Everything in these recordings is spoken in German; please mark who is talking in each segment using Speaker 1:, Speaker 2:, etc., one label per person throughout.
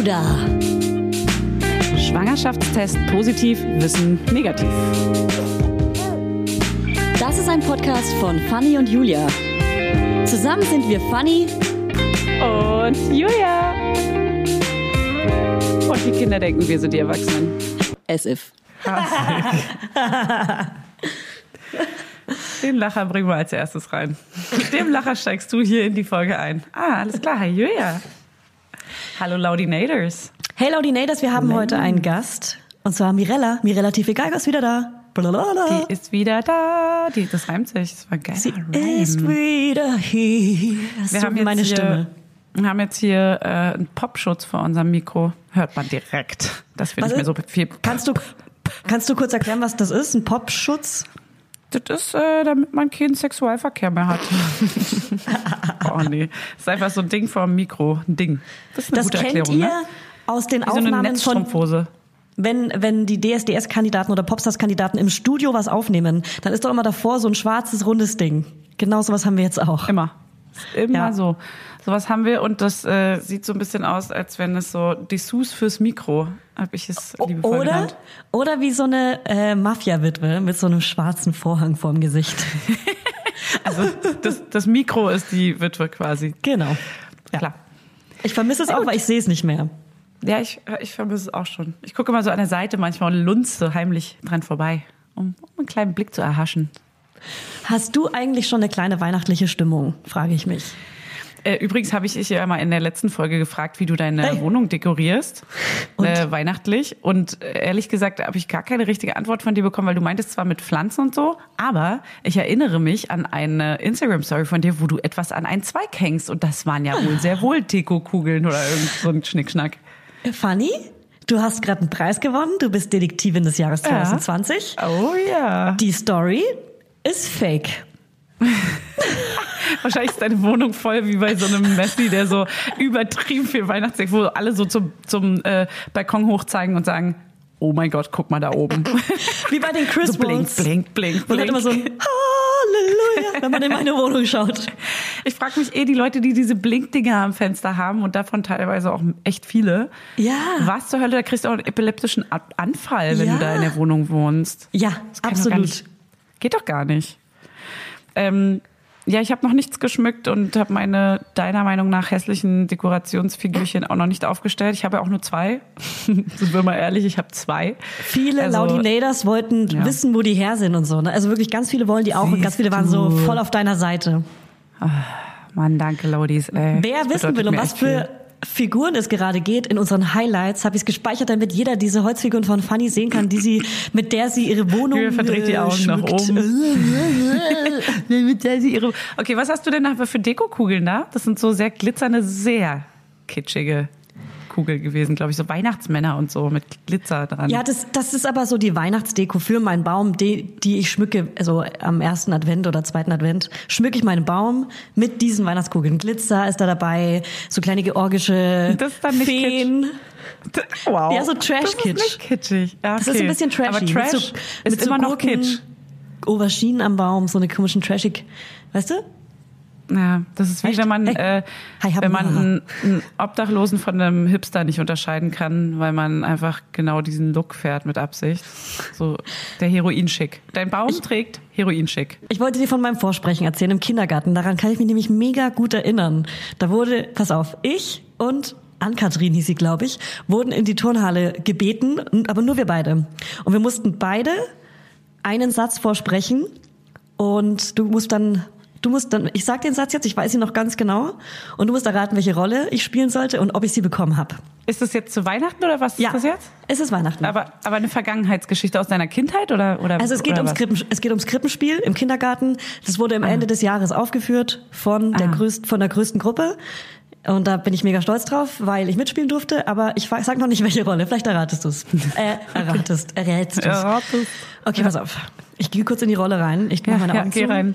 Speaker 1: Gouda.
Speaker 2: Schwangerschaftstest positiv, Wissen negativ.
Speaker 1: Das ist ein Podcast von Fanny und Julia. Zusammen sind wir Fanny
Speaker 2: und Julia. Und die Kinder denken, wir sind die Erwachsenen.
Speaker 1: As if.
Speaker 2: Den Lacher bringen wir als erstes rein. Mit dem Lacher steigst du hier in die Folge ein. Ah, alles klar. Julia. Hallo Laudinators.
Speaker 1: Hey Laudinators, wir haben Nein. heute einen Gast. Und zwar Mirella. Mirella Tiefegal ist wieder da.
Speaker 2: Blablabla. Die ist wieder da. Die, das reimt sich. Das war geil.
Speaker 1: Sie Reim. ist wieder hier. Das
Speaker 2: wir haben jetzt
Speaker 1: meine
Speaker 2: hier,
Speaker 1: Stimme.
Speaker 2: Wir haben jetzt hier äh, einen Popschutz vor unserem Mikro. Hört man direkt. Das finde ich mir so viel.
Speaker 1: Kannst du, kannst du kurz erklären, was das ist? Ein Popschutz?
Speaker 2: Das ist, äh, damit man keinen Sexualverkehr mehr hat. oh nee. Das ist einfach so ein Ding vor dem Mikro. Ein Ding. Das ist eine
Speaker 1: das
Speaker 2: gute
Speaker 1: kennt
Speaker 2: Erklärung,
Speaker 1: ihr
Speaker 2: ne?
Speaker 1: aus den
Speaker 2: Wie so
Speaker 1: Aufnahmen
Speaker 2: eine
Speaker 1: von wenn, wenn die DSDS-Kandidaten oder Popstars-Kandidaten im Studio was aufnehmen, dann ist doch immer davor so ein schwarzes, rundes Ding. Genau sowas haben wir jetzt auch.
Speaker 2: Immer. Immer
Speaker 1: Ja.
Speaker 2: so. Sowas haben wir und das äh, sieht so ein bisschen aus, als wenn es so Dessous fürs Mikro, habe ich es liebevoll
Speaker 1: Oder,
Speaker 2: genannt.
Speaker 1: oder wie so eine äh, Mafia-Witwe mit so einem schwarzen Vorhang vorm Gesicht.
Speaker 2: Also das, das Mikro ist die Witwe quasi.
Speaker 1: genau.
Speaker 2: Klar.
Speaker 1: Ich vermisse es auch, weil ich sehe es nicht mehr.
Speaker 2: Ja, ich, ich vermisse es auch schon. Ich gucke mal so an der Seite manchmal und lunze heimlich dran vorbei, um, um einen kleinen Blick zu erhaschen.
Speaker 1: Hast du eigentlich schon eine kleine weihnachtliche Stimmung, frage ich mich.
Speaker 2: Äh, übrigens habe ich dich ja mal in der letzten Folge gefragt, wie du deine
Speaker 1: Hey.
Speaker 2: Wohnung dekorierst,
Speaker 1: Und?
Speaker 2: äh, weihnachtlich. Und äh, ehrlich gesagt habe ich gar keine richtige Antwort von dir bekommen, weil du meintest zwar mit Pflanzen und so, aber ich erinnere mich an eine Instagram-Story von dir, wo du etwas an einen Zweig hängst. Und das waren ja wohl sehr wohl Deko-Kugeln oder irgend so ein Schnickschnack.
Speaker 1: Fanny, du hast gerade einen Preis gewonnen. Du bist Detektivin des Jahres 2020.
Speaker 2: Oh ja.
Speaker 1: Die Story ist fake.
Speaker 2: Wahrscheinlich ist deine Wohnung voll wie bei so einem Messi, der so übertrieben viel Weihnachtsdeck, wo alle so zum, zum äh, Balkon hochzeigen und sagen, oh mein Gott, guck mal da oben.
Speaker 1: Wie bei den Chris
Speaker 2: so blink, blink, blink,
Speaker 1: Und dann
Speaker 2: blink.
Speaker 1: immer so ein Halleluja, wenn man in meine Wohnung schaut.
Speaker 2: Ich frage mich eh, die Leute, die diese Blinkdinger am Fenster haben und davon teilweise auch echt viele.
Speaker 1: Ja.
Speaker 2: Was zur Hölle, da kriegst du auch einen epileptischen Anfall, wenn
Speaker 1: Ja.
Speaker 2: du da in der Wohnung wohnst.
Speaker 1: Ja, absolut.
Speaker 2: Geht doch gar nicht. Ähm, ja, ich habe noch nichts geschmückt und habe meine deiner Meinung nach hässlichen Dekorationsfigürchen auch noch nicht aufgestellt. Ich habe ja auch nur zwei. Sind wir mal ehrlich, ich habe zwei.
Speaker 1: Viele
Speaker 2: Also-
Speaker 1: Laudinators wollten
Speaker 2: Ja.
Speaker 1: wissen, wo die her sind und so. Ne? Also wirklich ganz viele wollen die auch und ganz
Speaker 2: Siehst
Speaker 1: viele waren so voll auf deiner Seite.
Speaker 2: Mann, danke, Laudis. Ey,
Speaker 1: Wer
Speaker 2: Das
Speaker 1: wissen will,
Speaker 2: mir
Speaker 1: was für Figuren es gerade geht, in unseren Highlights habe ich es gespeichert, damit jeder diese Holzfiguren von Fanny sehen kann, die sie, mit der sie ihre Wohnung
Speaker 2: verdreht die
Speaker 1: äh,
Speaker 2: Augen nach
Speaker 1: schmückt.
Speaker 2: Mit der sie ihre okay, was hast du denn nachher für Dekokugeln da? Das sind so sehr glitzernde, sehr kitschige Kugeln gewesen, glaube ich. So Weihnachtsmänner und so mit Glitzer dran.
Speaker 1: Ja, das, das ist aber so die Weihnachtsdeko für meinen Baum, die, die ich schmücke, also am ersten Advent oder zweiten Advent, schmücke ich meinen Baum mit diesen Weihnachtskugeln. Glitzer ist da dabei, so kleine georgische
Speaker 2: Das ist dann nicht
Speaker 1: Feen.
Speaker 2: Wow.
Speaker 1: Ja, so Trash-Kitsch.
Speaker 2: Das ist nicht kitschig. Ja,
Speaker 1: Das ist ein bisschen trashy.
Speaker 2: Aber Trash
Speaker 1: mit so,
Speaker 2: ist
Speaker 1: mit so
Speaker 2: immer noch
Speaker 1: Gurken,
Speaker 2: Kitsch.
Speaker 1: Auberginen am Baum, so eine komischen trashig, weißt du?
Speaker 2: Ja, das ist wie
Speaker 1: Echt?
Speaker 2: wenn man, äh, wenn man einen, einen Obdachlosen von einem Hipster nicht unterscheiden kann, weil man einfach genau diesen Look fährt mit Absicht. So der Heroinschick. Dein Baum trägt Heroinschick.
Speaker 1: Ich wollte dir von meinem Vorsprechen erzählen im Kindergarten. Daran kann ich mich nämlich mega gut erinnern. Da wurde, pass auf, ich und Ann-Kathrin hieß sie, glaube ich, wurden in die Turnhalle gebeten, aber nur wir beide. Und wir mussten beide einen Satz vorsprechen und du musst dann, du musst dann, ich sag den Satz jetzt, ich weiß ihn noch ganz genau, und du musst erraten, welche Rolle ich spielen sollte und ob ich sie bekommen habe.
Speaker 2: Ist das jetzt zu Weihnachten oder was
Speaker 1: Ja,
Speaker 2: ist das jetzt?
Speaker 1: es ist Weihnachten.
Speaker 2: Aber, aber eine Vergangenheitsgeschichte aus deiner Kindheit oder oder
Speaker 1: Also es geht ums
Speaker 2: was?
Speaker 1: Krippen, es geht ums Krippenspiel im Kindergarten. Das wurde am Ende des Jahres aufgeführt von der
Speaker 2: Ah.
Speaker 1: größten, von der größten Gruppe. Und da bin ich mega stolz drauf, weil ich mitspielen durfte, aber ich sag noch nicht welche Rolle. Vielleicht erratest du's. Äh, erratest, errätst du's.
Speaker 2: Erratest.
Speaker 1: Okay, pass auf. Ich gehe kurz in die Rolle rein. Ich mach
Speaker 2: Ja,
Speaker 1: meine
Speaker 2: ja,
Speaker 1: Augen
Speaker 2: geh
Speaker 1: zu.
Speaker 2: rein.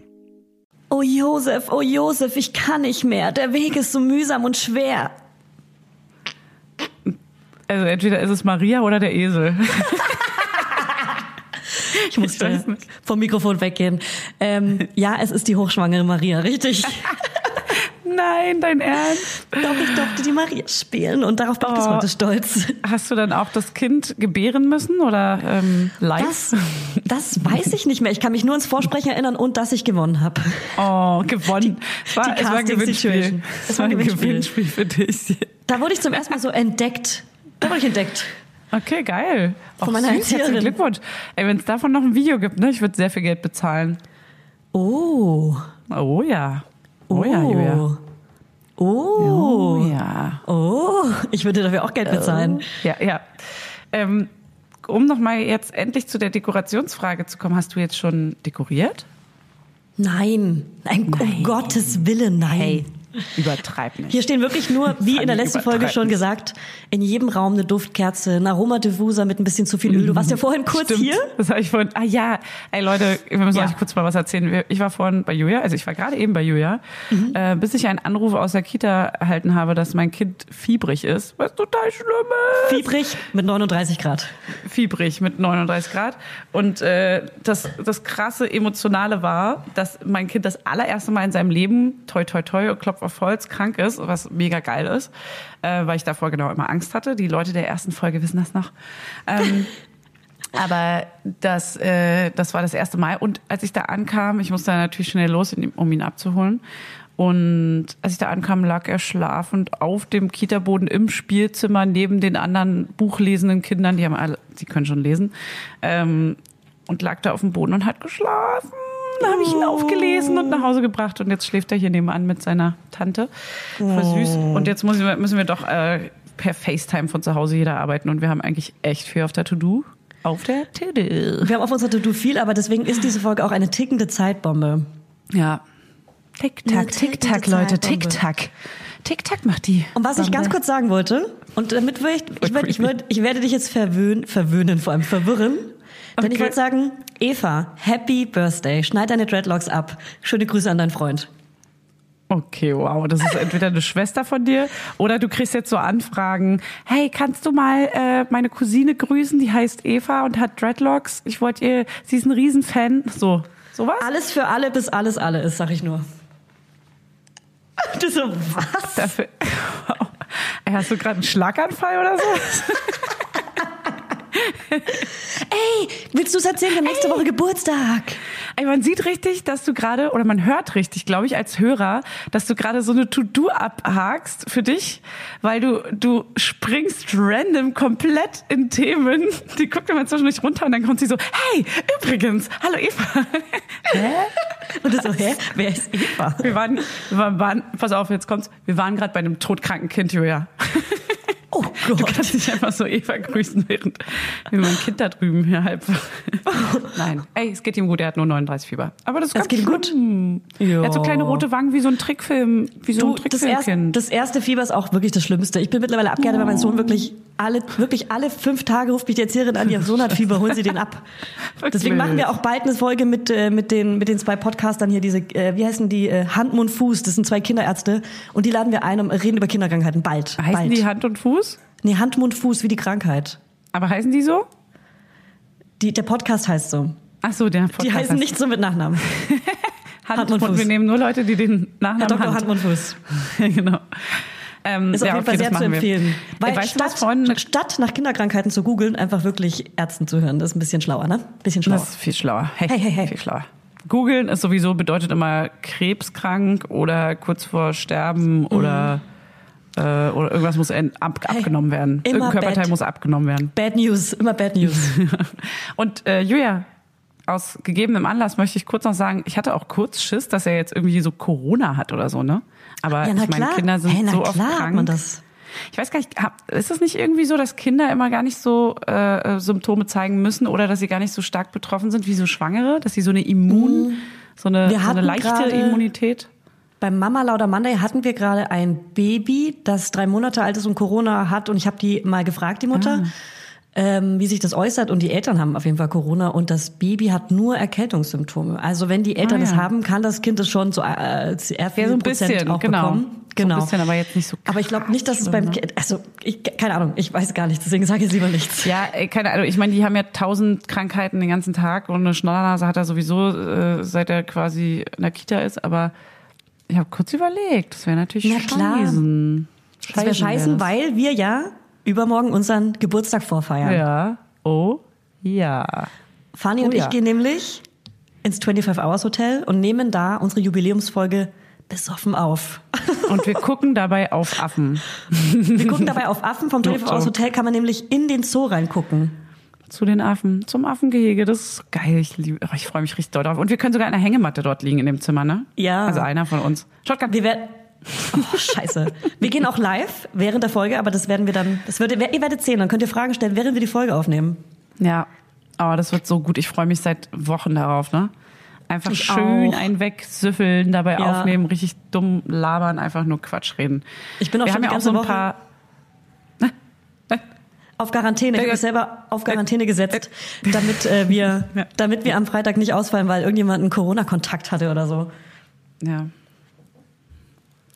Speaker 1: Oh Josef, oh Josef, ich kann nicht mehr. Der Weg ist so mühsam und schwer.
Speaker 2: Also entweder ist es Maria oder der Esel.
Speaker 1: Ich musste vom Mikrofon weggehen. Ähm, ja, es ist die hochschwangere Maria, richtig.
Speaker 2: Nein, dein Ernst?
Speaker 1: Doch, ich durfte die Maria spielen und darauf bin ich bis
Speaker 2: Oh.
Speaker 1: heute stolz.
Speaker 2: Hast du dann auch das Kind gebären müssen oder ähm, live?
Speaker 1: Das, das weiß ich nicht mehr. Ich kann mich nur ans Vorsprechen erinnern und dass ich gewonnen habe.
Speaker 2: Oh, gewonnen. es war,
Speaker 1: die
Speaker 2: es war ein Gewinnspiel. Es war ein Gewinnspiel für dich.
Speaker 1: Da wurde ich zum ersten Mal so entdeckt. Da wurde ich entdeckt.
Speaker 2: Okay, geil.
Speaker 1: Von
Speaker 2: Och,
Speaker 1: meiner
Speaker 2: süß, herzlichen. Glückwunsch. Ey, wenn es davon noch ein Video gibt, ne, ich würde sehr viel Geld bezahlen.
Speaker 1: Oh.
Speaker 2: Oh ja. Oh, ja, Julia.
Speaker 1: Oh.
Speaker 2: Oh ja.
Speaker 1: Oh. Ich würde dafür auch Geld bezahlen.
Speaker 2: Ja, ja. Ähm, um nochmal jetzt endlich zu der Dekorationsfrage zu kommen, hast du jetzt schon dekoriert?
Speaker 1: Nein. Nein, um Gottes Willen, nein.
Speaker 2: Übertreib nicht.
Speaker 1: Hier stehen wirklich nur, wie in der letzten Folge schon gesagt, in jedem Raum eine Duftkerze, ein Aromadiffuser mit ein bisschen zu viel Öl. Du warst ja vorhin kurz
Speaker 2: Stimmt.
Speaker 1: hier.
Speaker 2: Das habe ich vorhin. Ah ja, ey Leute, wir müssen
Speaker 1: Ja.
Speaker 2: euch kurz mal was erzählen. Ich war vorhin bei Julia, also ich war gerade eben bei Julia,
Speaker 1: Mhm.
Speaker 2: äh, bis ich einen Anruf aus der Kita erhalten habe, dass mein Kind fiebrig ist, was total schlimm ist.
Speaker 1: Fiebrig mit 39 Grad.
Speaker 2: Fiebrig mit 39 Grad. Und äh, das, das krasse Emotionale war, dass mein Kind das allererste Mal in seinem Leben, toi toi toi, Klopf auf Holz, krank ist, was mega geil ist, äh, weil ich davor genau immer Angst hatte. Die Leute der ersten Folge wissen das noch. Ähm, aber das, äh, das war das erste Mal. Und als ich da ankam, ich musste natürlich schnell los, um ihn abzuholen. Und als ich da ankam, lag er schlafend auf dem Kita-Boden im Spielzimmer neben den anderen buchlesenden Kindern. Die haben alle, die können schon lesen. Ähm, und lag da auf dem Boden und hat geschlafen. Da habe ich ihn aufgelesen und nach Hause gebracht. Und jetzt schläft er hier nebenan mit seiner Tante. Voll süß. Und jetzt muss ich, müssen wir doch äh, per FaceTime von zu Hause jeder arbeiten. Und wir haben eigentlich echt viel auf der To-Do. Auf der To-Do.
Speaker 1: Wir haben auf unserer To-Do viel, aber deswegen ist diese Folge auch eine tickende Zeitbombe.
Speaker 2: Ja. Tick-Tack, Tick-Tack, Leute. Tick-Tack. Tick-Tack macht die.
Speaker 1: Und was ich ganz kurz sagen wollte, und damit würde ich, ich, werd, ich, werd, ich werde dich jetzt verwöhnen, verwöhnen, vor allem verwirren. Denn ich
Speaker 2: Okay.
Speaker 1: wollte sagen, Eva, Happy Birthday. Schneid deine Dreadlocks ab. Schöne Grüße an deinen Freund.
Speaker 2: Okay, wow. Das ist entweder eine Schwester von dir oder du kriegst jetzt so Anfragen. Hey, kannst du mal äh, meine Cousine grüßen? Die heißt Eva und hat Dreadlocks. Ich wollte ihr, sie ist ein Riesenfan. So, sowas?
Speaker 1: Alles für alle, bis alles alle ist, sag ich nur. Du so, was?
Speaker 2: Dafür. Ey, Hast du gerade einen Schlaganfall oder so?
Speaker 1: Ey, willst du es erzählen? Wir haben nächste Woche Geburtstag.
Speaker 2: Ey, man sieht richtig, dass du gerade, oder man hört richtig, glaube ich, als Hörer, dass du gerade so eine To-Do abhakst für dich, weil du, du springst random komplett in Themen. Die guckt immer zwischendurch runter und dann kommt sie so, hey, übrigens, hallo Eva.
Speaker 1: Hä? Und du so, hä? Wer ist Eva?
Speaker 2: Wir waren, wir waren, pass auf, jetzt kommt's, wir waren gerade bei einem todkranken Kind, Julia.
Speaker 1: Oh
Speaker 2: Du
Speaker 1: Gott.
Speaker 2: kannst nicht einfach so Eva grüßen, während wie mein Kind da drüben hier halb. Nein. Ey, es geht ihm gut, er hat nur 39 Fieber. Aber das ganz
Speaker 1: geht ihm gut?
Speaker 2: schlimm. Er hat so kleine rote Wangen wie so ein Trickfilm, wie so
Speaker 1: Du,
Speaker 2: ein
Speaker 1: das, erste,
Speaker 2: Trickfilmkind.
Speaker 1: das erste Fieber ist auch wirklich das Schlimmste. Ich bin mittlerweile abgehärtet, weil mein Sohn wirklich alle, wirklich alle fünf Tage ruft mich die Erzieherin an, ihr Sohn hat Fieber, holen Sie den ab. Deswegen machen wir auch bald eine Folge mit, äh, mit, den, mit den zwei Podcastern hier, diese, äh, wie heißen die, äh, Hand, Mund, Fuß, das sind zwei Kinderärzte und die laden wir ein und reden über Kinderkrankheiten, bald.
Speaker 2: heißen
Speaker 1: bald.
Speaker 2: die Hand und Fuß?
Speaker 1: Nee, Hand, Mund, Fuß, wie die Krankheit.
Speaker 2: Aber heißen die so?
Speaker 1: Die, der Podcast heißt so.
Speaker 2: Ach so, der Podcast
Speaker 1: Die heißen
Speaker 2: heißt
Speaker 1: nicht so mit Nachnamen.
Speaker 2: Hand,
Speaker 1: Hand und
Speaker 2: und
Speaker 1: Fuß.
Speaker 2: Wir nehmen nur Leute, die den
Speaker 1: Herr
Speaker 2: Nachnamen
Speaker 1: Dr.
Speaker 2: Hand.
Speaker 1: Hand, Mund, Fuß.
Speaker 2: genau. Ähm,
Speaker 1: Ist auf
Speaker 2: ja,
Speaker 1: jeden Fall
Speaker 2: okay,
Speaker 1: sehr
Speaker 2: das
Speaker 1: zu
Speaker 2: wir.
Speaker 1: empfehlen. Weil
Speaker 2: Ey, weißt du
Speaker 1: statt,
Speaker 2: Freunde?
Speaker 1: statt nach Kinderkrankheiten zu googeln, einfach wirklich Ärzten zu hören. Das ist ein bisschen schlauer, ne? Bisschen schlauer.
Speaker 2: Das ist viel schlauer. Hey,
Speaker 1: Hey, hey, hey.
Speaker 2: Viel schlauer. Googeln ist sowieso bedeutet immer krebskrank oder kurz vor Sterben oder, äh, oder irgendwas muss ab,
Speaker 1: Hey,
Speaker 2: abgenommen werden.
Speaker 1: immer
Speaker 2: Irgendein Körperteil
Speaker 1: bad.
Speaker 2: muss abgenommen werden.
Speaker 1: Bad News, immer Bad News.
Speaker 2: Und äh, Julia, aus gegebenem Anlass möchte ich kurz noch sagen, ich hatte auch kurz Schiss, dass er jetzt irgendwie so Corona hat oder so, ne? Aber
Speaker 1: Ja,
Speaker 2: ich meine. Kinder sind
Speaker 1: hey,
Speaker 2: so oft krank.
Speaker 1: man das.
Speaker 2: Ich weiß gar nicht, ist es nicht irgendwie so, dass Kinder immer gar nicht so äh, äh, Symptome zeigen müssen oder dass sie gar nicht so stark betroffen sind wie so Schwangere, dass sie so eine Immun, so eine, so eine leichte Immunität?
Speaker 1: Beim Mama Lauder Monday hatten wir gerade ein Baby, das drei Monate alt ist und Corona hat. Und ich habe die mal gefragt, die Mutter,
Speaker 2: Ah.
Speaker 1: ähm, wie sich das äußert. Und die Eltern haben auf jeden Fall Corona. Und das Baby hat nur Erkältungssymptome. Also wenn die Eltern
Speaker 2: Ah,
Speaker 1: es
Speaker 2: ja.
Speaker 1: haben, kann das Kind es schon so äh, viel
Speaker 2: Ja, so ein bisschen,
Speaker 1: auch
Speaker 2: genau.
Speaker 1: bekommen. Genau.
Speaker 2: So ein bisschen, aber jetzt nicht so
Speaker 1: Aber ich glaube nicht, dass es beim? Kind, also ich, keine Ahnung, ich weiß gar nicht. Deswegen sage ich lieber nichts.
Speaker 2: Ja, ey, keine Ahnung. Ich meine, die haben ja tausend Krankheiten den ganzen Tag und eine Schnollernase hat er sowieso, äh, seit er quasi in der Kita ist. Aber ich habe kurz überlegt, das wäre natürlich
Speaker 1: Na klar.
Speaker 2: scheißen.
Speaker 1: Das wäre scheißen,
Speaker 2: wär
Speaker 1: weil wir ja übermorgen unseren Geburtstag vorfeiern.
Speaker 2: Ja. Oh, ja.
Speaker 1: Fanny
Speaker 2: Oh
Speaker 1: und ich
Speaker 2: ja.
Speaker 1: gehen nämlich ins 25 Hours Hotel und nehmen da unsere Jubiläumsfolge besoffen auf.
Speaker 2: Und wir gucken dabei auf Affen.
Speaker 1: Wir gucken dabei auf Affen. Vom 25
Speaker 2: Doch,
Speaker 1: Hours. Hotel kann man nämlich in den Zoo reingucken.
Speaker 2: Zu den Affen, zum Affengehege. Das ist geil. Ich, liebe, oh, ich freue mich richtig doll drauf. Und wir können sogar in einer Hängematte dort liegen in dem Zimmer, ne?
Speaker 1: Ja.
Speaker 2: Also einer von uns. Shotgun.
Speaker 1: Wir werden... Oh, scheiße. Wir gehen auch live während der Folge, aber das werden wir dann... Das wird, ihr werdet sehen, dann könnt ihr Fragen stellen, während wir die Folge aufnehmen.
Speaker 2: Ja. Aber das wird so gut. Ich freue mich seit Wochen darauf, ne? Einfach
Speaker 1: Ich
Speaker 2: schön
Speaker 1: auch.
Speaker 2: wegsüffeln, dabei
Speaker 1: Ja.
Speaker 2: aufnehmen, richtig dumm labern, einfach nur Quatsch reden.
Speaker 1: Ich bin auch
Speaker 2: wir
Speaker 1: schon
Speaker 2: haben
Speaker 1: die
Speaker 2: ja auch so ein paar.
Speaker 1: Auf Quarantäne. Ich habe
Speaker 2: Äh,
Speaker 1: mich selber auf Quarantäne gesetzt, damit äh, wir,
Speaker 2: Ja.
Speaker 1: damit wir am Freitag nicht ausfallen, weil irgendjemand einen Corona-Kontakt hatte oder so.
Speaker 2: Ja.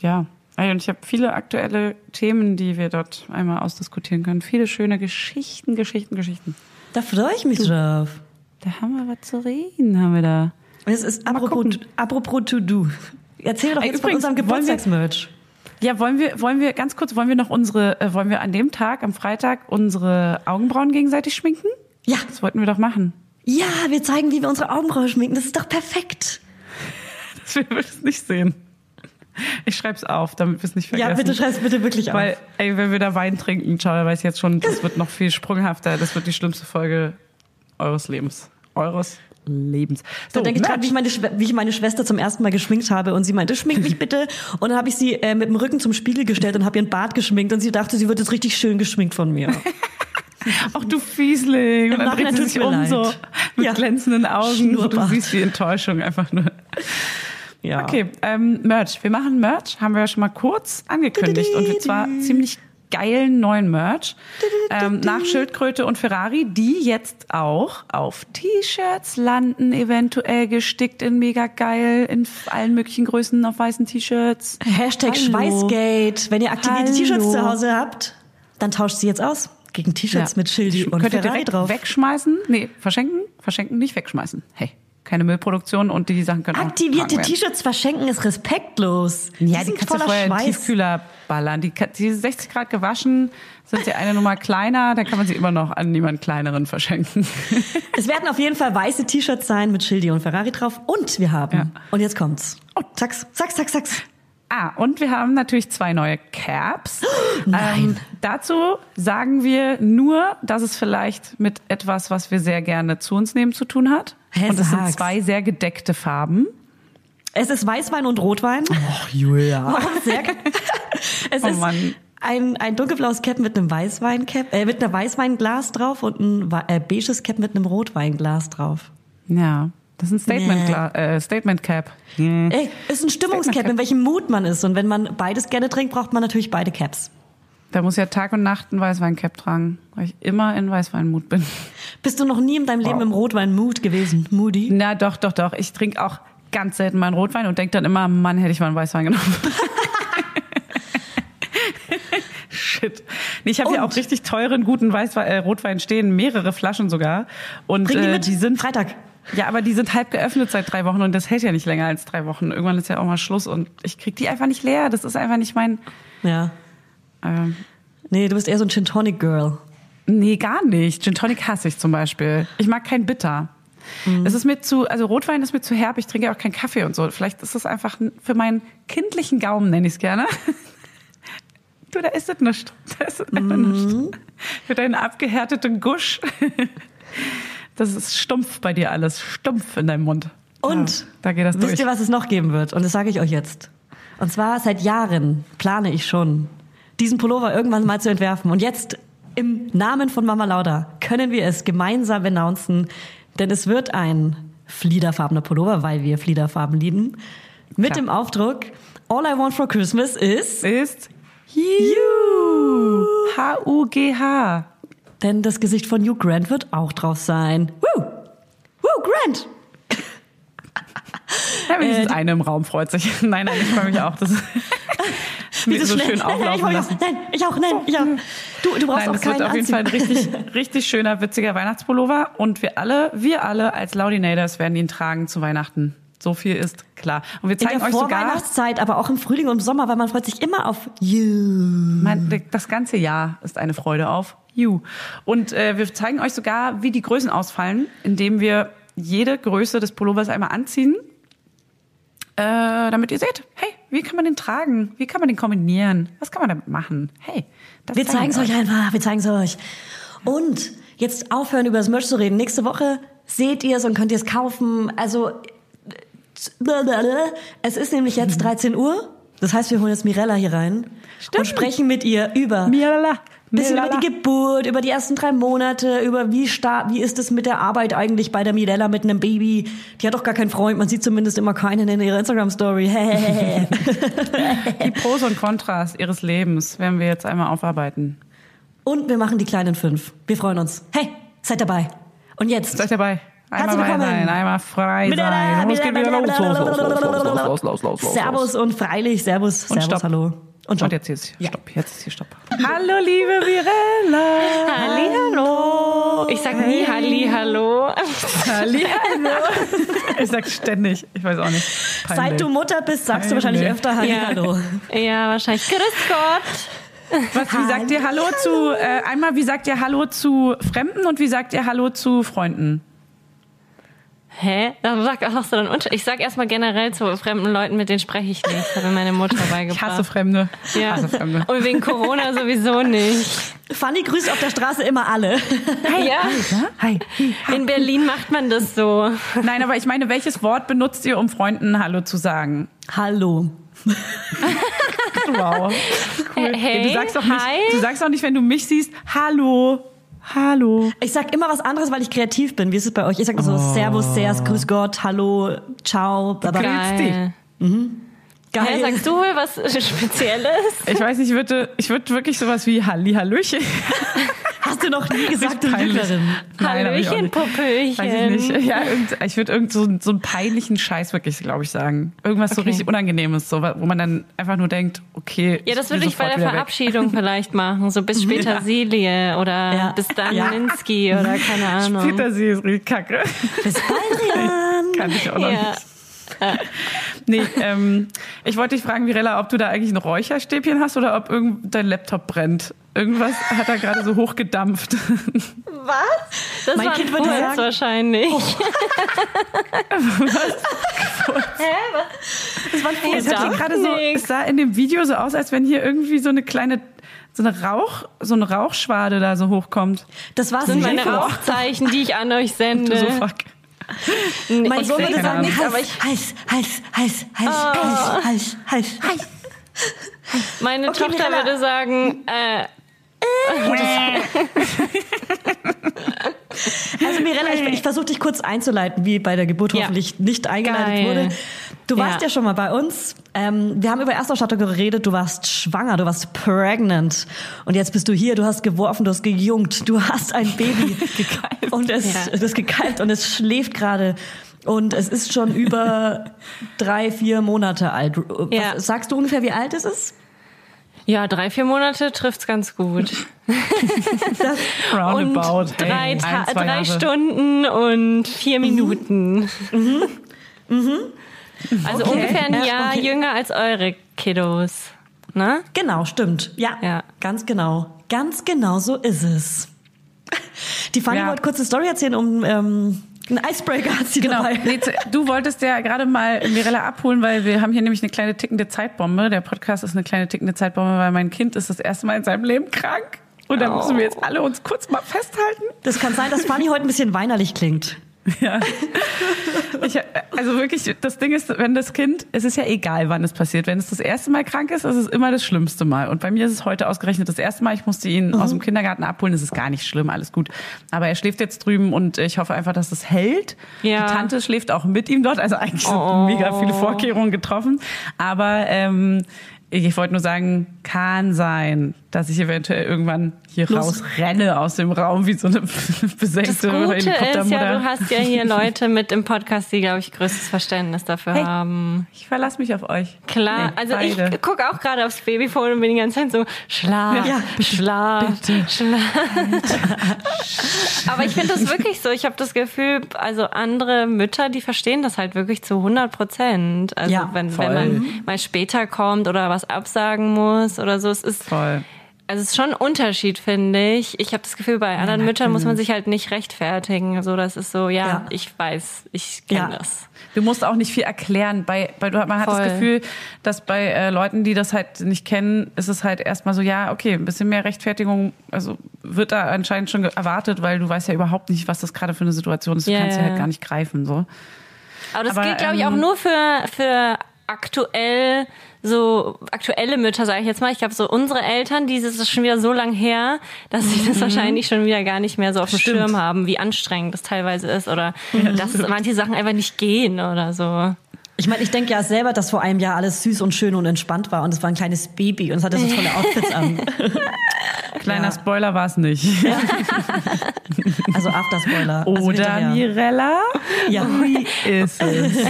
Speaker 2: Ja. Und ich habe viele aktuelle Themen, die wir dort einmal ausdiskutieren können. Viele schöne Geschichten, Geschichten, Geschichten.
Speaker 1: Da freue ich mich drauf.
Speaker 2: Da haben wir was zu reden, haben wir da.
Speaker 1: Es ist apropos, apropos to do. Erzähl doch jetzt von
Speaker 2: übrigens,
Speaker 1: unserem
Speaker 2: wollen wir-
Speaker 1: Geburtstagsmerch.
Speaker 2: Ja, wollen wir, wollen wir ganz kurz, wollen wir noch unsere, äh, wollen wir an dem Tag, am Freitag, unsere Augenbrauen gegenseitig schminken?
Speaker 1: Ja.
Speaker 2: Das wollten wir doch machen.
Speaker 1: Ja, wir zeigen, wie wir unsere Augenbrauen schminken. Das ist doch perfekt.
Speaker 2: Das wir es nicht sehen. Ich schreib's auf, damit wir es nicht vergessen.
Speaker 1: Ja, bitte schreib's bitte wirklich auf.
Speaker 2: Weil, ey, wenn wir da Wein trinken, schau, da weiß ich jetzt schon, das wird noch viel sprunghafter. Das wird die schlimmste Folge eures Lebens. Eures Lebens.
Speaker 1: da denke ich dran, wie ich, meine, wie ich meine Schwester zum ersten Mal geschminkt habe und sie meinte, schmink mich bitte. Und dann habe ich sie äh, mit dem Rücken zum Spiegel gestellt und habe ihren Bart geschminkt und sie dachte, sie wird jetzt richtig schön geschminkt von mir.
Speaker 2: Ach du Fiesling. Und dann dreht sie sich um
Speaker 1: leid.
Speaker 2: so mit
Speaker 1: Ja.
Speaker 2: glänzenden Augen. So, du siehst die Enttäuschung einfach nur.
Speaker 1: Ja.
Speaker 2: Okay, ähm, Merch. Wir machen Merch, haben wir ja schon mal kurz angekündigt. Und zwar ziemlich geilen neuen Merch. Ähm, nach Schildkröte und Ferrari, die jetzt auch auf T-Shirts landen, eventuell gestickt in mega geil, in allen möglichen Größen auf weißen T-Shirts.
Speaker 1: Hashtag
Speaker 2: Hallo.
Speaker 1: Schweißgate. Wenn ihr aktivierte. T-Shirts zu Hause habt, dann tauscht sie jetzt aus gegen T-Shirts
Speaker 2: Ja.
Speaker 1: mit Schildi und
Speaker 2: Könnt ihr
Speaker 1: Ferrari
Speaker 2: direkt
Speaker 1: drauf.
Speaker 2: wegschmeißen? Nee, verschenken? Verschenken nicht wegschmeißen. Hey. Keine Müllproduktion und die Sachen können
Speaker 1: Aktivierte. T-Shirts verschenken ist respektlos.
Speaker 2: Ja, die
Speaker 1: sind
Speaker 2: kannst du vorher in den
Speaker 1: Schweiß.
Speaker 2: Tiefkühler ballern. Die, die 60 Grad gewaschen, sind sie eine Nummer kleiner, dann kann man sie immer noch an jemand kleineren verschenken.
Speaker 1: Es werden auf jeden Fall weiße T-Shirts sein mit Schildi und Ferrari drauf. Und wir haben,
Speaker 2: Ja.
Speaker 1: und jetzt kommt's. Oh, zack's, zack's, zack's, zack's.
Speaker 2: Ah, und wir haben natürlich zwei neue Caps.
Speaker 1: Nein.
Speaker 2: Ähm, dazu sagen wir nur, dass es vielleicht mit etwas, was wir sehr gerne zu uns nehmen, zu tun hat.
Speaker 1: Hä,
Speaker 2: und es sind zwei sehr gedeckte Farben.
Speaker 1: Es ist Weißwein und Rotwein.
Speaker 2: Ach, Julia.
Speaker 1: Sehr gut. Es
Speaker 2: Oh
Speaker 1: ist
Speaker 2: Mann.
Speaker 1: ein, ein dunkelblaues Cap mit einem Weißweincap, äh, mit einer Weißweinglas drauf und ein äh, beiges Cap mit einem Rotweinglas drauf.
Speaker 2: Ja, das ist ein Statement,
Speaker 1: Nee.
Speaker 2: äh, Statement Cap. Nee.
Speaker 1: Ey, ist ein Stimmungscap, in welchem Mut man ist. Und wenn man beides gerne trinkt, braucht man natürlich beide Caps.
Speaker 2: Da muss ja Tag und Nacht ein Weißweincap tragen, weil ich immer in Weißweinmut bin.
Speaker 1: Bist du noch nie in deinem Leben im Rotwein-Mut gewesen? Moody?
Speaker 2: Na doch, doch, doch. Ich trinke auch ganz selten meinen Rotwein und denke dann immer, Mann, hätte ich mal einen Weißwein genommen. Shit. Nee, ich habe hier
Speaker 1: Und?
Speaker 2: auch richtig teuren, guten Weißwein, äh, Rotwein stehen, mehrere Flaschen sogar. Und
Speaker 1: Bring die
Speaker 2: äh,
Speaker 1: mit.
Speaker 2: die sind
Speaker 1: Freitag.
Speaker 2: Ja, aber die sind halb geöffnet seit drei Wochen und das hält ja nicht länger als drei Wochen. Irgendwann ist ja auch mal Schluss und ich krieg die einfach nicht leer. Das ist einfach nicht mein.
Speaker 1: Ja.
Speaker 2: Ähm,
Speaker 1: Nee, du bist eher so ein Gin Tonic Girl.
Speaker 2: Nee, gar nicht. Gin Tonic hasse ich zum Beispiel. Ich mag kein Bitter.
Speaker 1: Mhm.
Speaker 2: Es ist mir zu, also Rotwein ist mir zu herb. Ich trinke auch keinen Kaffee und so. Vielleicht ist das einfach für meinen kindlichen Gaumen, nenne ich es gerne. Du, da ist es nicht. Da ist es
Speaker 1: Mhm.
Speaker 2: nicht. Für deinen abgehärteten Gusch. Das ist stumpf bei dir alles. Stumpf in deinem Mund.
Speaker 1: Und
Speaker 2: Ja, da geht das
Speaker 1: wisst
Speaker 2: durch.
Speaker 1: ihr, was es noch geben wird? Und das sage ich euch jetzt. Und zwar seit Jahren plane ich schon, diesen Pullover irgendwann mal zu entwerfen. Und jetzt im Namen von Mama Lauda können wir es gemeinsam announcen, denn es wird ein fliederfarbener Pullover, weil wir Fliederfarben lieben, mit
Speaker 2: Klar.
Speaker 1: dem Aufdruck All I Want for Christmas is
Speaker 2: Ist You. H-U-G-H.
Speaker 1: Denn das Gesicht von Hugh Grant wird auch drauf sein. Woo! Woo, Grant!
Speaker 2: Ja, wenigstens
Speaker 1: Äh,
Speaker 2: eine im Raum freut sich. Nein, nein, ich freue mich auch. Das
Speaker 1: Dieses
Speaker 2: so
Speaker 1: schnell-
Speaker 2: schön
Speaker 1: nein, nein, ich auch, nein, ich auch, nein, ich auch. Du, du brauchst
Speaker 2: Nein,
Speaker 1: auch
Speaker 2: das
Speaker 1: keinen
Speaker 2: wird auf jeden Fall ein richtig, richtig schöner, witziger Weihnachtspullover. Und wir alle, wir alle als Laudinators werden ihn tragen zu Weihnachten. So viel ist klar. Und wir
Speaker 1: In
Speaker 2: zeigen
Speaker 1: der
Speaker 2: euch sogar
Speaker 1: Vorweihnachtszeit, aber auch im Frühling und im Sommer, weil man freut sich immer auf you.
Speaker 2: mein, das ganze Jahr ist eine Freude auf You. Und äh, wir zeigen euch sogar, wie die Größen ausfallen, indem wir jede Größe des Pullovers einmal anziehen, äh, damit ihr seht, hey, wie kann man den tragen? Wie kann man den kombinieren? Was kann man damit machen? Hey, das
Speaker 1: Wir zeigen es euch einfach, wir zeigen es euch. Und jetzt aufhören, über das Merch zu reden. Nächste Woche seht ihr es und könnt ihr es kaufen. Also, es ist nämlich jetzt 13 Uhr. Das heißt, wir holen jetzt Mirella hier rein und sprechen mit ihr über
Speaker 2: Mirala
Speaker 1: bisschen über die Geburt, über die ersten drei Monate, über wie stark, wie ist es mit der Arbeit eigentlich bei der Mirella mit einem Baby? Die hat doch gar keinen Freund, man sieht zumindest immer keinen in ihrer Instagram-Story.
Speaker 2: die Pros und Kontras ihres Lebens werden wir jetzt einmal aufarbeiten.
Speaker 1: Und wir machen die kleinen fünf. Wir freuen uns. Hey, seid dabei. Und jetzt.
Speaker 2: Seid dabei. Einmal frei sein, einmal frei sein. Und es geht wieder los.
Speaker 1: Servus und freilich, Servus, Servus, Hallo. Und,
Speaker 2: Und jetzt ist
Speaker 1: Ja.
Speaker 2: Stopp. Jetzt ist hier Stopp. Hallo, liebe Virella.
Speaker 3: Hallihallo. Ich sag nie Halli, hallo.
Speaker 2: Hallihallo. Ich sag ständig. Ich weiß auch nicht. Peinlich.
Speaker 1: Seit du Mutter bist, sagst du wahrscheinlich
Speaker 2: Peinlich.
Speaker 1: öfter Halli,
Speaker 3: Ja.
Speaker 1: hallo.
Speaker 3: Ja, wahrscheinlich. Grüß Gott.
Speaker 2: Was, wie sagt ihr Hallo zu, äh, einmal, wie sagt ihr Hallo zu Fremden und wie sagt ihr Hallo zu Freunden?
Speaker 3: Hä? Da sag, hast du dann unter Ich sag erstmal generell zu fremden Leuten, mit denen spreche ich nicht. Das hat mir meine Mutter
Speaker 2: Ich
Speaker 3: beigebracht.
Speaker 2: hasse Fremde.
Speaker 3: Ja.
Speaker 2: Hasse Fremde.
Speaker 3: Und wegen Corona sowieso nicht.
Speaker 1: Fanny grüßt auf der Straße immer alle.
Speaker 3: Ja.
Speaker 2: Hi.
Speaker 3: In Berlin macht man das so.
Speaker 2: Nein, aber ich meine, welches Wort benutzt ihr, um Freunden Hallo zu sagen?
Speaker 1: Hallo.
Speaker 2: Wow. Cool.
Speaker 3: Hey,
Speaker 2: du sagst doch nicht,
Speaker 3: hi.
Speaker 2: du sagst auch nicht, wenn du mich siehst, Hallo. Hallo.
Speaker 1: Ich sag immer was anderes, weil ich kreativ bin. Wie ist es bei euch? Ich sag so Servus, Servus, Grüß Gott, Hallo, Ciao, bla bla.
Speaker 2: grillst dich.
Speaker 3: Geil.
Speaker 1: Geil.
Speaker 3: Hä, sagst du was Spezielles?
Speaker 2: Ich weiß nicht, ich würde, ich würde wirklich sowas wie Halli, Hallöchen.
Speaker 1: Hast du noch nie gesagt, du. Lügnerin.
Speaker 3: Hallöchen. Popöchen.
Speaker 2: Weiß ich nicht. Ja, irgend, ich würde irgend so, so einen peinlichen Scheiß wirklich, glaube ich, sagen. Irgendwas so
Speaker 3: Okay.
Speaker 2: richtig Unangenehmes, so, wo man dann einfach nur denkt, okay.
Speaker 3: Ja, das würde ich bei der
Speaker 2: wieder weg.
Speaker 3: Verabschiedung vielleicht machen. So bis später Silie oder
Speaker 1: Ja.
Speaker 3: bis dann
Speaker 1: Ja.
Speaker 3: Linsky oder keine Ahnung.
Speaker 2: Petersilie ist richtig kacke.
Speaker 1: Bis bald.
Speaker 2: Kann ich auch noch
Speaker 3: Ja.
Speaker 2: nicht. Nee, ähm, ich wollte dich fragen, Virella, ob du da eigentlich ein Räucherstäbchen hast oder ob irgend dein Laptop brennt. Irgendwas hat da gerade so hochgedampft.
Speaker 3: Das
Speaker 1: Mein
Speaker 3: war
Speaker 1: Kind
Speaker 3: ein
Speaker 1: würde sagen-
Speaker 3: wahrscheinlich.
Speaker 1: Das war ein Furz.
Speaker 2: Es hat hier
Speaker 3: Dampft
Speaker 2: gerade so, es sah in dem Video so aus, als wenn hier irgendwie so eine kleine, so eine Rauch, so eine Rauchschwade da so hochkommt.
Speaker 1: Das war
Speaker 3: Das sind meine. Rauchzeichen, die ich an euch
Speaker 2: Du
Speaker 3: sende.
Speaker 2: so fuck.
Speaker 1: Mein
Speaker 3: ich
Speaker 1: Sohn würde sagen, nichts, aber ich heiß, heiß, heiß, heiß, heiß, heiß, heiß, heiß.
Speaker 3: Meine
Speaker 1: Okay,
Speaker 3: Tochter
Speaker 1: Mirella.
Speaker 3: würde sagen, äh,
Speaker 1: Also Mirella, ich, ich versuche dich kurz einzuleiten, wie bei der Geburt
Speaker 3: Ja.
Speaker 1: hoffentlich nicht eingeleitet
Speaker 3: Geil.
Speaker 1: wurde. Du warst ja.
Speaker 3: Ja.
Speaker 1: schon mal bei uns. Ähm, wir haben über Erstausstattung geredet. Du warst schwanger, du warst pregnant. Und jetzt bist du hier, du hast geworfen, du hast gejungt, du hast ein Baby. gekeift. Und es,
Speaker 3: Ja.
Speaker 1: es ist gekeift und es schläft gerade. Und es ist schon über drei, vier Monate alt.
Speaker 3: Ja.
Speaker 1: Was, sagst du ungefähr, wie alt es ist?
Speaker 3: ja, drei, vier Monate trifft's ganz gut.
Speaker 2: Roundabout.
Speaker 3: und drei,
Speaker 2: hey, ein,
Speaker 3: drei. Stunden und vier Minuten. Also
Speaker 1: Okay.
Speaker 3: ungefähr ein
Speaker 1: Ja,
Speaker 3: Jahr
Speaker 1: okay.
Speaker 3: jünger als eure Kiddos. Ne?
Speaker 1: Genau, stimmt. Ja,
Speaker 3: Ja.
Speaker 1: ganz genau. Ganz genau so ist es. Die Fanny
Speaker 2: Ja.
Speaker 1: wollte kurz eine Story erzählen, um ähm, einen Icebreaker hat sie
Speaker 2: Genau.
Speaker 1: dabei.
Speaker 2: Nee, du wolltest ja gerade mal Mirella abholen, weil wir haben hier nämlich eine kleine tickende Zeitbombe. Der Podcast ist eine kleine tickende Zeitbombe, weil mein Kind ist das erste Mal in seinem Leben krank. Und da müssen wir jetzt alle uns kurz mal festhalten.
Speaker 1: Das kann sein, dass Fanny heute ein bisschen weinerlich klingt.
Speaker 2: Ja. Ich, also wirklich, das Ding ist, wenn das Kind, es ist ja egal, wann es passiert. Wenn es das erste Mal krank ist, ist es immer das schlimmste Mal. Und bei mir ist es heute ausgerechnet das erste Mal. Ich musste ihn aus dem Kindergarten abholen. Es ist gar nicht schlimm, alles gut. Aber er schläft jetzt drüben und ich hoffe einfach, dass es hält.
Speaker 3: Ja.
Speaker 2: Die Tante schläft auch mit ihm dort. Also eigentlich sind mega viele Vorkehrungen getroffen. Aber ähm, ich wollte nur sagen, kann sein, dass ich eventuell irgendwann hier
Speaker 1: Los.
Speaker 2: rausrenne aus dem Raum wie so eine
Speaker 3: Das
Speaker 2: besenkte
Speaker 3: Gute ist
Speaker 2: Helikoptermutter.
Speaker 3: ja, du hast ja hier Leute mit im Podcast, die, glaube ich, größtes Verständnis dafür
Speaker 2: Hey.
Speaker 3: haben.
Speaker 2: Ich verlasse mich auf euch.
Speaker 3: Klar,
Speaker 2: Nee,
Speaker 3: also
Speaker 2: beide.
Speaker 3: ich gucke auch gerade aufs Babyphone und bin die ganze Zeit so, Schlaf,
Speaker 1: Ja, bitte,
Speaker 3: Schlaf, Schlaf. Aber ich finde das wirklich so. Ich habe das Gefühl, also andere Mütter, die verstehen das halt wirklich zu 100 Prozent. Also
Speaker 1: Ja,
Speaker 3: wenn,
Speaker 2: voll.
Speaker 3: wenn man mal später kommt oder was absagen muss oder so, es ist
Speaker 2: Voll.
Speaker 3: Also es ist schon ein Unterschied, finde ich. Ich habe das Gefühl, bei anderen Müttern muss man sich halt nicht rechtfertigen. So, das ist so, ja,
Speaker 1: Ja.
Speaker 3: ich weiß, ich kenne
Speaker 1: Ja.
Speaker 3: das.
Speaker 2: Du musst auch nicht viel erklären. Bei, bei man hat
Speaker 3: Voll.
Speaker 2: das Gefühl, dass bei äh, Leuten, die das halt nicht kennen, ist es halt erstmal so, ja, okay, ein bisschen mehr Rechtfertigung, also wird da anscheinend schon erwartet, weil du weißt ja überhaupt nicht, was das gerade für eine Situation ist. Du
Speaker 3: Ja,
Speaker 2: kannst
Speaker 3: ja.
Speaker 2: halt gar nicht greifen. so.
Speaker 3: Aber das
Speaker 2: Aber,
Speaker 3: gilt, glaube ich,
Speaker 2: ähm,
Speaker 3: auch nur für, für aktuell, so aktuelle Mütter, sage ich jetzt mal. Ich glaube, so unsere Eltern, dieses ist schon wieder so lang her, dass sie das wahrscheinlich schon wieder gar nicht mehr so auf dem
Speaker 2: Stimmt.
Speaker 3: Schirm haben, wie anstrengend das teilweise ist oder dass manche Sachen einfach nicht gehen oder so.
Speaker 1: Ich meine, ich denke ja selber, dass vor einem Jahr alles süß und schön und entspannt war und es war ein kleines Baby und es hatte so tolle Outfits an.
Speaker 2: Kleiner
Speaker 1: Ja.
Speaker 2: Spoiler war es nicht.
Speaker 1: Also Afterspoiler. also
Speaker 2: Oder
Speaker 1: hinterher.
Speaker 2: Mirella?
Speaker 1: Ja.
Speaker 2: Wie ist es?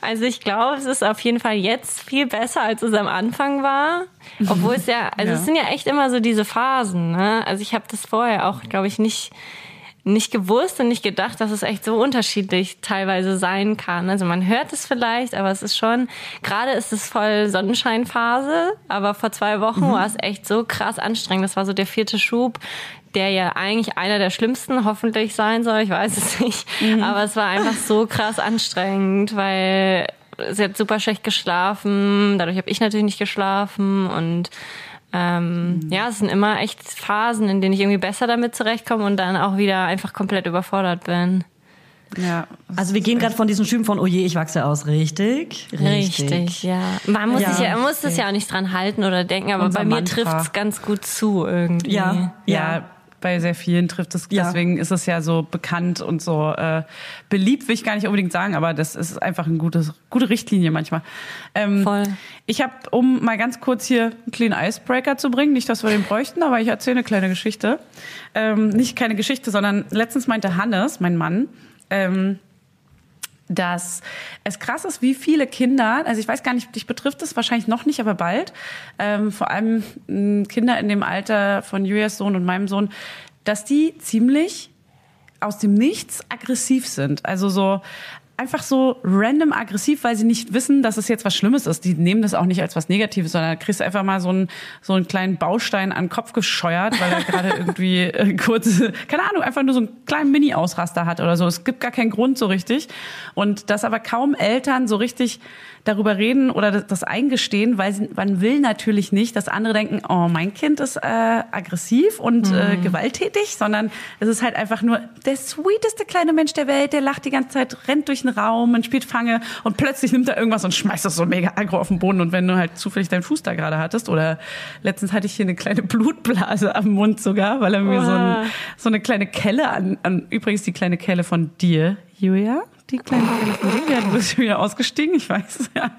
Speaker 3: Also ich glaube, es ist auf jeden Fall jetzt viel besser, als es am Anfang war. Obwohl es ja, also
Speaker 2: Ja.
Speaker 3: es sind ja echt immer so diese Phasen. Ne? Also ich habe das vorher auch, glaube ich, nicht nicht gewusst und nicht gedacht, dass es echt so unterschiedlich teilweise sein kann. Also man hört es vielleicht, aber es ist schon, gerade ist es voll Sonnenscheinphase, aber vor zwei Wochen war es echt so krass anstrengend. Das war so der vierte Schub, der ja eigentlich einer der schlimmsten hoffentlich sein soll. Ich weiß es nicht. Aber es war einfach so krass anstrengend, weil sie hat super schlecht geschlafen. Dadurch habe ich natürlich nicht geschlafen und ähm, ja, es sind immer echt Phasen, in denen ich irgendwie besser damit zurechtkomme und dann auch wieder einfach komplett überfordert bin.
Speaker 2: Ja.
Speaker 1: Also wir gehen gerade von diesen Schüben von, oh je, ich wachse aus, richtig?
Speaker 3: ja. Man muss
Speaker 1: Ja.
Speaker 3: sich ja, man muss das ja auch nicht dran halten oder denken, aber
Speaker 2: Unser
Speaker 3: bei mir trifft es ganz gut zu irgendwie.
Speaker 1: Ja,
Speaker 2: Ja,
Speaker 1: ja.
Speaker 2: Bei sehr vielen trifft es.
Speaker 1: Ja.
Speaker 2: Deswegen ist es ja so bekannt und so äh, beliebt, will ich gar nicht unbedingt sagen, aber das ist einfach eine gute, gute Richtlinie manchmal. Ähm,
Speaker 3: Voll.
Speaker 2: Ich habe, um mal ganz kurz hier einen kleinen Icebreaker zu bringen, nicht, dass wir den bräuchten, aber ich erzähle eine kleine Geschichte. Ähm, nicht keine Geschichte, sondern letztens meinte Hannes, mein Mann, ähm, dass es krass ist, wie viele Kinder, also ich weiß gar nicht, dich betrifft es wahrscheinlich noch nicht, aber bald, ähm, vor allem Kinder in dem Alter von Julias Sohn und meinem Sohn, dass die ziemlich aus dem Nichts aggressiv sind. Also so einfach so random aggressiv, weil sie nicht wissen, dass es jetzt was Schlimmes ist. Die nehmen das auch nicht als was Negatives, sondern da kriegst du einfach mal so einen, so einen kleinen Baustein an den Kopf gescheuert, weil er gerade irgendwie äh, kurz, keine Ahnung, einfach nur so einen kleinen Mini-Ausraster hat oder so. Es gibt gar keinen Grund so richtig. Und dass aber kaum Eltern so richtig darüber reden oder das, das eingestehen, weil sie, man will natürlich nicht, dass andere denken, oh, mein Kind ist äh, aggressiv und äh, gewalttätig, sondern es ist halt einfach nur der sweeteste kleine Mensch der Welt, der lacht die ganze Zeit, rennt durch den Raum und spielt Fange und plötzlich nimmt er irgendwas und schmeißt das so mega aggro auf den Boden. Und wenn du halt zufällig deinen Fuß da gerade hattest oder letztens hatte ich hier eine kleine Blutblase am Mund sogar, weil er mir so, ein, so eine kleine Kelle an, an, übrigens die kleine Kelle von dir, Julia, die kleine Kelle von dir, du bist wieder ausgestiegen, ich weiß es ja.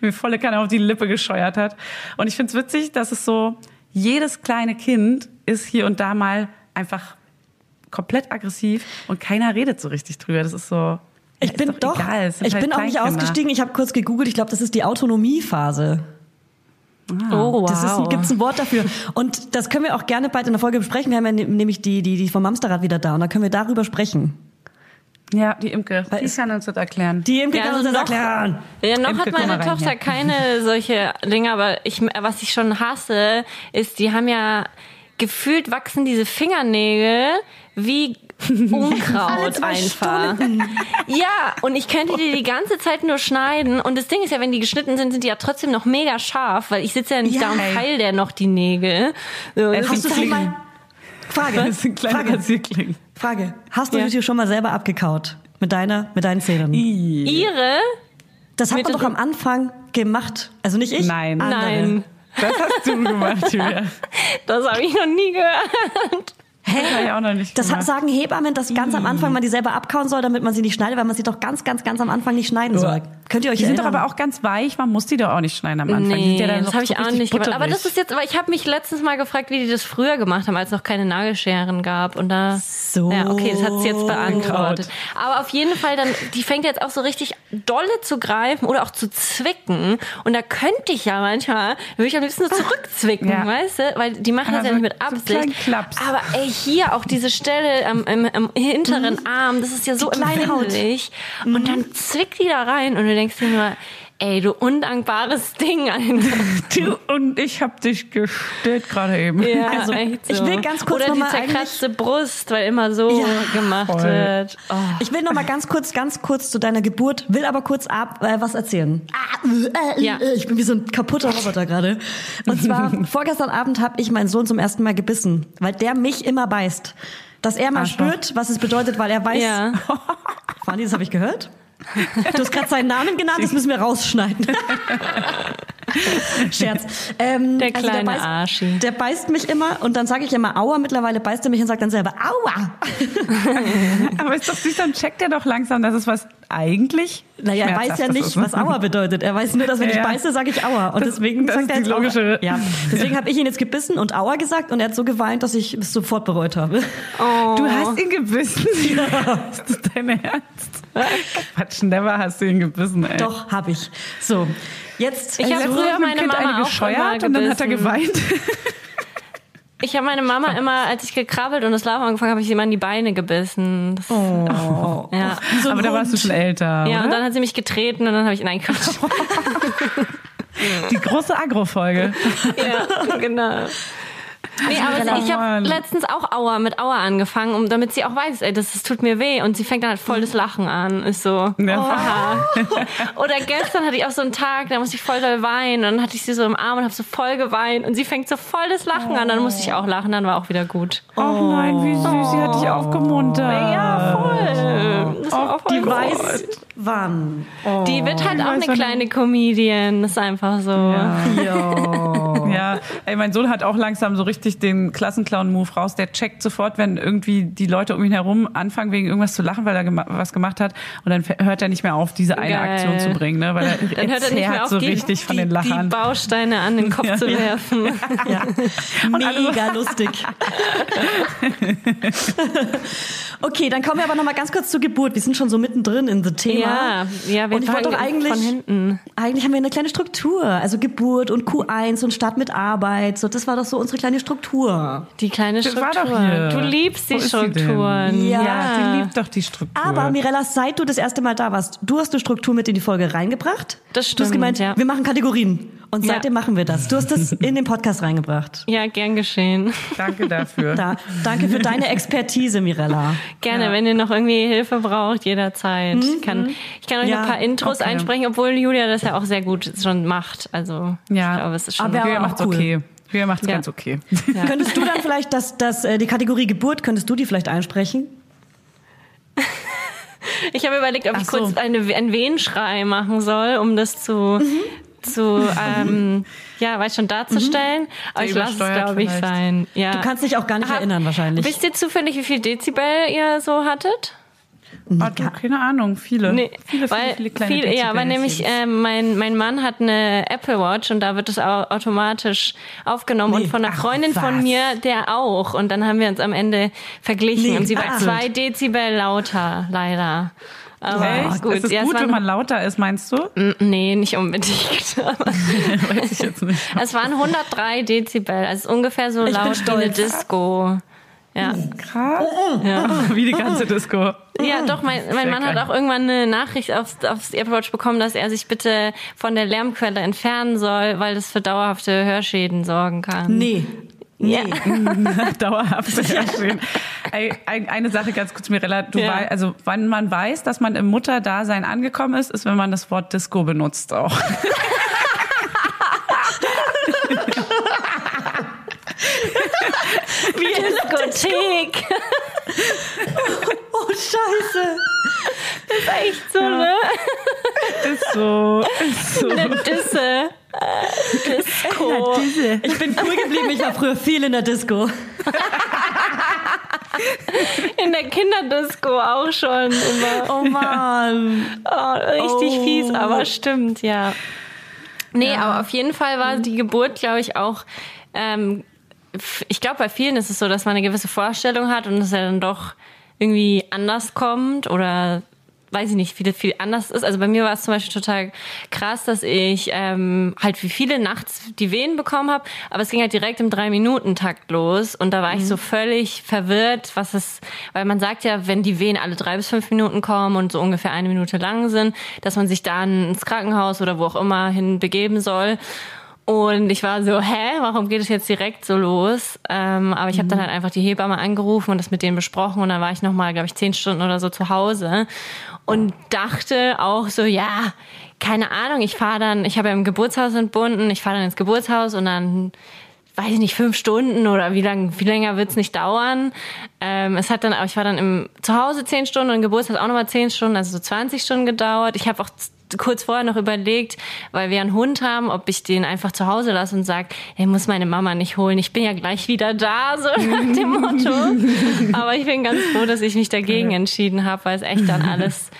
Speaker 2: Mir volle Kanne auf die Lippe gescheuert hat. Und ich find's witzig, dass es so, jedes kleine Kind ist hier und da mal einfach komplett aggressiv und keiner redet so richtig drüber. Das ist so.
Speaker 1: Ich
Speaker 2: ja,
Speaker 1: bin
Speaker 2: ist doch,
Speaker 1: doch.
Speaker 2: Es
Speaker 1: ich
Speaker 2: halt
Speaker 1: bin auch nicht ausgestiegen. Ich habe kurz gegoogelt. Ich glaube, das ist die Autonomiephase.
Speaker 3: Oh, wow.
Speaker 1: Das ist ein, gibt's ein Wort dafür. Und das können wir auch gerne bald in der Folge besprechen. Wir haben ja ne- nämlich die, die, die vom Amsterrad wieder da und da können wir darüber sprechen.
Speaker 2: Ja, die Imke.
Speaker 1: Weil
Speaker 2: Die kann uns das erklären.
Speaker 1: Die Imke
Speaker 3: Ja,
Speaker 1: kann
Speaker 3: also
Speaker 1: uns das
Speaker 3: noch-
Speaker 1: erklären.
Speaker 3: Ja, noch
Speaker 2: Imke,
Speaker 3: hat meine
Speaker 2: rein
Speaker 3: Tochter
Speaker 2: hier.
Speaker 3: keine solche Dinge, aber ich, was ich schon hasse, ist, die haben ja gefühlt wachsen diese Fingernägel wie Unkraut einfach. Ja, und ich könnte die die ganze Zeit nur schneiden. Und das Ding ist ja, wenn die geschnitten sind, sind die ja trotzdem noch mega scharf, weil ich sitze ja nicht
Speaker 1: Ja,
Speaker 3: da und feil der noch die Nägel. So,
Speaker 2: Es
Speaker 3: das
Speaker 2: Klingen.
Speaker 1: mal Frage,
Speaker 2: Das sind kleine
Speaker 1: Frage,
Speaker 2: Rasierklingen.
Speaker 1: Frage. Hast du
Speaker 3: Ja.
Speaker 1: dich schon mal selber abgekaut mit deiner, mit deinen Zähnen?
Speaker 3: ihre?
Speaker 1: Das hat
Speaker 3: Mit
Speaker 1: man doch am Anfang gemacht. Also nicht ich.
Speaker 2: Nein.
Speaker 1: andere.
Speaker 3: Nein,
Speaker 2: Das hast du gemacht, Julia.
Speaker 3: das habe ich noch nie gehört.
Speaker 2: Hä? Das habe ich auch noch nicht
Speaker 1: Das
Speaker 2: gemacht.
Speaker 1: sagen Hebammen, dass ganz am Anfang man die selber abkauen soll, damit man sie nicht schneidet, weil man sie doch ganz, ganz, ganz am Anfang nicht schneiden soll. Könnt ihr euch
Speaker 2: Die sind doch
Speaker 1: erinnern?
Speaker 2: aber auch ganz weich, man muss die doch auch nicht schneiden am Anfang.
Speaker 3: Nee,
Speaker 2: ja dann
Speaker 3: das habe
Speaker 2: so
Speaker 3: ich auch nicht gemacht. Aber das ist jetzt, aber ich habe mich letztens mal gefragt, wie die das früher gemacht haben, als es noch keine Nagelscheren gab. Und da,
Speaker 1: So.
Speaker 3: ja, okay, das hat sie jetzt beantwortet. Aber auf jeden Fall dann, die fängt jetzt auch so richtig dolle zu greifen oder auch zu zwicken. Und da könnte ich ja manchmal, würde ich am liebsten so zurückzwicken,
Speaker 2: Ja.
Speaker 3: weißt du? Weil die machen das ja
Speaker 2: so-
Speaker 3: nicht mit
Speaker 2: so
Speaker 3: Absicht.
Speaker 2: Klaps.
Speaker 3: Aber ey, hier auch diese Stelle am, im, im hinteren Arm, das ist ja so empfindlich. Und dann zwickt die da rein und du denkst dir nur, ey, du undankbares Ding. Alter.
Speaker 2: Du und ich hab dich gestellt gerade eben.
Speaker 3: Ja,
Speaker 1: Also,
Speaker 3: echt
Speaker 1: ich
Speaker 3: so.
Speaker 1: will ganz kurz
Speaker 3: Oder
Speaker 1: noch
Speaker 3: die
Speaker 1: mal
Speaker 3: zerkratzte Brust, weil immer so
Speaker 1: Ja,
Speaker 3: gemacht
Speaker 2: voll.
Speaker 3: wird. Oh.
Speaker 1: Ich will noch mal ganz kurz, ganz kurz zu deiner Geburt, will aber kurz ab äh, was erzählen. Ah, äh, äh,
Speaker 3: Ja.
Speaker 1: äh, Ich bin wie so ein kaputter Roboter gerade. Und zwar vorgestern Abend habe ich meinen Sohn zum ersten Mal gebissen, weil der mich immer beißt. Dass er mal
Speaker 2: Arschloch.
Speaker 1: spürt, was es bedeutet, weil er weiß.
Speaker 3: Ja.
Speaker 1: Fanny, das habe ich gehört. Du hast gerade seinen Namen genannt, das müssen wir rausschneiden. Scherz. Ähm,
Speaker 3: Der kleine
Speaker 1: beißt,
Speaker 3: Arschi.
Speaker 1: Der beißt mich immer und dann sage ich immer Aua. Mittlerweile beißt er mich und sagt dann selber Aua.
Speaker 2: Aber ist doch süß, dann checkt er doch langsam, dass es was eigentlich
Speaker 1: Naja, er weiß ja nicht,
Speaker 2: ist, ne?
Speaker 1: was Aua bedeutet. Er weiß nur, dass wenn
Speaker 2: Ja,
Speaker 1: ich
Speaker 2: ja.
Speaker 1: beiße, sage ich Aua. Und
Speaker 2: Das-
Speaker 1: deswegen
Speaker 2: das
Speaker 1: sagt
Speaker 2: ist
Speaker 1: er
Speaker 2: die
Speaker 1: jetzt
Speaker 2: logische-
Speaker 1: Aua. Ja, deswegen habe ich ihn jetzt gebissen und Aua gesagt und er hat so geweint, dass ich es sofort bereut habe.
Speaker 2: Du hast ihn gebissen? Ist das dein Ernst? Quatsch, never hast du ihn gebissen, ey.
Speaker 1: Doch, habe ich. So, jetzt.
Speaker 3: Ich
Speaker 2: Also,
Speaker 3: früher
Speaker 2: hat
Speaker 3: meine
Speaker 2: Kind
Speaker 3: Mama
Speaker 2: eine
Speaker 3: auch
Speaker 2: gescheuert und dann hat er geweint.
Speaker 3: Ich habe meine Mama immer, als ich gekrabbelt und das Laufen angefangen habe, ich sie immer in die Beine gebissen. Das,
Speaker 1: oh.
Speaker 3: ja.
Speaker 1: so
Speaker 2: Aber da warst du
Speaker 1: Hund.
Speaker 2: schon älter,
Speaker 3: ja,
Speaker 2: oder?
Speaker 3: und dann hat sie mich getreten und dann habe ich, nein, Quatsch.
Speaker 2: Die große Agro-Folge.
Speaker 3: ja, genau. Nee, aber
Speaker 2: Genau.
Speaker 3: ich habe letztens auch Aua mit Aua angefangen, um, damit sie auch weiß, ey, das, das tut mir weh. Und sie fängt dann halt voll das Lachen an. Ist so.
Speaker 2: Ja.
Speaker 3: Aha. Oder gestern hatte ich auch so einen Tag, da musste ich voll doll weinen. Und dann hatte ich sie so im Arm und habe so voll geweint. Und sie fängt so voll das Lachen an. Dann musste ich auch lachen, dann war auch wieder gut.
Speaker 2: Oh nein, wie süß, sie hat dich aufgemuntert.
Speaker 3: Ja, voll. Das war auch voll
Speaker 1: Die
Speaker 3: gut.
Speaker 1: weiß wann. Oh.
Speaker 3: Die wird halt auch eine kleine Comedian. Das ist einfach so.
Speaker 1: Ja.
Speaker 2: Ja, ey, mein Sohn hat auch langsam so richtig den Klassenclown-Move raus. Der checkt sofort, wenn irgendwie die Leute um ihn herum anfangen, wegen irgendwas zu lachen, weil er gema was gemacht hat. Und dann hört er nicht mehr auf, diese eine
Speaker 3: Geil.
Speaker 2: Aktion zu bringen, ne? weil er
Speaker 3: Dann hört er nicht mehr
Speaker 2: erzerrt
Speaker 3: auf,
Speaker 2: so
Speaker 3: die,
Speaker 2: richtig von
Speaker 3: die,
Speaker 2: den Lachern.
Speaker 3: die Bausteine an den Kopf
Speaker 2: Ja,
Speaker 3: zu
Speaker 2: ja.
Speaker 3: werfen.
Speaker 1: Ja. Mega lustig. okay, dann kommen wir aber noch mal ganz kurz zur Geburt. Wir sind schon so mittendrin in the Thema.
Speaker 3: Ja, ja, wir
Speaker 1: und ich wollte doch eigentlich
Speaker 3: von hinten.
Speaker 1: Eigentlich haben wir eine kleine Struktur, also Geburt und Q1 und Start mit Arbeit. So, das war doch so unsere kleine Struktur.
Speaker 3: Die kleine
Speaker 2: Das war
Speaker 3: Struktur.
Speaker 2: doch hier.
Speaker 3: Du liebst die
Speaker 2: Wo?
Speaker 3: Strukturen.
Speaker 1: Ja.
Speaker 2: Ja, die liebt doch die Struktur.
Speaker 1: Aber Mirella, seit du das erste Mal da warst, du hast eine Struktur mit in die Folge reingebracht.
Speaker 3: Das
Speaker 1: Du hast
Speaker 3: stimmt,
Speaker 1: gemeint,
Speaker 3: ja.
Speaker 1: wir machen Kategorien. Und
Speaker 3: Ja.
Speaker 1: seitdem machen wir das. Du hast das in den Podcast reingebracht.
Speaker 3: Ja, gern geschehen.
Speaker 2: Danke dafür.
Speaker 1: Da, danke für deine Expertise, Mirella.
Speaker 3: Gerne, wenn ihr noch irgendwie Hilfe braucht, jederzeit. Ich, kann, ich kann euch
Speaker 1: Ja,
Speaker 3: noch ein paar Intros
Speaker 2: okay.
Speaker 3: einsprechen, obwohl Julia das ja auch sehr gut schon macht. Also
Speaker 2: Ja.
Speaker 3: ich glaube, es ist schon
Speaker 1: Aber-
Speaker 2: Julia macht's
Speaker 1: cool.
Speaker 2: okay. Julia macht's
Speaker 3: Ja.
Speaker 2: ganz okay.
Speaker 1: Könntest du dann vielleicht das, das, äh, die Kategorie Geburt, könntest du die vielleicht einsprechen?
Speaker 3: Ich habe überlegt, ob ich
Speaker 2: so.
Speaker 3: kurz eine, einen Wehenschrei machen soll, um das zu, zu ähm, ja, weiß schon darzustellen. Aber
Speaker 2: Sehr
Speaker 3: ich lasse es, glaube ich,
Speaker 2: vielleicht.
Speaker 3: sein. Ja.
Speaker 1: Du kannst dich auch gar nicht
Speaker 3: Hab-
Speaker 1: erinnern wahrscheinlich.
Speaker 3: Wisst ihr zufällig, wie viel Dezibel ihr so hattet?
Speaker 2: Ah, du, keine Ahnung, viele.
Speaker 3: Nee,
Speaker 2: viele, viele,
Speaker 3: weil
Speaker 2: viele kleine
Speaker 3: viel, ja, weil nämlich äh, mein mein Mann hat eine Apple Watch und da wird es au automatisch aufgenommen
Speaker 1: Nee.
Speaker 3: und von einer
Speaker 2: Ach,
Speaker 3: Freundin von
Speaker 2: was?
Speaker 3: mir der auch und dann haben wir uns am Ende verglichen
Speaker 1: Nee,
Speaker 3: und sie war
Speaker 1: ach.
Speaker 3: zwei Dezibel lauter leider. Aber
Speaker 2: Echt?
Speaker 3: gut,
Speaker 2: ist es
Speaker 3: ja, es
Speaker 2: gut, wenn man lauter ist, meinst du?
Speaker 3: Nee, nicht unbedingt.
Speaker 2: Weiß ich jetzt nicht.
Speaker 3: es waren 103 Dezibel, also ungefähr so
Speaker 1: Ich bin
Speaker 3: laut wie eine. Disco. Ja.
Speaker 2: Krass. Ja. Wie die ganze Disco.
Speaker 3: Ja, doch, mein, mein
Speaker 2: Sehr
Speaker 3: Mann hat auch irgendwann eine Nachricht aufs, aufs Apple Watch bekommen, dass er sich bitte von der Lärmquelle entfernen soll, weil das für dauerhafte Hörschäden sorgen kann.
Speaker 1: Nee.
Speaker 3: Ja.
Speaker 2: Dauerhaft sehr schön. Ey, ein, eine Sache ganz kurz, Mirella. Du
Speaker 3: Ja.
Speaker 2: wei- also wann man weiß, dass man im Mutterdasein angekommen ist, ist, wenn man das Wort Disco benutzt auch.
Speaker 3: Wie Diskothek.
Speaker 1: Oh, scheiße.
Speaker 3: ist echt so, ne?
Speaker 2: Ist so. Ist so.
Speaker 3: Eine Disse. Äh, Disco.
Speaker 1: Ich bin cool geblieben. Ich war früher viel in der Disco.
Speaker 3: In der Kinderdisco auch schon immer.
Speaker 1: Oh Mann.
Speaker 3: Oh, richtig
Speaker 1: Oh.
Speaker 3: fies, aber stimmt, ja. Nee, aber auf jeden Fall war die Geburt, glaube ich, auch. Ähm, ich glaube, bei vielen ist es so, dass man eine gewisse Vorstellung hat und es ja dann doch irgendwie anders kommt oder weiß ich nicht, viel, viel anders ist. Also bei mir war es zum Beispiel total krass, dass ich ähm, halt wie viele nachts die Wehen bekommen habe, aber es ging halt direkt im Drei-Minuten-Takt los und da war ich so völlig verwirrt, was es, weil man sagt ja, wenn die Wehen alle drei bis fünf Minuten kommen und so ungefähr eine Minute lang sind, dass man sich dann ins Krankenhaus oder wo auch immer hin begeben soll. Und ich war so, hä, warum geht es jetzt direkt so los? Ähm, aber ich habe dann halt einfach die Hebamme angerufen und das mit denen besprochen und dann war ich noch mal, glaube ich, zehn Stunden oder so zu Hause und dachte auch so, ja, keine Ahnung, ich fahre dann, ich habe ja im Geburtshaus entbunden, ich fahre dann ins Geburtshaus und dann weiß ich nicht, fünf Stunden oder wie lang, viel länger wird's nicht dauern. Ähm, es hat dann, aber ich war dann im Zuhause zehn Stunden und im Geburtstag auch nochmal zehn Stunden, also so 20 Stunden gedauert. Ich habe auch kurz vorher noch überlegt, weil wir einen Hund haben, ob ich den einfach zu Hause lasse und sag, er muss meine Mama nicht holen, ich bin ja gleich wieder da, so nach dem Motto. Aber ich bin ganz froh, dass ich mich dagegen entschieden habe, weil es echt dann alles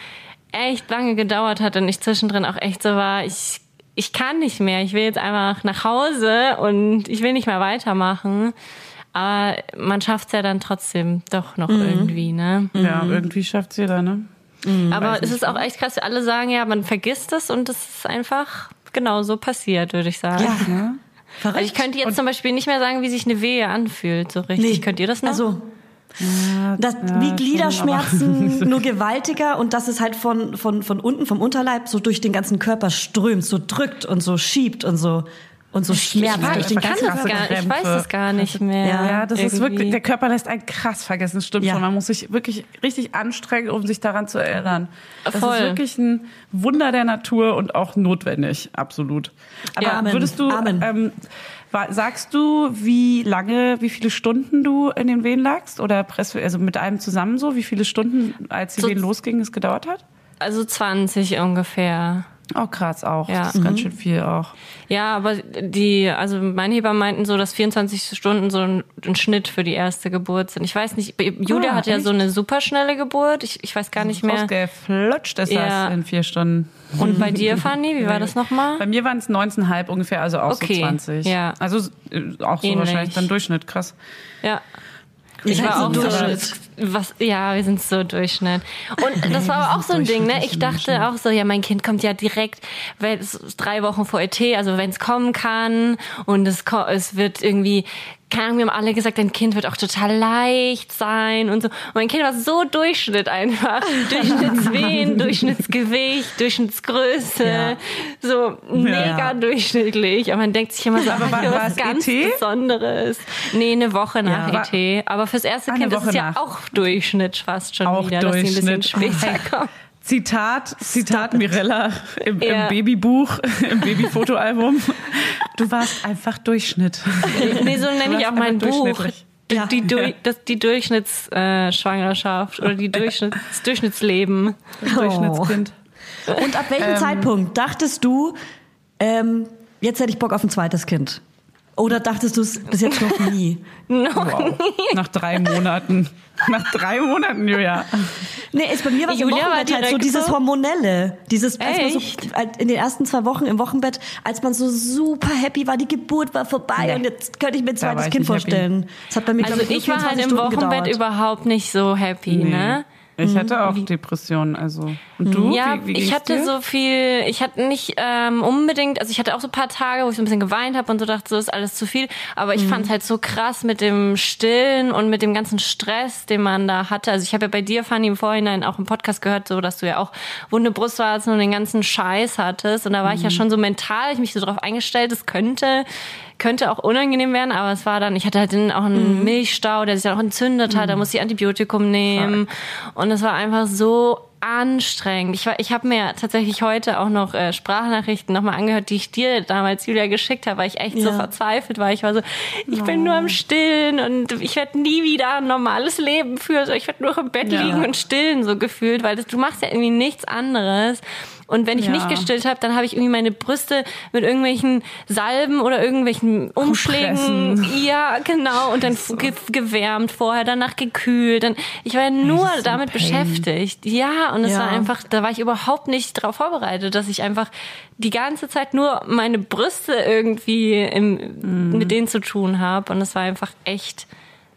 Speaker 3: echt lange gedauert hat und ich zwischendrin auch echt so war, ich ich kann nicht mehr, ich will jetzt einfach nach Hause und ich will nicht mehr weitermachen. Aber man schafft's ja dann trotzdem doch noch irgendwie, ne?
Speaker 2: Ja, irgendwie schafft jeder, ne?
Speaker 3: Aber es ist auch echt krass, alle sagen ja, man vergisst es und es ist einfach genau so passiert, würde ich sagen.
Speaker 1: Ja. Verrückt.
Speaker 3: Also ich könnte jetzt zum Beispiel nicht mehr sagen, wie sich eine Wehe anfühlt, so richtig. Könnt ihr das noch?
Speaker 1: Also, das, wie Gliederschmerzen, nur gewaltiger und dass es halt von, von, von unten, vom Unterleib so durch den ganzen Körper strömt, so drückt und so schiebt und so, und so schmerzt
Speaker 3: ich, ich kann das gar ich weiß es gar nicht mehr.
Speaker 1: Ja,
Speaker 2: Ja, das ist
Speaker 3: irgendwie.
Speaker 2: wirklich, der Körper lässt einen krass vergessen, das stimmt
Speaker 1: Ja.
Speaker 2: schon. Man muss sich wirklich richtig anstrengen, um sich daran zu erinnern. Das
Speaker 3: Voll.
Speaker 2: ist wirklich ein Wunder der Natur und auch notwendig, absolut. Aber
Speaker 1: Ja, Amen.
Speaker 2: würdest du,
Speaker 1: Amen.
Speaker 2: ähm, sagst du, wie lange, wie viele Stunden du in den Wehen lagst? Oder press, also mit einem zusammen so, wie viele Stunden, als die
Speaker 3: So-
Speaker 2: Wehen losgingen, es gedauert hat?
Speaker 3: Also 20 ungefähr.
Speaker 2: Oh, krass auch.
Speaker 3: Ja.
Speaker 2: Das ist ganz schön viel auch.
Speaker 3: Ja, aber die, also meine Hebamme meinten so, dass 24 Stunden so ein, ein Schnitt für die erste Geburt sind. Ich weiß nicht, Julia
Speaker 2: Ah,
Speaker 3: hat ja
Speaker 2: echt?
Speaker 3: so eine superschnelle Geburt. Ich, ich weiß gar nicht mehr.
Speaker 2: Ausgeflutscht ist
Speaker 3: Ja.
Speaker 2: das in vier Stunden.
Speaker 3: Und bei dir, Fanny, wie war das nochmal?
Speaker 2: Bei mir waren es 19,5 ungefähr, also auch
Speaker 3: Okay,
Speaker 2: so 20.
Speaker 3: ja.
Speaker 2: Also äh, auch so
Speaker 3: Ähnlich.
Speaker 2: wahrscheinlich dann Durchschnitt, krass.
Speaker 3: Ja. Ich war auch
Speaker 1: so
Speaker 3: so,
Speaker 1: Durchschnitt.
Speaker 3: was, ja, wir sind so Durchschnitt. Und das war aber auch so ein Ding, ne? Ich dachte auch so, ja, mein Kind kommt ja direkt, weil es drei Wochen vor ET, also wenn es kommen kann und es, es wird irgendwie, keine Ahnung, wir haben alle gesagt, dein Kind wird auch total leicht sein und so. Und mein Kind war so Durchschnitt einfach. Durchschnittswehen, Durchschnittsgewicht, Durchschnittsgröße.
Speaker 1: Ja.
Speaker 3: So mega durchschnittlich. Aber man denkt sich immer so,
Speaker 2: Aber war-
Speaker 3: was ganz
Speaker 2: ET?
Speaker 3: Besonderes. Nee, eine Woche nach
Speaker 2: Ja.
Speaker 3: ET. Aber fürs erste
Speaker 2: eine
Speaker 3: Kind ist es ja
Speaker 2: nach.
Speaker 3: auch Durchschnitt fast schon
Speaker 2: Auch
Speaker 3: wieder, dass sie ein bisschen später kommen.
Speaker 2: Zitat, Zitat Mirella im,
Speaker 3: Ja.
Speaker 2: im Babybuch, im Babyfotoalbum. Du warst einfach Durchschnitt.
Speaker 3: Nee, so nenne ich auch mein Buch. Die,
Speaker 1: Ja.
Speaker 3: die, das, die Durchschnittsschwangerschaft äh, oder die Durchschnitts, das Durchschnittsleben.
Speaker 2: Durchschnittskind.
Speaker 1: Und ab welchem Zeitpunkt dachtest du, ähm, jetzt hätte ich Bock auf ein zweites Kind? Oder dachtest du es bis jetzt noch nie?
Speaker 2: Wow. Nach drei Monaten. Nach drei Monaten, Julia.
Speaker 1: Nee, ist bei mir was im
Speaker 3: Julia war
Speaker 1: Wochenbett halt so dieses? Hormonelle. Dieses, als man so,
Speaker 3: Echt?
Speaker 1: in den ersten zwei Wochen im Wochenbett, als man so super happy war, die Geburt war vorbei
Speaker 2: Nee.
Speaker 1: und jetzt könnte ich mir ein zweites
Speaker 2: ich
Speaker 1: Kind
Speaker 2: nicht happy.
Speaker 1: vorstellen. Das hat bei mir,
Speaker 3: Also
Speaker 1: glaub
Speaker 3: ich war halt
Speaker 1: 24
Speaker 3: im
Speaker 1: Stunden
Speaker 3: Wochenbett
Speaker 1: gedauert.
Speaker 3: überhaupt nicht so happy, ne?
Speaker 2: Ich hatte auch Depressionen, also. Und du?
Speaker 3: Ja,
Speaker 2: wie, wie
Speaker 3: ich hatte
Speaker 2: dir?
Speaker 3: so viel, ich hatte nicht ähm, unbedingt, also ich hatte auch so ein paar Tage, wo ich so ein bisschen geweint habe und so dachte, so ist alles zu viel. Aber ich fand es halt so krass mit dem Stillen und mit dem ganzen Stress, den man da hatte. Also ich habe ja bei dir, Fanny, im Vorhinein auch im Podcast gehört, so dass du ja auch wunde Brustwarzen und den ganzen Scheiß hattest. Und da war ich ja schon so mental, ich mich so darauf eingestellt, es könnte könnte auch unangenehm werden, aber es war dann, ich hatte halt dann auch einen Milchstau, der sich dann auch entzündet hat, da musste ich Antibiotikum nehmen und es war einfach so anstrengend. Ich war, ich habe mir tatsächlich heute auch noch äh, Sprachnachrichten nochmal angehört, die ich dir damals Julia geschickt habe, weil ich echt so
Speaker 1: Ja.
Speaker 3: verzweifelt war. Ich war so, ich bin nur am Stillen und ich werde nie wieder ein normales Leben führen. So, ich werde nur im Bett
Speaker 2: Ja.
Speaker 3: liegen und stillen so gefühlt, weil das, du machst ja irgendwie nichts anderes. Und wenn ich
Speaker 2: Ja.
Speaker 3: nicht gestillt habe, dann habe ich irgendwie meine Brüste mit irgendwelchen Salben oder irgendwelchen Umschlägen,
Speaker 2: Kompressen.
Speaker 3: ja genau, und dann ge gewärmt vorher, danach gekühlt. Dann ich war ja nur
Speaker 2: so
Speaker 3: damit
Speaker 2: Pain.
Speaker 3: beschäftigt. Ja, und es
Speaker 1: Ja.
Speaker 3: war einfach, da war ich überhaupt nicht darauf vorbereitet, dass ich einfach die ganze Zeit nur meine Brüste irgendwie im,
Speaker 2: Mhm.
Speaker 3: mit denen zu tun habe. Und es war einfach echt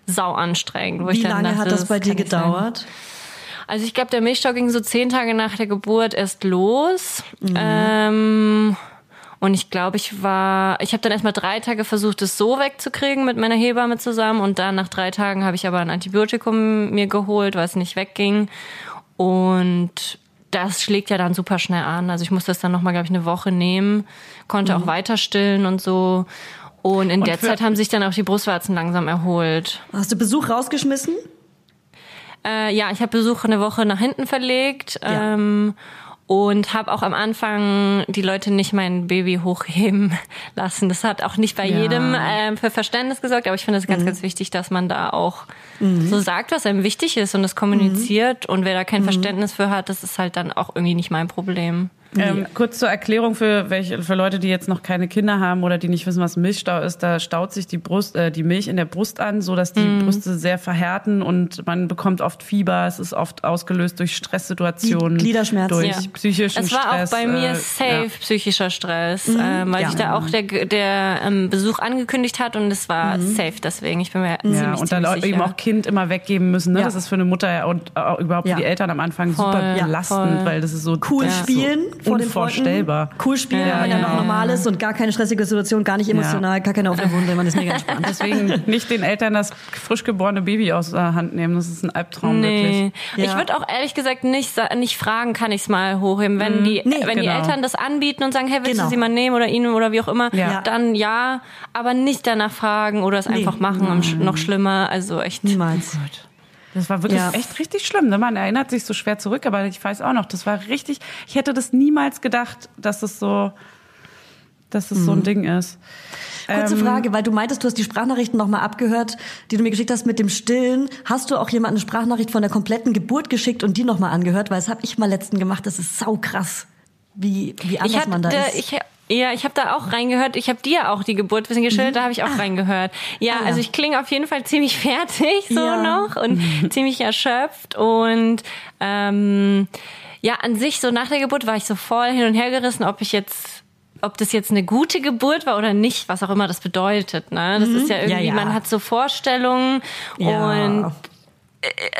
Speaker 3: sau anstrengend.
Speaker 1: Wie lange
Speaker 3: dachte,
Speaker 1: hat das bei dir
Speaker 3: nicht sein. Also ich glaube, der Milchstau ging so zehn Tage nach der Geburt erst los.
Speaker 1: Mhm.
Speaker 3: Ähm, und ich glaube, ich war, ich habe dann erstmal drei Tage versucht, es so wegzukriegen mit meiner Hebamme zusammen. Und dann nach drei Tagen habe ich aber ein Antibiotikum mir geholt, weil es nicht wegging. Und das schlägt ja dann super schnell an. Also ich musste das dann nochmal, glaube ich, eine Woche nehmen, konnte auch weiter stillen und so. Und in
Speaker 2: Und
Speaker 3: der Zeit haben sich dann auch die Brustwarzen langsam erholt.
Speaker 1: Hast du Besuch rausgeschmissen?
Speaker 3: Äh, ja, ich habe Besuche eine Woche nach hinten verlegt
Speaker 1: Ja.
Speaker 3: ähm, und habe auch am Anfang die Leute nicht mein Baby hochheben lassen. Das hat auch nicht bei
Speaker 2: Ja.
Speaker 3: jedem ähm, für Verständnis gesorgt, aber ich finde es
Speaker 1: Mhm.
Speaker 3: ganz, ganz wichtig, dass man da auch so sagt, was einem wichtig ist und das kommuniziert.
Speaker 1: Mhm.
Speaker 3: Und wer da kein Verständnis für hat, das ist halt dann auch irgendwie nicht mein Problem.
Speaker 2: Ähm, kurz zur Erklärung für welche, für Leute, die jetzt noch keine Kinder haben oder die nicht wissen, was Milchstau ist. Da staut sich die Brust, äh, die Milch in der Brust an, so dass die
Speaker 3: Mhm.
Speaker 2: Brüste sehr verhärten und man bekommt oft Fieber. Es ist oft ausgelöst durch Stresssituationen,
Speaker 1: Gliederschmerzen.
Speaker 2: durch
Speaker 3: Ja.
Speaker 2: psychischen
Speaker 3: Es war
Speaker 2: Stress.
Speaker 3: auch bei mir
Speaker 2: äh,
Speaker 3: safe
Speaker 2: ja.
Speaker 3: psychischer Stress, ähm, weil
Speaker 1: Ja.
Speaker 3: sich da auch der, der ähm, Besuch angekündigt hat und es war safe deswegen. Ich bin mir ziemlich,
Speaker 2: Ja, und dann
Speaker 3: ziemlich
Speaker 2: eben auch Kind immer weggeben müssen. Ne?
Speaker 1: Ja.
Speaker 2: Das ist für eine Mutter und auch überhaupt
Speaker 1: Ja.
Speaker 2: für die Eltern am Anfang
Speaker 3: Voll,
Speaker 2: super belastend, weil das ist so
Speaker 1: Cool
Speaker 2: ja,
Speaker 1: spielen
Speaker 2: so
Speaker 1: vor den
Speaker 2: unvorstellbar.
Speaker 1: Freunden. Cool spielen,
Speaker 3: Ja,
Speaker 1: wenn man ja
Speaker 3: ja,
Speaker 1: noch
Speaker 3: ja.
Speaker 1: normal ist und gar keine stressige Situation, gar nicht emotional, gar keine offene Wunde, man ist mega entspannt.
Speaker 2: Deswegen nicht den Eltern das frisch geborene Baby aus der Hand nehmen. Das ist ein Albtraum
Speaker 3: Nee.
Speaker 2: wirklich.
Speaker 1: Ja.
Speaker 3: Ich würde auch ehrlich gesagt nicht, nicht fragen, kann ich es mal hochheben. Wenn, die,
Speaker 1: Nee,
Speaker 3: wenn die
Speaker 2: genau.
Speaker 3: Eltern das anbieten und sagen, hey, willst
Speaker 1: Genau.
Speaker 3: du sie mal nehmen oder ihn oder wie auch immer,
Speaker 2: Ja.
Speaker 3: dann ja, aber nicht danach fragen oder es einfach machen und sch- noch schlimmer. Also echt.
Speaker 1: Niemals.
Speaker 2: Das war wirklich
Speaker 1: Ja.
Speaker 2: echt richtig schlimm. Ne? Man erinnert sich so schwer zurück, aber ich weiß auch noch, das war richtig. Ich hätte das niemals gedacht, dass das so, dass das so ein Ding ist.
Speaker 1: Kurze
Speaker 2: Ähm,
Speaker 1: Frage, weil du meintest, du hast die Sprachnachrichten nochmal abgehört, die du mir geschickt hast mit dem Stillen. Hast du auch jemand eine Sprachnachricht von der kompletten Geburt geschickt und die nochmal angehört? Weil das habe ich mal letzten gemacht. Das ist saukrass, wie, wie anders
Speaker 3: hatte,
Speaker 1: man da ist.
Speaker 3: ich, ja, ich habe da auch reingehört. Ich habe dir auch die Geburt ein bisschen geschildert, da habe ich auch reingehört. Ja,
Speaker 1: Ah, ja.
Speaker 3: also ich klinge auf jeden Fall ziemlich fertig so
Speaker 1: Ja.
Speaker 3: noch und ziemlich erschöpft und ähm, ja, an sich so nach der Geburt war ich so voll hin und her gerissen, ob ich jetzt ob das jetzt eine gute Geburt war oder nicht, was auch immer das bedeutet. Ne? Das ist ja irgendwie,
Speaker 1: Mhm. Ja, ja.
Speaker 3: man hat so Vorstellungen
Speaker 1: Ja.
Speaker 3: und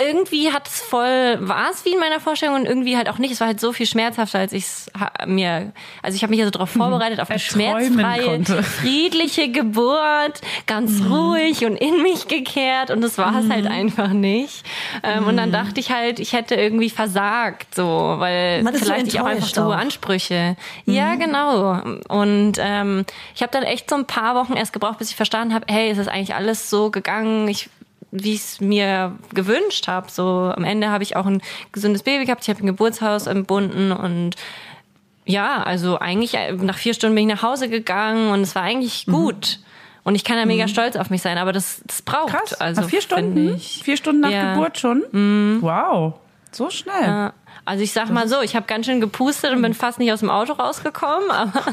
Speaker 3: irgendwie hat es voll, war es wie in meiner Vorstellung und irgendwie halt auch nicht. Es war halt so viel schmerzhafter, als ich es mir, also ich habe mich ja so darauf vorbereitet, auf eine schmerzfreie,
Speaker 2: konnte.
Speaker 3: friedliche Geburt, ganz ruhig und in mich gekehrt und das war es halt einfach nicht. Ähm, Und dann dachte ich halt, ich hätte irgendwie versagt, so, weil
Speaker 1: ist so
Speaker 3: vielleicht ich auch einfach zu hohe. Ansprüche. Ja, genau. Und ähm, ich habe dann echt so ein paar Wochen erst gebraucht, bis ich verstanden habe, hey, es ist eigentlich alles so gegangen, ich wie ich es mir gewünscht habe. So am Ende habe ich auch ein gesundes Baby gehabt, ich habe ein Geburtshaus entbunden und ja, also eigentlich äh, nach vier Stunden bin ich nach Hause gegangen und es war eigentlich
Speaker 2: Mhm.
Speaker 3: gut. Und ich kann da mega stolz auf mich sein, aber das, das braucht.
Speaker 2: Krass.
Speaker 3: Also
Speaker 2: Nach vier Stunden? Vier Stunden nach
Speaker 3: Ja. Mhm.
Speaker 2: Geburt schon? Wow. So schnell.
Speaker 3: Ja. Also ich sag mal so, ich habe ganz schön gepustet und bin fast nicht aus dem Auto rausgekommen, aber,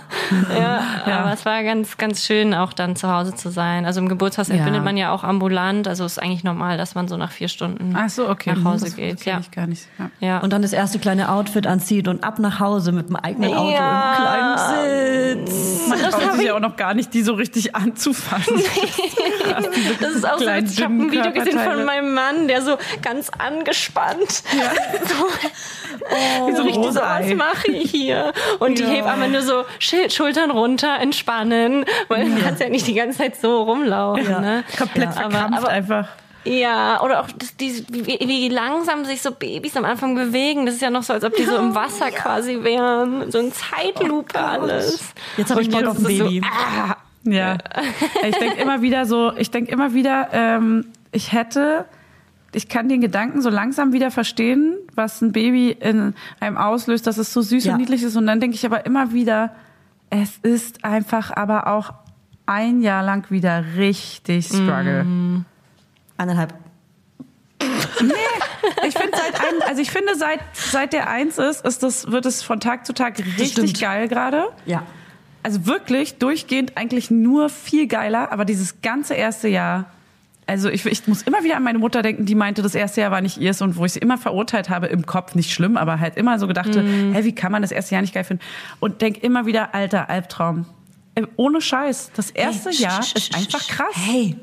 Speaker 3: ja,
Speaker 2: Ja.
Speaker 3: aber es war ganz, ganz schön, auch dann zu Hause zu sein. Also im Geburtshaus
Speaker 2: Ja.
Speaker 3: entbindet man ja auch ambulant, also ist eigentlich normal, dass man so nach vier Stunden
Speaker 2: Ach so, okay.
Speaker 3: nach Hause
Speaker 2: das
Speaker 3: geht. Ja.
Speaker 2: ich gar nicht. Ja.
Speaker 3: Ja.
Speaker 1: Und dann das erste kleine Outfit anzieht und ab nach Hause mit dem eigenen Auto
Speaker 3: Ja.
Speaker 1: im kleinen Sitz.
Speaker 2: Man
Speaker 3: Das
Speaker 2: traut sich
Speaker 3: ich-
Speaker 2: ja auch noch gar nicht, die so richtig anzufassen.
Speaker 3: Das ist auch so
Speaker 2: kleinen,
Speaker 3: witzig. Ich habe ein Video gesehen von meinem Mann, der so ganz angespannt.
Speaker 2: Wie so ein
Speaker 3: Richtig so, was mache ich hier? Und die
Speaker 2: Ja.
Speaker 3: Hebamme nur so Schultern runter, entspannen, weil du kannst ja nicht die ganze Zeit so rumlaufen.
Speaker 1: Ja.
Speaker 3: Ne?
Speaker 2: Komplett
Speaker 3: Aber-
Speaker 2: verkrampft
Speaker 3: aber-
Speaker 2: einfach.
Speaker 3: Ja, oder auch das, die, wie, wie langsam sich so Babys am Anfang bewegen. Das ist ja noch so, als ob die so im Wasser quasi wären. So ein Zeitlupe alles.
Speaker 1: Jetzt habe ich Bock auf ein
Speaker 3: es so,
Speaker 1: Baby.
Speaker 3: ah,
Speaker 2: Ja. Ich denke immer wieder so, ich denke immer wieder, ähm, ich hätte, ich kann den Gedanken so langsam wieder verstehen, was ein Baby in einem auslöst, dass es so süß
Speaker 1: Ja.
Speaker 2: und niedlich ist. Und dann denke ich aber immer wieder, es ist einfach aber auch ein Jahr lang wieder richtig Struggle.
Speaker 1: Eineinhalb.
Speaker 2: Ich finde seit einem, also ich finde seit seit der eins ist, ist das wird es von Tag zu Tag richtig geil gerade.
Speaker 1: Ja.
Speaker 2: Also wirklich durchgehend eigentlich nur viel geiler, aber dieses ganze erste Jahr, also ich, ich muss immer wieder an meine Mutter denken, die meinte, das erste Jahr war nicht ihrs und wo ich sie immer verurteilt habe im Kopf, nicht schlimm, aber halt immer so gedachte, hä, wie kann man das erste Jahr nicht geil finden? Und denk immer wieder, alter Albtraum. Äh, Ohne Scheiß, das erste
Speaker 1: Hey,
Speaker 2: Jahr ist einfach krass.
Speaker 1: Hey,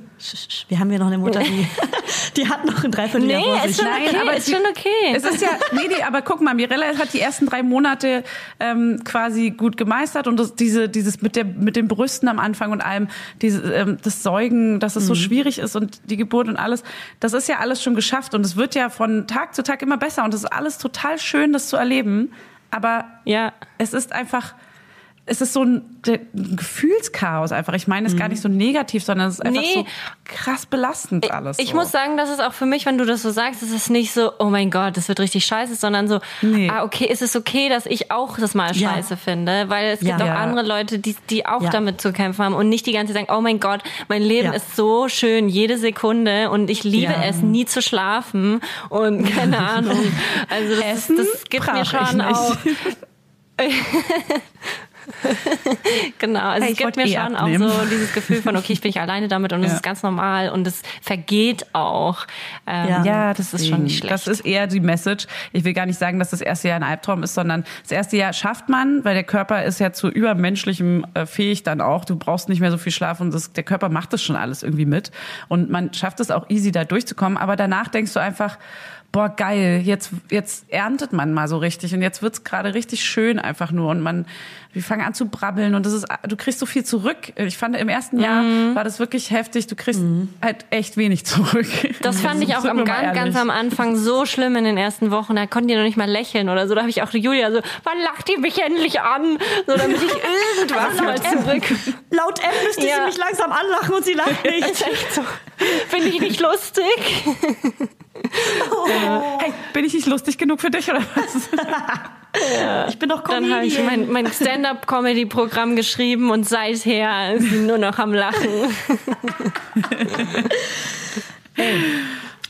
Speaker 1: wir haben hier noch eine Mutter, die, die hat noch ein Dreivierteljahr
Speaker 3: Nee,
Speaker 1: vor
Speaker 3: ist
Speaker 1: sich.
Speaker 3: schon okay,
Speaker 2: aber
Speaker 3: ist
Speaker 2: die-
Speaker 3: schon okay.
Speaker 2: Es ist ja, nee, nee, aber guck mal, Mirella hat die ersten drei Monate ähm, quasi gut gemeistert und das, diese, dieses mit der, mit den Brüsten am Anfang und allem, diese, ähm, das Säugen, dass es so schwierig ist und die Geburt und alles, das ist ja alles schon geschafft und es wird ja von Tag zu Tag immer besser und es ist alles total schön, das zu erleben. Aber
Speaker 3: Ja.
Speaker 2: es ist einfach, es ist so ein, ein Gefühlschaos einfach. Ich meine es gar nicht so negativ, sondern es ist einfach
Speaker 3: Nee.
Speaker 2: so krass belastend alles.
Speaker 3: Ich
Speaker 2: so.
Speaker 3: muss sagen, das ist auch für mich, wenn du das so sagst, es ist nicht so, oh mein Gott, das wird richtig scheiße, sondern so,
Speaker 2: Nee.
Speaker 3: ah, okay, ist es okay, dass ich auch das mal
Speaker 1: Ja.
Speaker 3: scheiße finde, weil es gibt
Speaker 1: Ja.
Speaker 3: auch
Speaker 2: Ja.
Speaker 3: andere Leute, die, die auch damit zu kämpfen haben und nicht die ganze Zeit sagen, oh mein Gott, mein Leben ist so schön, jede Sekunde und ich liebe es, nie zu schlafen und keine Ahnung. Also das,
Speaker 2: Essen
Speaker 3: das gibt mir schon auch, Genau, also
Speaker 2: Hey,
Speaker 3: es gibt mir
Speaker 2: eh
Speaker 3: schon
Speaker 2: abnehmen.
Speaker 3: auch so dieses Gefühl von, okay, ich bin nicht alleine damit und es
Speaker 2: Ja.
Speaker 3: ist ganz normal und es vergeht auch. Ähm,
Speaker 1: Ja.
Speaker 2: Ja,
Speaker 3: das ist schon nicht schlecht.
Speaker 2: Das ist eher die Message. Ich will gar nicht sagen, dass das erste Jahr ein Albtraum ist, sondern das erste Jahr schafft man, weil der Körper ist ja zu übermenschlichem äh, fähig dann auch. Du brauchst nicht mehr so viel Schlaf und das, der Körper macht das schon alles irgendwie mit. Und man schafft es auch easy da durchzukommen. Aber danach denkst du einfach, boah, geil, jetzt, jetzt erntet man mal so richtig und jetzt wird's gerade richtig schön einfach nur und man, wir fangen an zu brabbeln und das ist, du kriegst so viel zurück. Ich fand, im ersten Jahr
Speaker 3: Mhm.
Speaker 2: war das wirklich heftig. Du kriegst halt echt wenig zurück.
Speaker 3: Das fand ich auch am ganz, ganz am Anfang so schlimm in den ersten Wochen. Da konnten die noch nicht mal lächeln oder so. Da habe ich auch die Julia so, wann lacht ihr mich endlich an? So, damit ich irgendwas mal zurück.
Speaker 1: Laut App müsste
Speaker 3: Ja.
Speaker 1: sie mich langsam anlachen und sie lacht nicht.
Speaker 3: Ist echt so. Finde ich nicht lustig.
Speaker 2: Hey, bin ich nicht lustig genug für dich oder was?
Speaker 1: Ich bin doch
Speaker 3: Dann habe ich
Speaker 1: Comedian.
Speaker 3: mein, mein Stand-up-Comedy-Programm geschrieben und seither ist sie nur noch am Lachen.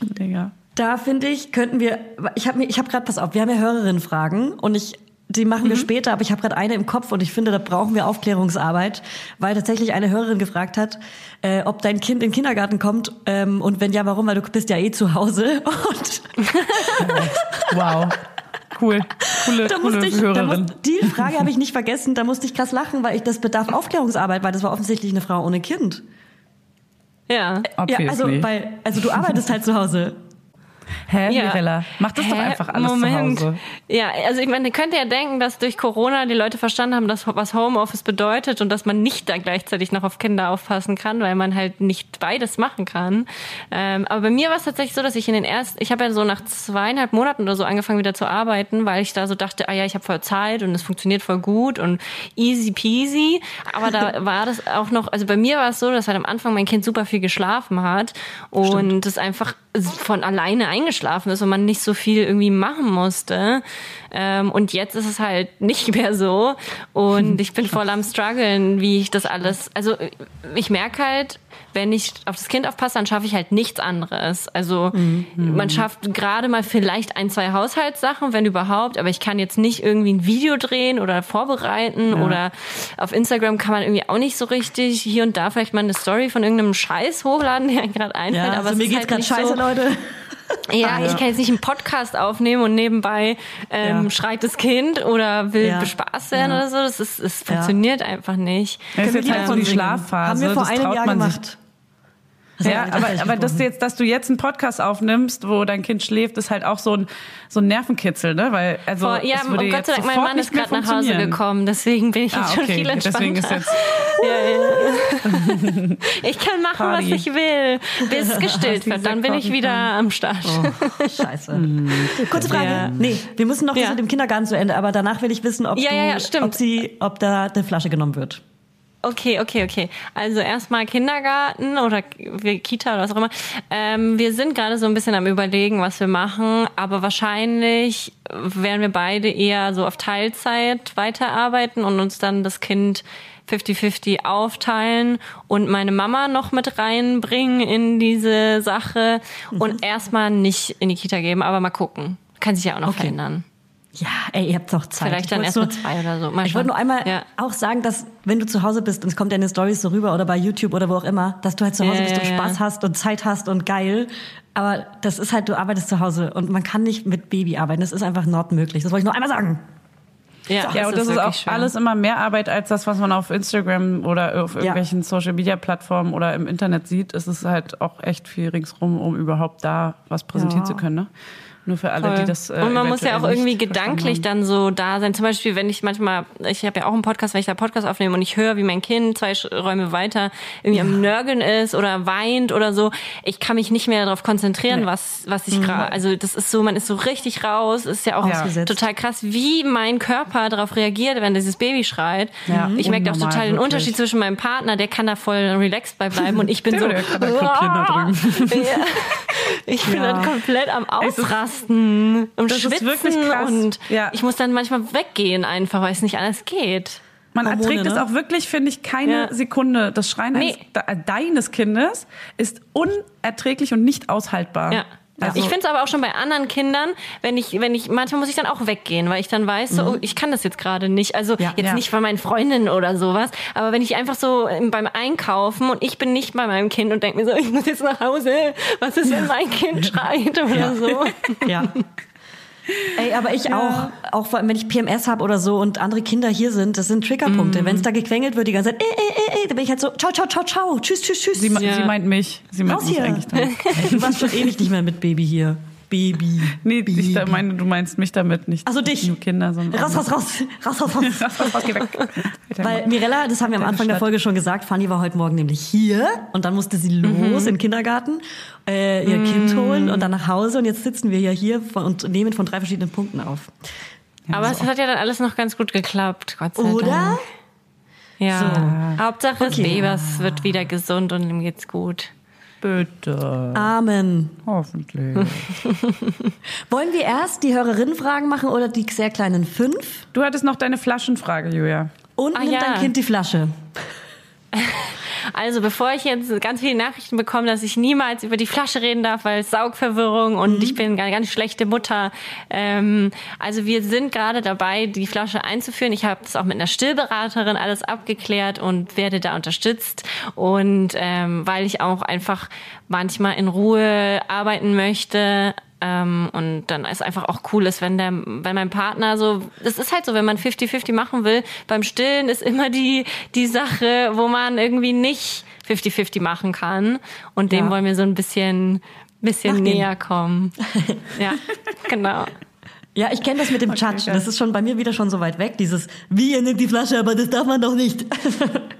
Speaker 2: Digga.
Speaker 1: Da finde ich, könnten wir, ich habe mir, ich habe gerade, pass auf, wir haben ja Hörerinnenfragen und ich, die machen wir später, aber ich habe gerade eine im Kopf und ich finde, da brauchen wir Aufklärungsarbeit, weil tatsächlich eine Hörerin gefragt hat, äh, ob dein Kind in den Kindergarten kommt ähm, und wenn ja, warum, weil du bist ja eh zu Hause und
Speaker 2: Wow. Cool. Coole,
Speaker 1: Da
Speaker 2: coole
Speaker 1: musste ich, da
Speaker 2: Hörerin.
Speaker 1: muss, die Frage habe ich nicht vergessen, da musste ich krass lachen, weil ich das bedarf Aufklärungsarbeit, weil das war offensichtlich eine Frau ohne Kind.
Speaker 3: Ja.
Speaker 1: Ja, also,
Speaker 2: Obviously.
Speaker 1: weil, also du arbeitest halt zu Hause.
Speaker 2: Hä,
Speaker 3: Ja.
Speaker 2: Mirella? Mach das doch
Speaker 3: Hä?
Speaker 2: einfach alles
Speaker 3: Moment.
Speaker 2: zu Hause.
Speaker 3: Ja, also ich meine, ihr könnt ja denken, dass durch Corona die Leute verstanden haben, dass, was Homeoffice bedeutet und dass man nicht da gleichzeitig noch auf Kinder aufpassen kann, weil man halt nicht beides machen kann. Ähm, aber bei mir war es tatsächlich so, dass ich in den ersten, ich habe ja so nach zweieinhalb Monaten oder so angefangen wieder zu arbeiten, weil ich da so dachte, ah ja, ich habe voll Zeit und es funktioniert voll gut und easy peasy. Aber da war das auch noch, also bei mir war es so, dass halt am Anfang mein Kind super viel geschlafen hat und es einfach von alleine eingeschlafen ist und man nicht so viel irgendwie machen musste. Ähm, und jetzt ist es halt nicht mehr so. Und ich bin voll am struggeln, wie ich das alles. Also ich merke halt, wenn ich auf das Kind aufpasse, dann schaffe ich halt nichts anderes. Also man schafft gerade mal vielleicht ein, zwei Haushaltssachen, wenn überhaupt, aber ich kann jetzt nicht irgendwie ein Video drehen oder vorbereiten oder auf Instagram kann man irgendwie auch nicht so richtig hier und da vielleicht mal eine Story von irgendeinem Scheiß hochladen, der gerade einfällt. aber
Speaker 1: also mir geht's
Speaker 3: halt
Speaker 1: gerade scheiße,
Speaker 3: so,
Speaker 1: Leute.
Speaker 3: ja, ich kann jetzt nicht einen Podcast aufnehmen und nebenbei ähm,
Speaker 1: Ja.
Speaker 3: schreit das Kind oder will
Speaker 1: Ja.
Speaker 3: bespaßt werden
Speaker 1: Ja.
Speaker 3: oder so. Das ist, es funktioniert einfach nicht.
Speaker 2: Das ist jetzt halt so die? Schlafphase.
Speaker 1: Haben wir vor
Speaker 2: das
Speaker 1: einem Jahr
Speaker 2: sich
Speaker 1: gemacht. Das
Speaker 2: Ja, aber, aber dass, du jetzt, dass du jetzt einen Podcast aufnimmst, wo dein Kind schläft, ist halt auch so ein, so ein Nervenkitzel, ne? Weil, also,
Speaker 3: Vor, ja,
Speaker 2: würde
Speaker 3: um Gott
Speaker 2: jetzt
Speaker 3: sei Dank, mein Mann ist gerade nach Hause gekommen, deswegen bin ich jetzt
Speaker 2: Ah,
Speaker 3: schon
Speaker 2: okay.
Speaker 3: viel entspannter.
Speaker 2: Deswegen ist jetzt,
Speaker 3: ich kann machen,
Speaker 2: Party.
Speaker 3: was ich will, bis es gestillt wird. Dann bin ich wieder am Start.
Speaker 1: Oh, scheiße. Kurze Frage.
Speaker 3: Ja.
Speaker 1: Nee, wir müssen noch das
Speaker 3: Ja.
Speaker 1: mit dem Kindergarten zu Ende, aber danach will ich wissen, ob,
Speaker 3: Ja,
Speaker 1: du,
Speaker 3: ja, ja,
Speaker 1: ob sie, ob da eine Flasche genommen wird.
Speaker 3: Okay, okay, okay. Also erstmal Kindergarten oder Kita oder was auch immer. Ähm, wir sind gerade so ein bisschen am überlegen, was wir machen, aber wahrscheinlich werden wir beide eher so auf Teilzeit weiterarbeiten und uns dann das Kind 50-50 aufteilen und meine Mama noch mit reinbringen in diese Sache und erstmal nicht in die Kita geben, aber mal gucken. Kann sich ja auch noch
Speaker 1: Okay.
Speaker 3: verändern.
Speaker 1: Ja, ey, ihr habt doch Zeit.
Speaker 3: Vielleicht
Speaker 1: Ich
Speaker 3: dann erst mit zwei oder so. Mal
Speaker 1: ich wollte nur einmal
Speaker 3: Ja.
Speaker 1: auch sagen, dass wenn du zu Hause bist und es kommt ja in den Stories so rüber oder bei YouTube oder wo auch immer, dass du halt zu Hause
Speaker 3: Ja,
Speaker 1: bist und
Speaker 3: ja, ja.
Speaker 1: Spaß hast und Zeit hast und geil. Aber das ist halt, du arbeitest zu Hause und man kann nicht mit Baby arbeiten. Das ist einfach not möglich. Das wollte ich nur einmal sagen.
Speaker 3: Ja,
Speaker 2: ja, und das ist auch
Speaker 3: schwer.
Speaker 2: alles immer mehr Arbeit als das, was man auf Instagram oder auf irgendwelchen Social Media Plattformen oder im Internet sieht. Es ist halt auch echt viel ringsrum, um überhaupt da was präsentieren
Speaker 1: Ja.
Speaker 2: zu können. Ne? Nur für alle,
Speaker 3: Voll.
Speaker 2: die das. Äh,
Speaker 3: und man muss ja auch irgendwie gedanklich dann so da sein. Zum Beispiel, wenn ich manchmal, ich habe ja auch einen Podcast, wenn ich da Podcast aufnehme und ich höre, wie mein Kind zwei Räume weiter irgendwie am Nörgeln ist oder weint oder so, ich kann mich nicht mehr darauf konzentrieren, was was ich gerade. Also das ist so, man ist so richtig raus. Ist ja auch
Speaker 2: Ja.
Speaker 3: Total krass, wie mein Körper darauf reagiert, wenn dieses Baby schreit.
Speaker 2: Ja,
Speaker 3: ich merke auch total den
Speaker 2: wirklich.
Speaker 3: Unterschied zwischen meinem Partner, der kann da voll relaxed bei bleiben und ich bin so.
Speaker 2: Der kann da kopieren da drüben.
Speaker 3: Ja. Ich bin
Speaker 1: Ja.
Speaker 3: dann komplett am
Speaker 2: Es ist-
Speaker 3: Ausrasten und
Speaker 2: Das ist
Speaker 3: Schwitzen
Speaker 2: wirklich krass.
Speaker 3: und
Speaker 2: Ja.
Speaker 3: ich muss dann manchmal weggehen einfach, weil es nicht alles geht.
Speaker 2: Man
Speaker 1: Hormone,
Speaker 2: erträgt es
Speaker 1: ne?
Speaker 2: auch wirklich, finde ich, keine
Speaker 3: Ja.
Speaker 2: Sekunde. Das Schreien
Speaker 3: Nee.
Speaker 2: eines, de- deines Kindes ist unerträglich und nicht aushaltbar.
Speaker 3: Ja.
Speaker 2: Also,
Speaker 3: ich finde es aber auch schon bei anderen Kindern, wenn ich, wenn ich, manchmal muss ich dann auch weggehen, weil ich dann weiß, so, oh, ich kann das jetzt gerade nicht. Also
Speaker 1: Ja.
Speaker 3: jetzt
Speaker 2: Ja.
Speaker 3: nicht von meinen Freundinnen oder sowas, aber wenn ich einfach so beim Einkaufen und ich bin nicht bei meinem Kind und denke mir so, ich muss jetzt nach Hause, was ist, wenn mein Kind schreit oder so?
Speaker 1: Ja. Ey, aber ich auch, auch vor allem, wenn ich PMS habe oder so und andere Kinder hier sind, das sind Triggerpunkte. Wenn es da gequengelt wird die ganze Zeit, ey, ey, ey, ey, dann bin ich halt so, ciao, ciao, ciao, ciao, tschüss, tschüss, tschüss.
Speaker 2: sie,
Speaker 3: Ja.
Speaker 2: sie meint mich. Sie meint
Speaker 1: Raus
Speaker 2: mich
Speaker 1: hier.
Speaker 2: eigentlich damit.
Speaker 1: du warst schon ewig nicht mehr mit Baby hier. Baby.
Speaker 2: Nee,
Speaker 1: Baby.
Speaker 2: ich da meine, du meinst mich damit nicht.
Speaker 1: Ach so, dich.
Speaker 2: Nur Kinder, sondern.
Speaker 1: Raus, raus, raus, raus, raus, raus.
Speaker 2: raus, raus, raus, geh weg.
Speaker 1: Weil Mirella, das haben wir am Anfang der. Folge schon gesagt, Fanny war heute Morgen nämlich hier und dann musste sie
Speaker 2: Mhm.
Speaker 1: los in den Kindergarten, äh, ihr Kind holen und dann nach Hause und jetzt sitzen wir ja hier von, und nehmen von drei verschiedenen Punkten auf.
Speaker 3: Aber es hat ja dann alles noch ganz gut geklappt, Gott sei
Speaker 1: Oder?
Speaker 3: Dank. Ja.
Speaker 1: So.
Speaker 3: Hauptsache, das
Speaker 1: Okay.
Speaker 3: Babys wird wieder gesund und ihm geht's gut.
Speaker 2: Bitte.
Speaker 1: Amen.
Speaker 2: Hoffentlich.
Speaker 1: Wollen wir erst die Hörerinnenfragen machen oder die sehr kleinen fünf?
Speaker 2: Du hattest noch deine Flaschenfrage, Julia.
Speaker 1: Und
Speaker 3: Ah,
Speaker 1: nimmt
Speaker 3: ja.
Speaker 1: dein Kind die Flasche?
Speaker 3: Also bevor ich jetzt ganz viele Nachrichten bekomme, dass ich niemals über die Flasche reden darf, weil es Saugverwirrung und ich bin eine ganz schlechte Mutter. Ähm, also wir sind gerade dabei, die Flasche einzuführen. Ich habe das auch mit einer Stillberaterin alles abgeklärt und werde da unterstützt. Und ähm, weil ich auch einfach manchmal in Ruhe arbeiten möchte, Ähm, und dann ist einfach auch cool ist, wenn der, wenn mein Partner so, das ist halt so, wenn man 50-50 machen will, beim Stillen ist immer die, die Sache, wo man irgendwie nicht 50-50 machen kann. Und dem
Speaker 1: Ja.
Speaker 3: wollen wir so ein bisschen, bisschen
Speaker 1: Nachgehen.
Speaker 3: näher kommen. ja, genau.
Speaker 1: Ja, ich kenne das mit dem Tschatsch.
Speaker 2: geil.
Speaker 1: Das ist schon bei mir wieder schon so weit weg. Dieses, wie ihr nimmt die Flasche, aber das darf man doch nicht.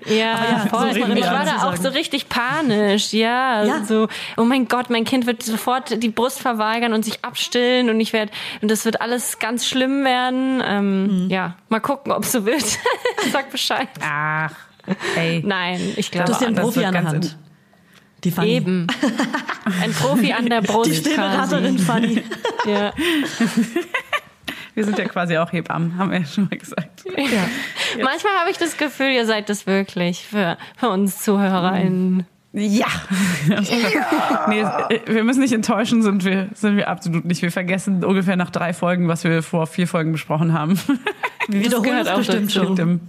Speaker 3: Ja,
Speaker 1: ja,
Speaker 3: voll.
Speaker 1: so
Speaker 3: ich war da auch so richtig panisch. Ja,
Speaker 1: Ja.
Speaker 3: so, oh mein Gott, mein Kind wird sofort die Brust verweigern und sich abstillen und ich werde, und das wird alles ganz schlimm werden. Ähm,
Speaker 1: Mhm.
Speaker 3: Ja, mal gucken, ob so wird. Sag Bescheid.
Speaker 2: Ach, ey.
Speaker 3: Nein, ich
Speaker 1: Du
Speaker 3: glaube
Speaker 1: hast ja einen
Speaker 2: das
Speaker 1: Profi an der Hand. Die Fanny.
Speaker 3: eben. Ein Profi an der Brust.
Speaker 1: Die Stillberaterin. Fanny.
Speaker 3: Ja.
Speaker 2: Wir sind ja quasi auch Hebammen, haben wir ja schon mal gesagt.
Speaker 3: Manchmal habe ich das Gefühl, ihr seid das wirklich für, für uns ZuhörerInnen.
Speaker 2: Ja. nee, äh, wir müssen nicht enttäuschen, sind wir, sind wir absolut nicht. Wir vergessen ungefähr nach drei Folgen, was wir vor vier Folgen besprochen haben.
Speaker 1: Wir wiederholen
Speaker 3: gehört
Speaker 1: das bestimmt schon.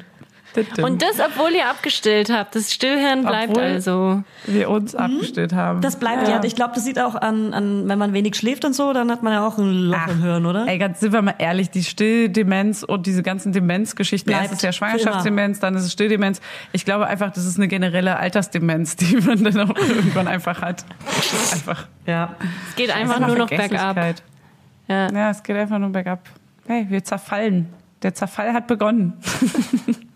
Speaker 3: Und das, obwohl ihr abgestillt habt. Das Stillhirn bleibt
Speaker 2: Obwohl-
Speaker 3: also.
Speaker 2: wir uns abgestellt haben.
Speaker 1: Das bleibt ja. Ich glaube, das sieht auch an, an, wenn man wenig schläft und so, dann hat man ja auch ein Loch
Speaker 2: Ach,
Speaker 1: im Hirn, oder?
Speaker 2: Ey, ganz sind wir mal ehrlich, die Stilldemenz und diese ganzen Demenzgeschichten. Erst ist ja Schwangerschaftsdemenz, dann ist es Stilldemenz. Ich glaube einfach, das ist eine generelle Altersdemenz, die man dann auch irgendwann einfach hat. Einfach.
Speaker 1: Ja.
Speaker 3: Es geht einfach nur noch bergab. Ja.
Speaker 2: Ja, es geht einfach nur bergab. Hey, wir zerfallen. Der Zerfall hat begonnen.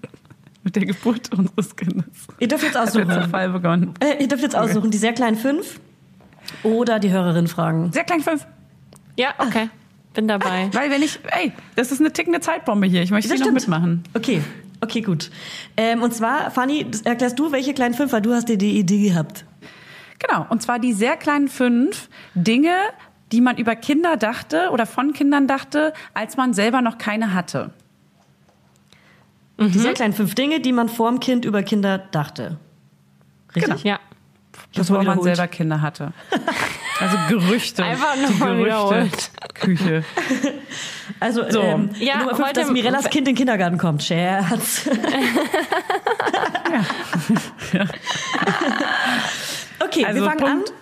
Speaker 2: Mit der Geburt unseres Kindes.
Speaker 1: Ihr dürft jetzt
Speaker 2: Hat der
Speaker 1: aussuchen.
Speaker 2: Zerfall begonnen.
Speaker 1: Äh, ihr dürft jetzt aussuchen, die sehr kleinen fünf oder die Hörerin fragen.
Speaker 2: Sehr klein fünf.
Speaker 3: Ja, okay. Bin dabei.
Speaker 2: Weil wenn ich, ey, das ist eine tickende Zeitbombe hier. Ich möchte
Speaker 1: Das
Speaker 2: hier noch mitmachen.
Speaker 1: Okay, okay, gut. Ähm, und zwar, Fanny, erklärst du, welche kleinen fünf, weil du hast dir die Idee gehabt.
Speaker 2: Genau, und zwar die sehr kleinen fünf Dinge, die man über Kinder dachte oder von Kindern dachte, als man selber noch keine hatte.
Speaker 1: Die sehr kleinen fünf Dinge, die man vorm Kind über Kinder dachte. Richtig?
Speaker 3: Ja.
Speaker 1: Das
Speaker 2: Bevor man selber Kinder hatte. Also Gerüchte.
Speaker 3: Einfach nochmal
Speaker 2: Gerüchte. Küche.
Speaker 1: Also,
Speaker 2: So.
Speaker 1: ähm,
Speaker 3: Ja,
Speaker 1: Nummer fünf,
Speaker 3: heute-
Speaker 1: dass Mirellas Kind in den Kindergarten kommt. Scherz. okay,
Speaker 2: Also
Speaker 1: wir fangen
Speaker 2: Punkt.
Speaker 1: an.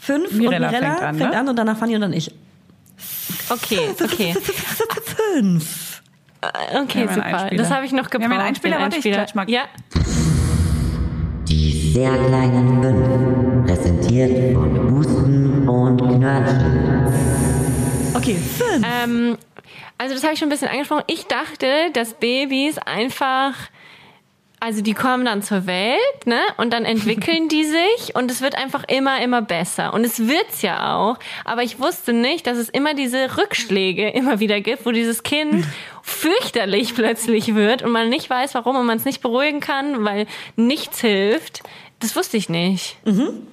Speaker 1: Fünf
Speaker 2: Mirella
Speaker 1: und Mirella
Speaker 2: fängt
Speaker 1: fängt
Speaker 2: an,
Speaker 1: an,
Speaker 2: ne?
Speaker 1: und danach Fanny und dann ich.
Speaker 3: Okay, okay.
Speaker 1: Fünf.
Speaker 3: Okay, super.
Speaker 2: Einspieler.
Speaker 3: Das habe ich noch
Speaker 2: Wir haben
Speaker 3: gebraucht.
Speaker 2: einen Einspieler,
Speaker 3: den
Speaker 2: warte, ich klatsch mal.
Speaker 3: Ja.
Speaker 4: Die sehr kleinen fünf, präsentiert von Husten und Knörnchen.
Speaker 1: Okay, fünf.
Speaker 3: Ähm, also das habe ich schon ein bisschen angesprochen. Ich dachte, dass Babys einfach, also die kommen dann zur Welt, ne? Und dann entwickeln die sich und es wird einfach immer, immer besser. Und es wird's ja auch. Aber ich wusste nicht, dass es immer diese Rückschläge immer wieder gibt, wo dieses Kind fürchterlich plötzlich wird und man nicht weiß, warum und man es nicht beruhigen kann, weil nichts hilft. Das wusste ich nicht.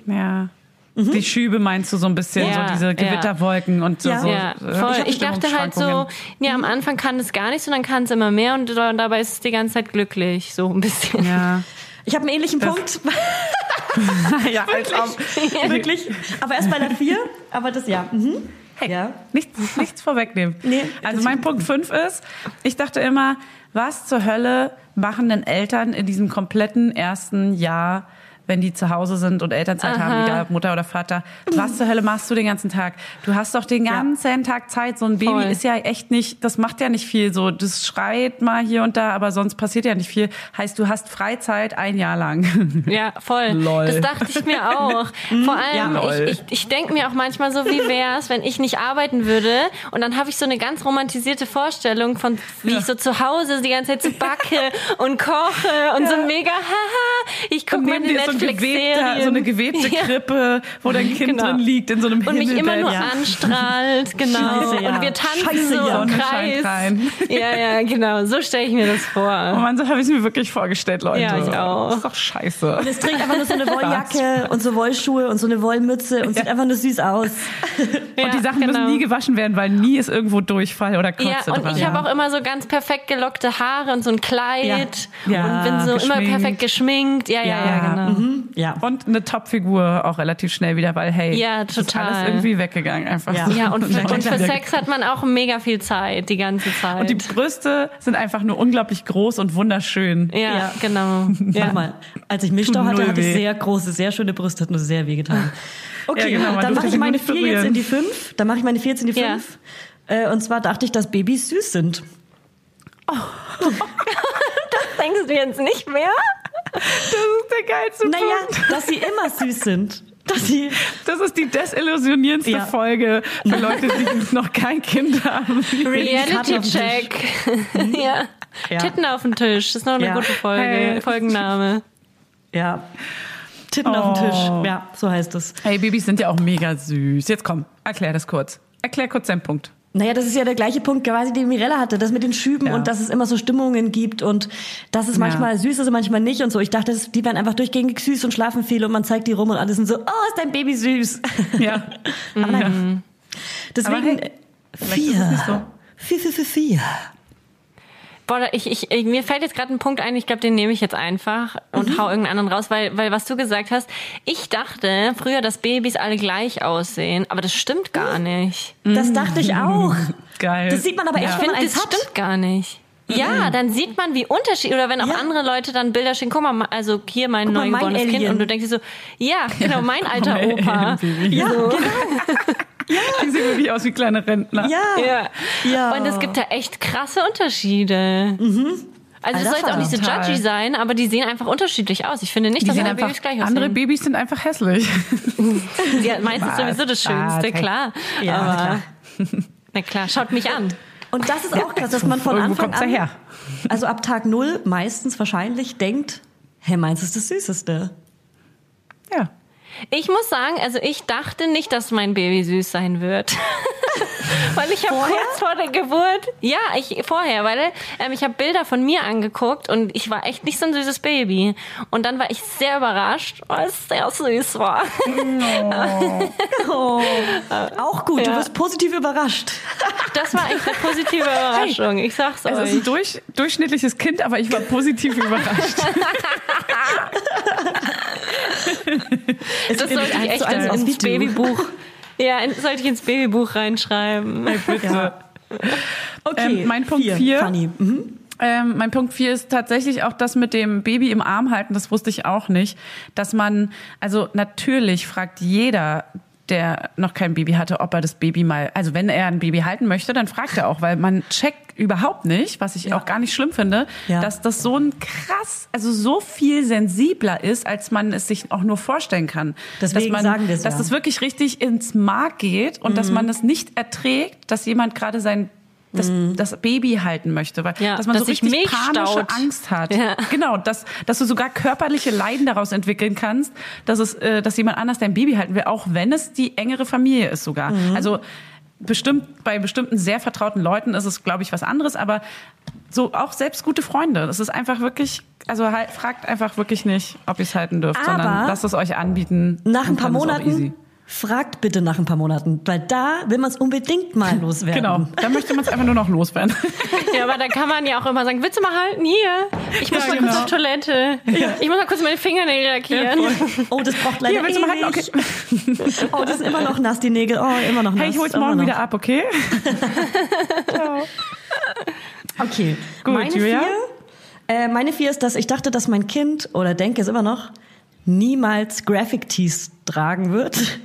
Speaker 2: Ja. Die Schübe meinst du so ein bisschen,
Speaker 3: Ja,
Speaker 2: so diese
Speaker 3: ja.
Speaker 2: Gewitterwolken und so.
Speaker 1: Ja.
Speaker 2: so
Speaker 3: Ja,
Speaker 2: äh,
Speaker 3: voll. Ich dachte halt so, ja, am Anfang kann es gar nicht, und dann kann es immer mehr und da- dabei ist es die ganze Zeit glücklich, so ein bisschen.
Speaker 2: Ja.
Speaker 1: Ich habe einen ähnlichen Punkt.
Speaker 2: ja, als ob.
Speaker 1: Wirklich. Aber erst bei der vier. Aber das ja. Mhm.
Speaker 2: Hey,
Speaker 1: Ja.
Speaker 2: nichts, nichts vorwegnehmen.
Speaker 1: Nee,
Speaker 2: also
Speaker 1: das-
Speaker 2: mein Punkt 5 ist, ich dachte immer, was zur Hölle machen denn Eltern in diesem kompletten ersten Jahr, wenn die zu Hause sind und Elternzeit haben, egal ob Mutter oder Vater. Was zur Hölle machst du den ganzen Tag? Du hast doch den ganzen Tag Zeit. So ein Baby
Speaker 3: Voll.
Speaker 2: ist ja echt nicht, das macht ja nicht viel. So, das schreit mal hier und da, aber sonst passiert ja nicht viel. Heißt, du hast Freizeit ein Jahr lang.
Speaker 3: Ja, voll.
Speaker 2: Lol.
Speaker 3: Das dachte ich mir auch. Vor allem,
Speaker 2: Ja,
Speaker 3: ich, ich, ich denke mir auch manchmal so, wie wär's, wenn ich nicht arbeiten würde und dann habe ich so eine ganz romantisierte Vorstellung von, wie ich so zu Hause die ganze Zeit so backe und koche und so mega, haha, ich gucke meine
Speaker 2: neben ist so, eine gewebte
Speaker 3: Ja.
Speaker 2: Krippe, wo dein Kind
Speaker 3: Genau.
Speaker 2: drin liegt, in so einem
Speaker 3: und mich immer nur
Speaker 1: Ja.
Speaker 3: anstrahlt, genau.
Speaker 1: Scheiße, ja.
Speaker 3: Und wir tanzen
Speaker 1: Scheiße,
Speaker 3: so
Speaker 1: ja.
Speaker 3: im
Speaker 2: Sonne scheint
Speaker 3: Kreis.
Speaker 2: rein.
Speaker 3: Ja, ja, genau. So stelle ich mir das
Speaker 2: Oh
Speaker 3: vor.
Speaker 2: Mann, so habe ich es mir wirklich vorgestellt, Leute.
Speaker 3: Ja, ich auch.
Speaker 2: Das ist doch scheiße.
Speaker 1: Und es trägt einfach nur so eine Wolljacke und so Wollschuhe und so eine Wollmütze und sieht einfach nur süß aus.
Speaker 2: und die Sachen müssen nie gewaschen werden, weil nie ist irgendwo Durchfall oder Kotze
Speaker 3: Ja, und
Speaker 2: dran.
Speaker 3: ich habe auch immer so ganz perfekt gelockte Haare und so ein Kleid
Speaker 1: Ja. Ja,
Speaker 3: und bin so immer
Speaker 2: geschminkt.
Speaker 3: perfekt geschminkt. Ja, ja, ja,
Speaker 2: Ja.
Speaker 3: genau.
Speaker 1: Mhm. Ja.
Speaker 2: Und eine Topfigur auch relativ schnell wieder, weil hey,
Speaker 3: Ja,
Speaker 2: das ist
Speaker 3: total.
Speaker 2: alles irgendwie weggegangen einfach.
Speaker 1: Ja.
Speaker 2: so.
Speaker 3: Ja, und für, und für Sex hat man auch mega viel Zeit, die ganze Zeit.
Speaker 2: Und die Brüste sind einfach nur unglaublich groß und wunderschön.
Speaker 3: ja,
Speaker 1: Ja.
Speaker 3: genau. Ja.
Speaker 1: mal, als ich Milchstau hatte, hatte ich sehr große, sehr schöne Brüste, hat nur sehr weh getan. Okay,
Speaker 2: Ja, genau,
Speaker 1: dann mache ich meine vier jetzt in die fünf. Dann mache ich meine vier jetzt in die
Speaker 3: Ja.
Speaker 1: fünf. Äh, und zwar dachte ich, dass Babys süß sind.
Speaker 3: Denkst du jetzt nicht mehr?
Speaker 2: Das ist der geilste
Speaker 1: Naja,
Speaker 2: Punkt.
Speaker 1: dass sie immer süß sind. Dass sie,
Speaker 2: Das ist die desillusionierendste
Speaker 1: Ja.
Speaker 2: Folge für Leute, die noch kein Kind haben.
Speaker 3: Reality
Speaker 1: Karten auf den
Speaker 3: Check. ja.
Speaker 1: Ja.
Speaker 3: Titten auf dem Tisch. Das ist noch eine
Speaker 1: Ja.
Speaker 3: gute Folge.
Speaker 2: Hey.
Speaker 3: Folgenname.
Speaker 1: ja, Titten auf dem
Speaker 2: Oh.
Speaker 1: Tisch. Ja, so heißt es.
Speaker 2: Hey, Babys sind ja auch mega süß. Jetzt komm, erklär das kurz. Erklär kurz deinen Punkt.
Speaker 1: Naja, das ist ja der gleiche Punkt, quasi, den Mirella hatte, das mit den Schüben
Speaker 2: Ja.
Speaker 1: und dass es immer so Stimmungen gibt und dass es manchmal süß ist und manchmal nicht und so. Ich dachte, die werden einfach durchgängig süß und schlafen viel und man zeigt die rum und alle sind so, oh, ist dein Baby süß.
Speaker 2: Ja.
Speaker 1: Aber nein. Deswegen
Speaker 2: Aber hey,
Speaker 1: vier.
Speaker 2: nicht so.
Speaker 1: Vier, vier, vier, vier.
Speaker 3: Boah, ich, ich, ich, mir fällt jetzt gerade ein Punkt ein, ich glaube, den nehme ich jetzt einfach und
Speaker 1: Mhm.
Speaker 3: hau irgendeinen anderen raus, weil, weil was du gesagt hast, ich dachte früher, dass Babys alle gleich aussehen, aber das stimmt gar nicht.
Speaker 1: Das dachte ich auch.
Speaker 2: Geil.
Speaker 1: Das sieht man aber
Speaker 2: Ja.
Speaker 1: echt,
Speaker 3: Ich
Speaker 1: wenn man
Speaker 3: das
Speaker 1: hat.
Speaker 3: stimmt gar nicht. Ja, dann sieht man, wie unterschiedlich, oder wenn auch
Speaker 1: Ja.
Speaker 3: andere Leute dann Bilder schicken, guck mal, also hier mein neugeborenes Kind und du denkst dir so, ja, genau, mein alter Opa.
Speaker 1: Ja, genau.
Speaker 2: Die sehen wirklich aus wie kleine Rentner.
Speaker 1: Ja.
Speaker 3: Ja.
Speaker 1: Ja.
Speaker 3: Und es gibt da echt krasse Unterschiede. Also es
Speaker 1: Alter
Speaker 3: soll jetzt auch nicht so
Speaker 2: Vater.
Speaker 3: judgy sein, aber die sehen einfach unterschiedlich aus. Ich finde nicht,
Speaker 2: Die
Speaker 3: dass alle
Speaker 2: einfach,
Speaker 3: Babys gleich aussehen.
Speaker 2: andere Babys sind einfach hässlich.
Speaker 3: Ja, meistens
Speaker 2: Was?
Speaker 3: sowieso das Schönste, klar.
Speaker 1: Ja,
Speaker 3: aber,
Speaker 1: klar.
Speaker 3: Na klar, schaut mich an.
Speaker 1: Und das ist auch krass, dass man von
Speaker 2: Irgendwo
Speaker 1: Anfang an,
Speaker 2: daher.
Speaker 1: also ab Tag null meistens wahrscheinlich denkt, hey, meins ist das Süßeste.
Speaker 2: Ja.
Speaker 3: Ich muss sagen, also ich dachte nicht, dass mein Baby süß sein wird. weil ich habe kurz vor der Geburt, ja, ich vorher, weil ähm, ich habe Bilder von mir angeguckt und ich war echt nicht so ein süßes Baby. Und dann war ich sehr überrascht, weil es sehr süß war.
Speaker 1: Oh. Auch gut, du
Speaker 3: Ja.
Speaker 1: wirst positiv überrascht.
Speaker 3: Das war echt eine positive Überraschung. Ich sag's
Speaker 2: Es ist
Speaker 3: euch.
Speaker 2: ein durch, durchschnittliches Kind, aber ich war positiv überrascht.
Speaker 1: Es
Speaker 3: Das sollte ich echt
Speaker 1: wie
Speaker 3: ins
Speaker 1: du.
Speaker 3: Babybuch. Ja, in, sollte ich ins Babybuch reinschreiben.
Speaker 2: Bitte.
Speaker 1: Okay,
Speaker 2: Ähm, mein Punkt vier.
Speaker 1: Fanny. Mhm.
Speaker 2: Ähm, mein Punkt vier ist tatsächlich auch das mit dem Baby im Arm halten, das wusste ich auch nicht, dass man, also natürlich fragt jeder, der noch kein Baby hatte, ob er das Baby mal, also wenn er ein Baby halten möchte, dann fragt er auch, weil man checkt überhaupt nicht, was ich auch gar nicht schlimm finde,
Speaker 1: Ja.
Speaker 2: dass das so ein krass, also so viel sensibler ist, als man es sich auch nur vorstellen kann.
Speaker 1: Deswegen
Speaker 2: dass man,
Speaker 1: sagen wir
Speaker 2: dass
Speaker 1: ja.
Speaker 2: das wirklich richtig ins Mark geht und dass man es nicht erträgt, dass jemand gerade sein das, das Baby halten möchte, weil
Speaker 3: Ja,
Speaker 2: dass man
Speaker 3: dass
Speaker 2: so richtig
Speaker 3: Milch
Speaker 2: panische
Speaker 3: staut.
Speaker 2: Angst hat.
Speaker 3: Ja.
Speaker 2: Genau, dass, dass du sogar körperliche Leiden daraus entwickeln kannst, dass es, äh, dass jemand anders dein Baby halten will, auch wenn es die engere Familie ist sogar.
Speaker 1: Mhm.
Speaker 2: Also bestimmt bei bestimmten sehr vertrauten Leuten ist es, glaube ich, was anderes, aber so auch selbst gute Freunde. Das ist einfach wirklich, also halt, fragt einfach wirklich nicht, ob ihr es halten dürft,
Speaker 1: Aber
Speaker 2: sondern lasst es euch anbieten.
Speaker 1: Nach ein paar Monaten. Fragt bitte nach ein paar Monaten, weil da will man es unbedingt mal loswerden.
Speaker 2: Genau, da möchte man es einfach nur noch loswerden.
Speaker 3: Ja, aber da kann man ja auch immer sagen, willst du mal halten? Hier. Ich muss
Speaker 2: Ja,
Speaker 3: mal
Speaker 2: genau.
Speaker 3: kurz auf Toilette. Ich muss mal kurz meine Fingernägel lackieren.
Speaker 1: Oh, das braucht leider
Speaker 2: Hier, willst du mal halten? Okay.
Speaker 1: Oh, das sind immer noch nass, die Nägel. Oh, immer noch nass.
Speaker 2: Hey, ich hol's
Speaker 1: immer
Speaker 2: morgen
Speaker 1: noch.
Speaker 2: wieder ab, okay?
Speaker 1: Okay,
Speaker 2: Gut,
Speaker 1: meine
Speaker 2: Julia?
Speaker 1: vier, äh, meine vier ist, dass ich dachte, dass mein Kind, oder denke es immer noch, niemals Graphic Tees tragen wird.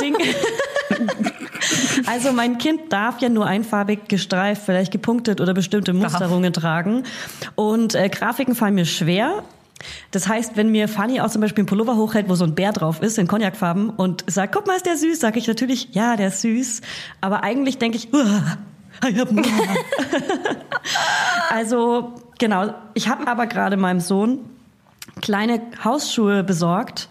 Speaker 1: Ding. Also mein Kind darf ja nur einfarbig gestreift, vielleicht gepunktet oder bestimmte Musterungen tragen. Und äh, Grafiken fallen mir schwer. Das heißt, wenn mir Fanny auch zum Beispiel einen Pullover hochhält, wo so ein Bär drauf ist, in Cognacfarben, und sagt, guck mal, ist der süß, sage ich natürlich, ja, der ist süß. Aber eigentlich denke ich, uah, ich hab. Also genau, ich habe aber gerade meinem Sohn kleine Hausschuhe besorgt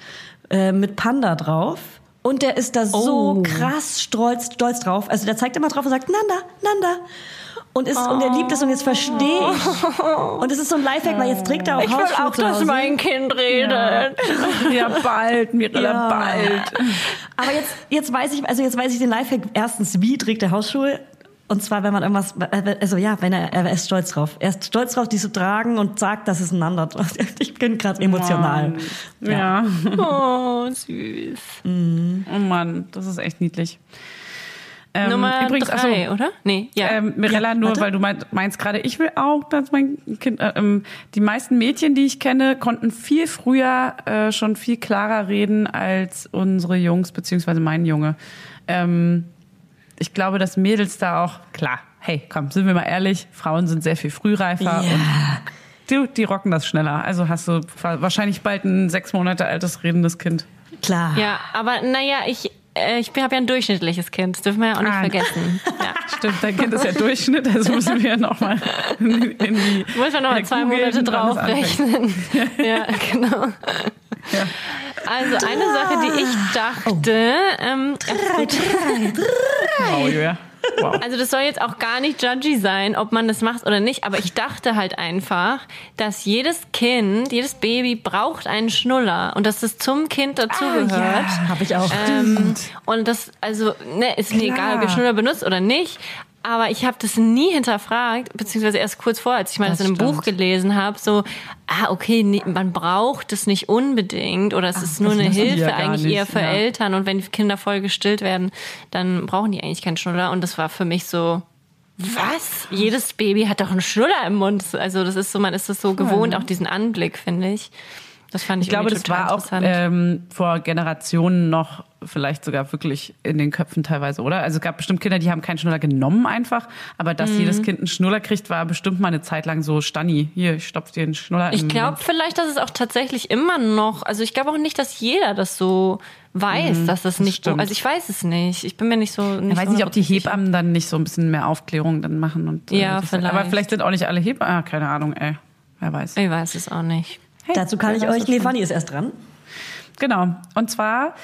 Speaker 1: äh, mit Panda drauf. Und der ist da so
Speaker 2: Oh.
Speaker 1: krass stolz, stolz drauf. Also der zeigt immer drauf und sagt, Nanda, Nanda. Und, ist, und er liebt es und jetzt verstehe ich. Und es ist so ein Lifehack, weil jetzt trägt er auch
Speaker 3: Ich will auch, dass
Speaker 1: Hause.
Speaker 3: mein Kind redet.
Speaker 2: Ja, bald, Mirella,
Speaker 1: Ja.
Speaker 2: bald.
Speaker 1: Aber jetzt, jetzt weiß ich, also jetzt weiß ich den Lifehack. Erstens, wie trägt er Hausschuhe? Und zwar, wenn man irgendwas, also ja, wenn er, er ist stolz drauf. Er ist stolz drauf, die zu tragen und sagt, dass es einander. Ich bin gerade emotional.
Speaker 2: Ja.
Speaker 3: Oh, süß.
Speaker 2: Oh Mann, das ist echt niedlich. Ähm,
Speaker 3: Nummer
Speaker 2: übrigens,
Speaker 3: drei, oder? Nee, ja.
Speaker 2: Ähm, Mirella,
Speaker 1: Ja,
Speaker 2: nur
Speaker 1: warte.
Speaker 2: weil du mein, meinst gerade, ich will auch, dass mein Kind, äh, ähm, die meisten Mädchen, die ich kenne, konnten viel früher äh, schon viel klarer reden als unsere Jungs, beziehungsweise mein Junge. Ähm, ich glaube, dass Mädels da auch, klar, hey, komm, sind wir mal ehrlich, Frauen sind sehr viel frühreifer
Speaker 1: Ja.
Speaker 2: und die, die rocken das schneller. Also hast du wahrscheinlich bald ein sechs Monate altes redendes Kind.
Speaker 1: Klar.
Speaker 3: ja, aber naja, ich, ich habe ja ein durchschnittliches Kind. Das dürfen wir ja auch nicht
Speaker 2: Ah.
Speaker 3: vergessen. Ja.
Speaker 2: Stimmt, dein Kind ist ja Durchschnitt, also müssen wir nochmal in, die.
Speaker 3: Muss man noch mal
Speaker 2: in der
Speaker 3: zwei
Speaker 2: Kugel,
Speaker 3: Monate draufrechnen. ja, genau.
Speaker 2: Ja.
Speaker 3: Also eine Sache, die ich dachte, ähm,
Speaker 2: Wow, Julia. Wow.
Speaker 3: also das soll jetzt auch gar nicht judgy sein, ob man das macht oder nicht, aber ich dachte halt einfach, dass jedes Kind, jedes Baby braucht einen Schnuller und dass das zum Kind dazugehört.
Speaker 1: Ja, habe ich auch.
Speaker 3: Ähm, und das, also, ne, ist mir egal, ob ihr Schnuller benutzt oder nicht. Aber ich habe das nie hinterfragt, beziehungsweise erst kurz vor, als ich mal das,
Speaker 2: Das
Speaker 3: in einem
Speaker 2: stimmt.
Speaker 3: Buch gelesen habe, so, ah, okay, nee, man braucht es nicht unbedingt oder es ist nur eine Hilfe
Speaker 2: ja
Speaker 3: eigentlich
Speaker 2: nicht,
Speaker 3: eher für
Speaker 2: ja.
Speaker 3: Eltern und wenn die Kinder voll gestillt werden, dann brauchen die eigentlich keinen Schnuller und das war für mich so, was? Jedes Baby hat doch einen Schnuller im Mund. Also das ist so, man ist das so gewohnt, auch diesen Anblick, finde ich. Das fand ich,
Speaker 2: Ich glaube, das war auch ähm, vor Generationen noch vielleicht sogar wirklich in den Köpfen teilweise, oder? Also es gab bestimmt Kinder, die haben keinen Schnuller genommen einfach, aber
Speaker 3: Mhm.
Speaker 2: dass jedes Kind einen Schnuller kriegt, war bestimmt mal eine Zeit lang so Stanni. Hier, ich stopf dir einen Schnuller
Speaker 3: Ich glaube vielleicht, dass es auch tatsächlich immer noch, also ich glaube auch nicht, dass jeder das so weiß, dass das nicht,
Speaker 2: stimmt.
Speaker 3: also ich weiß es nicht. Ich bin mir nicht so. Nicht
Speaker 2: Ich weiß nicht, ob die
Speaker 3: 100% sicher.
Speaker 2: Hebammen dann nicht so ein bisschen mehr Aufklärung dann machen und äh,
Speaker 3: Ja, vielleicht.
Speaker 2: Aber vielleicht sind auch nicht alle Hebammen. Ah, keine Ahnung, ey. Wer weiß.
Speaker 3: Ich weiß es auch nicht.
Speaker 2: Hey,
Speaker 1: Dazu kann ich euch, nee. Fanny ist erst dran.
Speaker 2: Genau. Und zwar,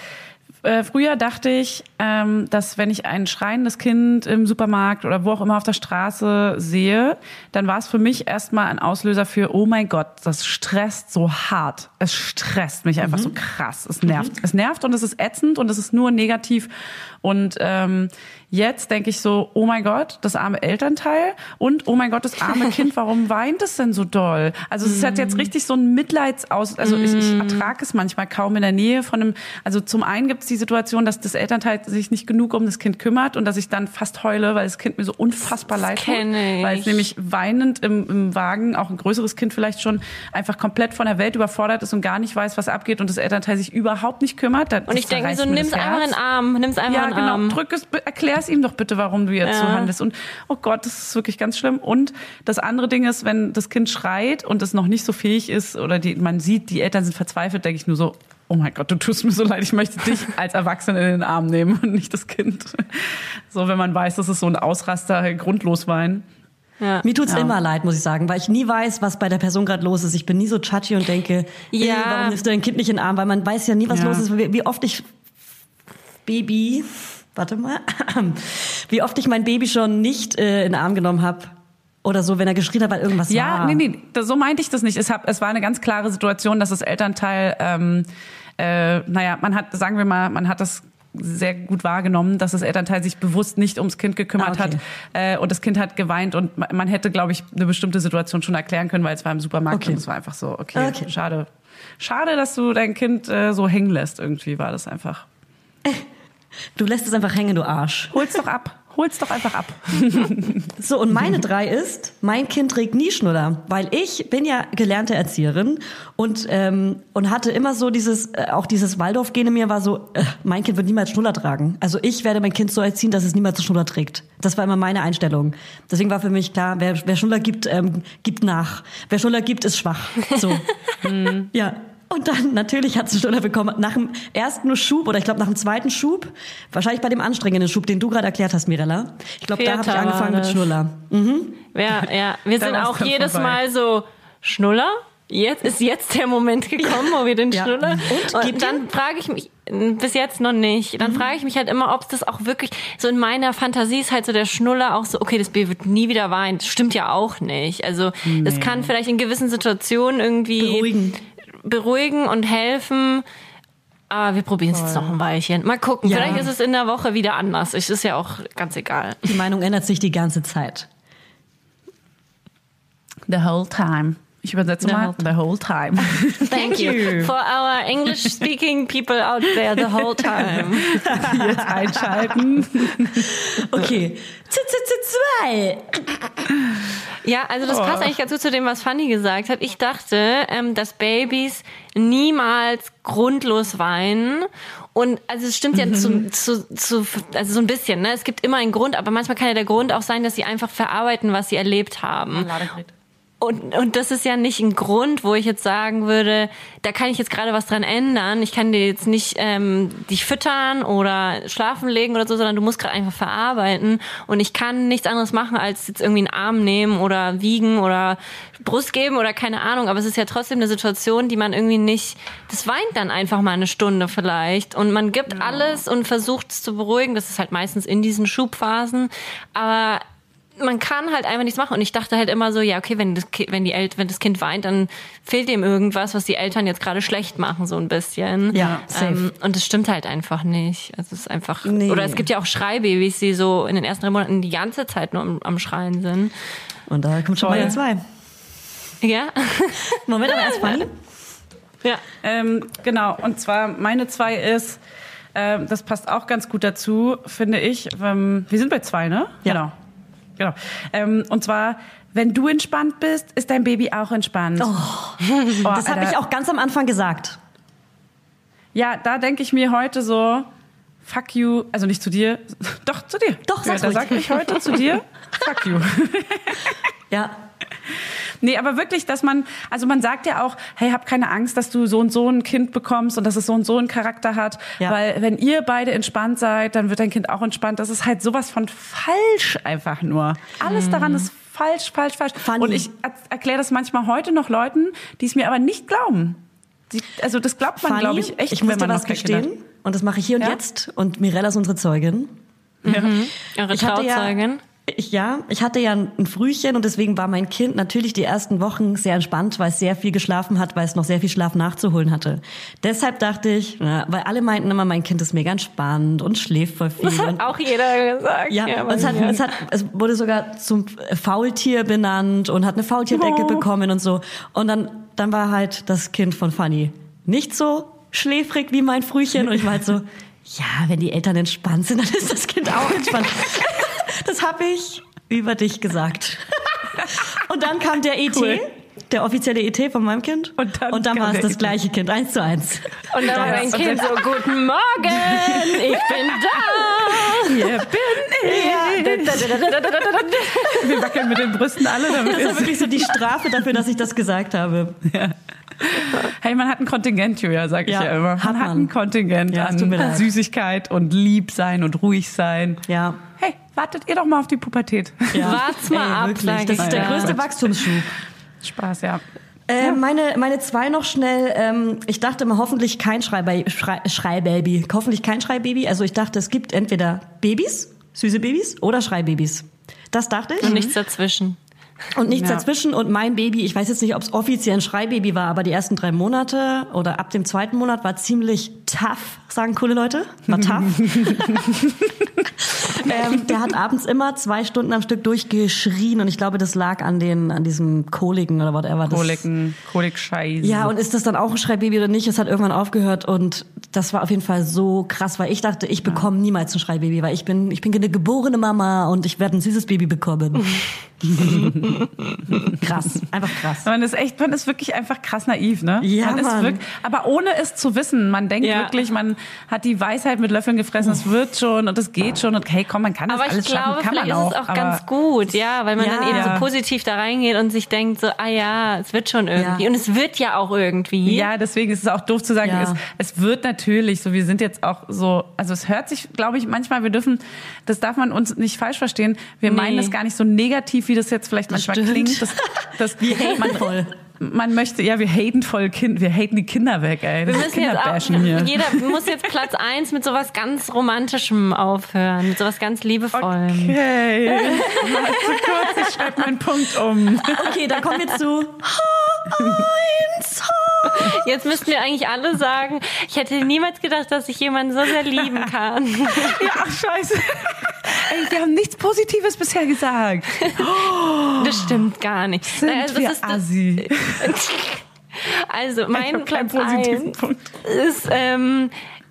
Speaker 2: äh, früher dachte ich, ähm, dass wenn ich ein schreiendes Kind im Supermarkt oder wo auch immer auf der Straße sehe, dann war es für mich erstmal ein Auslöser für, oh mein Gott, das stresst so hart. Es stresst mich einfach so krass. Es nervt. Es nervt und es ist ätzend und es ist nur negativ. Und ähm, jetzt denke ich so, oh mein Gott, das arme Elternteil und oh mein Gott, das arme Kind, warum weint es denn so doll? Also es hat jetzt richtig so ein Mitleidsaus, also ich, ich ertrage es manchmal kaum in der Nähe von einem, also zum einen gibt es die Situation, dass das Elternteil sich nicht genug um das Kind kümmert und dass ich dann fast heule, weil das Kind mir so unfassbar leid tut. Weil es nämlich weinend im, im Wagen, auch ein größeres Kind vielleicht schon, einfach komplett von der Welt überfordert ist und gar nicht weiß, was abgeht und das Elternteil sich überhaupt nicht kümmert.
Speaker 3: Und ich denke so, nimm's
Speaker 2: das
Speaker 3: einfach in den Arm, nimm's einfach
Speaker 2: Ja,
Speaker 3: in den
Speaker 2: genau.
Speaker 3: Arm.
Speaker 2: Drück es, erklär es ihm doch bitte, warum du jetzt so
Speaker 3: Ja.
Speaker 2: handelst. Und oh Gott, das ist wirklich ganz schlimm. Und das andere Ding ist, wenn das Kind schreit und es noch nicht so fähig ist oder die, man sieht, die Eltern sind verzweifelt, denke ich nur so, oh mein Gott, du tust mir so leid, ich möchte dich als Erwachsene in den Arm nehmen und nicht das Kind. So, wenn man weiß, das ist so ein Ausraster, grundlos weinen.
Speaker 3: Ja.
Speaker 1: Mir tut's
Speaker 2: Ja.
Speaker 1: immer leid, muss ich sagen, weil ich nie weiß, was bei der Person gerade los ist. Ich bin nie so touchy und denke,
Speaker 3: Ja.
Speaker 1: warum nimmst du dein Kind nicht in den Arm? Weil man weiß ja nie, was
Speaker 2: Ja.
Speaker 1: los ist. Wie oft ich Baby, warte mal, wie oft ich mein Baby schon nicht äh, in den Arm genommen habe. Oder so, wenn er geschrien hat, weil irgendwas
Speaker 2: Ja,
Speaker 1: war.
Speaker 2: nee, nee, das, so meinte ich das nicht. Es, hab, es war eine ganz klare Situation, dass das Elternteil, ähm, äh, naja, man hat, sagen wir mal, man hat das sehr gut wahrgenommen, dass das Elternteil sich bewusst nicht ums Kind gekümmert
Speaker 1: Ah, okay.
Speaker 2: hat äh, und das Kind hat geweint und ma- man hätte, glaube ich, eine bestimmte Situation schon erklären können, weil es war im Supermarkt
Speaker 1: Okay.
Speaker 2: und es war einfach so, okay,
Speaker 1: Okay.
Speaker 2: schade. Schade, dass du dein Kind äh, so hängen lässt irgendwie, war das einfach.
Speaker 1: Du lässt es einfach hängen, du Arsch.
Speaker 2: Hol's doch ab. Hol's doch einfach ab.
Speaker 1: So, und meine drei ist, mein Kind trägt nie Schnuller, weil ich bin ja gelernte Erzieherin und, ähm, und hatte immer so dieses, äh, auch dieses Waldorf-Gen in mir war so, äh, mein Kind wird niemals Schnuller tragen. Also ich werde mein Kind so erziehen, dass es niemals Schnuller trägt. Das war immer meine Einstellung. Deswegen war für mich klar, wer, wer Schnuller gibt, ähm, gibt nach. Wer Schnuller gibt, ist schwach. So. ja. Und dann natürlich hat sie Schnuller bekommen. Nach dem ersten Schub oder ich glaube nach dem zweiten Schub, wahrscheinlich bei dem anstrengenden Schub, den du gerade erklärt hast, Mirella. Ich glaube, da habe ich angefangen mit. Schnuller.
Speaker 3: Ja, ja. Wir sind auch jedes
Speaker 2: vorbei.
Speaker 3: Mal so, Schnuller? Jetzt ist jetzt der Moment gekommen, wo wir den
Speaker 1: Ja.
Speaker 3: Schnuller.
Speaker 1: Und,
Speaker 3: Und,
Speaker 1: gibt
Speaker 3: dann frage ich mich, bis jetzt noch nicht. Dann frage ich mich halt immer, ob das auch wirklich so in meiner Fantasie ist halt so der Schnuller auch so, okay, das Baby wird nie wieder weinen. Das stimmt ja auch nicht. Also das kann vielleicht in gewissen Situationen irgendwie
Speaker 1: Beruhigen.
Speaker 3: Beruhigen und helfen. Aber wir probieren es jetzt noch ein Weilchen. Mal gucken.
Speaker 1: Ja.
Speaker 3: Vielleicht ist es in der Woche wieder anders. Es ist ja auch ganz egal.
Speaker 1: Die Meinung ändert sich die ganze Zeit.
Speaker 2: The whole time. Ich übersetze
Speaker 1: The
Speaker 2: mal the whole time.
Speaker 3: Thank you. For our English speaking people out there the whole time.
Speaker 2: Jetzt einschalten.
Speaker 1: Okay. Z, z, z, zwei.
Speaker 3: Ja, also das passt eigentlich ganz gut zu dem, was Fanny gesagt hat. Ich dachte, ähm, dass Babys niemals grundlos weinen. Und also es stimmt ja zu, zu, zu, also so ein bisschen, ne? Es gibt immer einen Grund, aber manchmal kann ja der Grund auch sein, dass sie einfach verarbeiten, was sie erlebt haben. Und, und das ist ja nicht ein Grund, wo ich jetzt sagen würde, da kann ich jetzt gerade was dran ändern. Ich kann dir jetzt nicht ähm, dich füttern oder schlafen legen oder so, sondern du musst gerade einfach verarbeiten. Und ich kann nichts anderes machen, als jetzt irgendwie einen Arm nehmen oder wiegen oder Brust geben oder keine Ahnung. Aber es ist ja trotzdem eine Situation, die man irgendwie nicht, das weint dann einfach mal eine Stunde vielleicht. Und man gibt alles und versucht es zu beruhigen. Das ist halt meistens in diesen Schubphasen. Aber man kann halt einfach nichts machen. Und ich dachte halt immer so, ja, okay, wenn das, Ki- wenn die El wenn das Kind weint, dann fehlt ihm irgendwas, was die Eltern jetzt gerade schlecht machen, so ein bisschen.
Speaker 1: Ja, safe.
Speaker 3: Ähm, und das stimmt halt einfach nicht. Also es ist einfach,
Speaker 1: Nee.
Speaker 3: oder es gibt ja auch Schreibabys, die so in den ersten drei Monaten die ganze Zeit nur am, am Schreien sind.
Speaker 1: Und da kommt schon
Speaker 2: Voll.
Speaker 1: meine zwei.
Speaker 3: Ja?
Speaker 1: Moment, aber erst Fanny.
Speaker 3: ja.
Speaker 2: Ähm, genau, und zwar meine zwei ist, ähm, das passt auch ganz gut dazu, finde ich. Ähm, wir sind bei zwei, ne?
Speaker 1: Ja.
Speaker 2: Genau. Genau. Ähm, und zwar, wenn du entspannt bist, ist dein Baby auch entspannt. Oh,
Speaker 1: Das habe ich auch ganz am Anfang gesagt.
Speaker 2: Ja, da denke ich mir heute so, fuck you, also nicht zu dir, doch zu dir.
Speaker 1: Doch,
Speaker 2: ja, Da sage ich heute zu dir, fuck you.
Speaker 1: Ja.
Speaker 2: Nee, aber wirklich, dass man, also man sagt ja auch, hey, hab keine Angst, dass du so und so ein Kind bekommst und dass es so und so einen Charakter hat.
Speaker 1: Ja.
Speaker 2: Weil wenn ihr beide entspannt seid, dann wird dein Kind auch entspannt. Das ist halt sowas von falsch einfach nur. Alles daran ist falsch, falsch, falsch.
Speaker 1: Mhm. Funny.
Speaker 2: Und ich er erkläre das manchmal heute noch Leuten, die es mir aber nicht glauben. Die, also das glaubt man, glaube ich, echt,
Speaker 1: ich muss
Speaker 2: wenn man
Speaker 1: was
Speaker 2: Kinder
Speaker 1: gestehen. Und das mache ich hier und
Speaker 2: Ja?
Speaker 1: jetzt. Und Mirella ist unsere Zeugin.
Speaker 3: Eure
Speaker 1: Ich hatte ja-
Speaker 3: Trauzeugin.
Speaker 1: Ich, ja, ich hatte ja ein Frühchen und deswegen war mein Kind natürlich die ersten Wochen sehr entspannt, weil es sehr viel geschlafen hat, weil es noch sehr viel Schlaf nachzuholen hatte. Deshalb dachte ich, na, weil alle meinten immer, mein Kind ist mega entspannt und schläft voll viel.
Speaker 3: Das hat auch jeder gesagt.
Speaker 1: ja, und es, hat, es, hat, es wurde sogar zum Faultier benannt und hat eine Faultierdecke
Speaker 2: Oh.
Speaker 1: bekommen und so. Und dann, dann war halt das Kind von Fanny nicht so schläfrig wie mein Frühchen. Und ich war halt so, ja, wenn die Eltern entspannt sind, dann ist das Kind auch entspannt. Das habe ich über dich gesagt. Und dann kam der ET,
Speaker 2: Cool.
Speaker 1: der offizielle ET von meinem Kind.
Speaker 2: Und dann
Speaker 1: und dann war es das
Speaker 2: ET.
Speaker 1: gleiche Kind, eins zu eins.
Speaker 3: Und dann war mein Kind so, guten Morgen, ich bin da.
Speaker 2: Hier bin ich. Wir wackeln mit den Brüsten alle, damit
Speaker 1: Das
Speaker 2: ist
Speaker 1: wirklich so die Strafe dafür, dass ich das gesagt habe.
Speaker 2: Hey, man hat ein Kontingent, Julia, sag ich
Speaker 1: Ja,
Speaker 2: ja, immer. Man
Speaker 1: hat
Speaker 2: hat
Speaker 1: man.
Speaker 2: ein Kontingent
Speaker 1: Ja,
Speaker 2: an. Süßigkeit und lieb sein und ruhig sein.
Speaker 1: Ja.
Speaker 2: Hey, wartet ihr doch mal auf die Pubertät.
Speaker 1: ja.
Speaker 3: Wart's mal ab,
Speaker 1: wirklich. Das ist der
Speaker 3: dir.
Speaker 1: größte Wachstumsschub.
Speaker 2: Spaß, ja.
Speaker 1: Äh, meine, meine zwei noch schnell. Ähm, ich dachte immer hoffentlich kein Schreibaby, Schrei, Schreibaby. Hoffentlich kein Schreibaby. Also ich dachte, es gibt entweder Babys, süße Babys oder Schreibabys. Das dachte ich.
Speaker 3: Und nichts dazwischen.
Speaker 1: Und nichts
Speaker 2: Ja.
Speaker 1: dazwischen. Und mein Baby, ich weiß jetzt nicht, ob es offiziell ein Schreibaby war, aber die ersten drei Monate oder ab dem zweiten Monat war ziemlich tough, sagen coole Leute. War tough. ähm, der hat abends immer zwei Stunden am Stück durchgeschrien und ich glaube, das lag an den, an diesem Koliken oder whatever. Das-
Speaker 2: Koliken, Kolikscheiße.
Speaker 1: ja, und ist das dann auch ein Schreibaby oder nicht? Es hat irgendwann aufgehört und das war auf jeden Fall so krass, weil ich dachte, ich bekomme niemals ein Schreibaby, weil ich bin, ich bin eine geborene Mama und ich werde ein süßes Baby bekommen. krass, einfach krass.
Speaker 2: Man ist echt, man ist wirklich einfach krass naiv, ne?
Speaker 1: Ja,
Speaker 2: man ist
Speaker 1: Mann.
Speaker 2: wirklich, aber ohne es zu wissen. Man denkt
Speaker 3: Ja.
Speaker 2: wirklich, man hat die Weisheit mit Löffeln gefressen, es wird schon und es geht schon und hey, komm, man kann das
Speaker 3: Aber ich
Speaker 2: alles
Speaker 3: glaube,
Speaker 2: schaffen, kann
Speaker 3: vielleicht
Speaker 2: man
Speaker 3: ist
Speaker 2: auch.
Speaker 3: es auch
Speaker 2: aber
Speaker 3: ganz gut, ja, weil man
Speaker 1: Ja.
Speaker 3: dann eben
Speaker 2: Ja.
Speaker 3: so positiv da reingeht und sich denkt so, ah ja, es wird schon irgendwie.
Speaker 1: Ja.
Speaker 3: Und es wird ja auch irgendwie.
Speaker 2: Ja, deswegen ist es auch doof zu sagen,
Speaker 1: Ja.
Speaker 2: es, es wird natürlich so, wir sind jetzt auch so, also es hört sich, glaube ich, manchmal, wir dürfen, das darf man uns nicht falsch verstehen, wir
Speaker 3: Nee.
Speaker 2: meinen das gar nicht so negativ, wie das jetzt vielleicht manchmal
Speaker 1: stimmt.
Speaker 2: klingt. Das, das,
Speaker 1: Wir haten voll.
Speaker 2: Man möchte, ja, wir haten voll Kind, wir haten die Kinder weg, ey. Das
Speaker 3: Wir
Speaker 2: ist
Speaker 3: müssen jetzt auch,
Speaker 2: hier.
Speaker 3: jeder muss jetzt Platz eins mit sowas ganz Romantischem aufhören, mit sowas ganz Liebevollem.
Speaker 2: Okay. Warte kurz, ich schreibe meinen Punkt um.
Speaker 1: Okay, dann kommen wir zu H1.
Speaker 3: Jetzt müssten wir eigentlich alle sagen, ich hätte niemals gedacht, dass ich jemanden so sehr lieben kann.
Speaker 2: Ja, ach, scheiße. Ey, wir haben nichts Positives bisher gesagt.
Speaker 3: Das stimmt gar nicht.
Speaker 2: Sind
Speaker 3: Naja, also
Speaker 2: wir
Speaker 3: das ist-
Speaker 2: assi.
Speaker 3: Also mein Platz
Speaker 2: positiven
Speaker 3: eins
Speaker 2: Punkt.
Speaker 3: ist, ähm,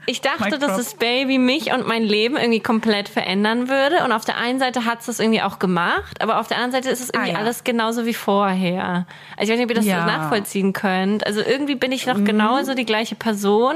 Speaker 3: ich dachte, dass das Baby mich und mein Leben irgendwie komplett verändern würde. Und auf der einen Seite hat es das irgendwie auch gemacht, aber auf der anderen Seite ist es irgendwie
Speaker 2: Ah, ja.
Speaker 3: alles genauso wie vorher. Also ich weiß nicht, ob ihr das
Speaker 2: Ja.
Speaker 3: so nachvollziehen könnt. Also irgendwie bin ich noch
Speaker 2: Mhm.
Speaker 3: genauso die gleiche Person.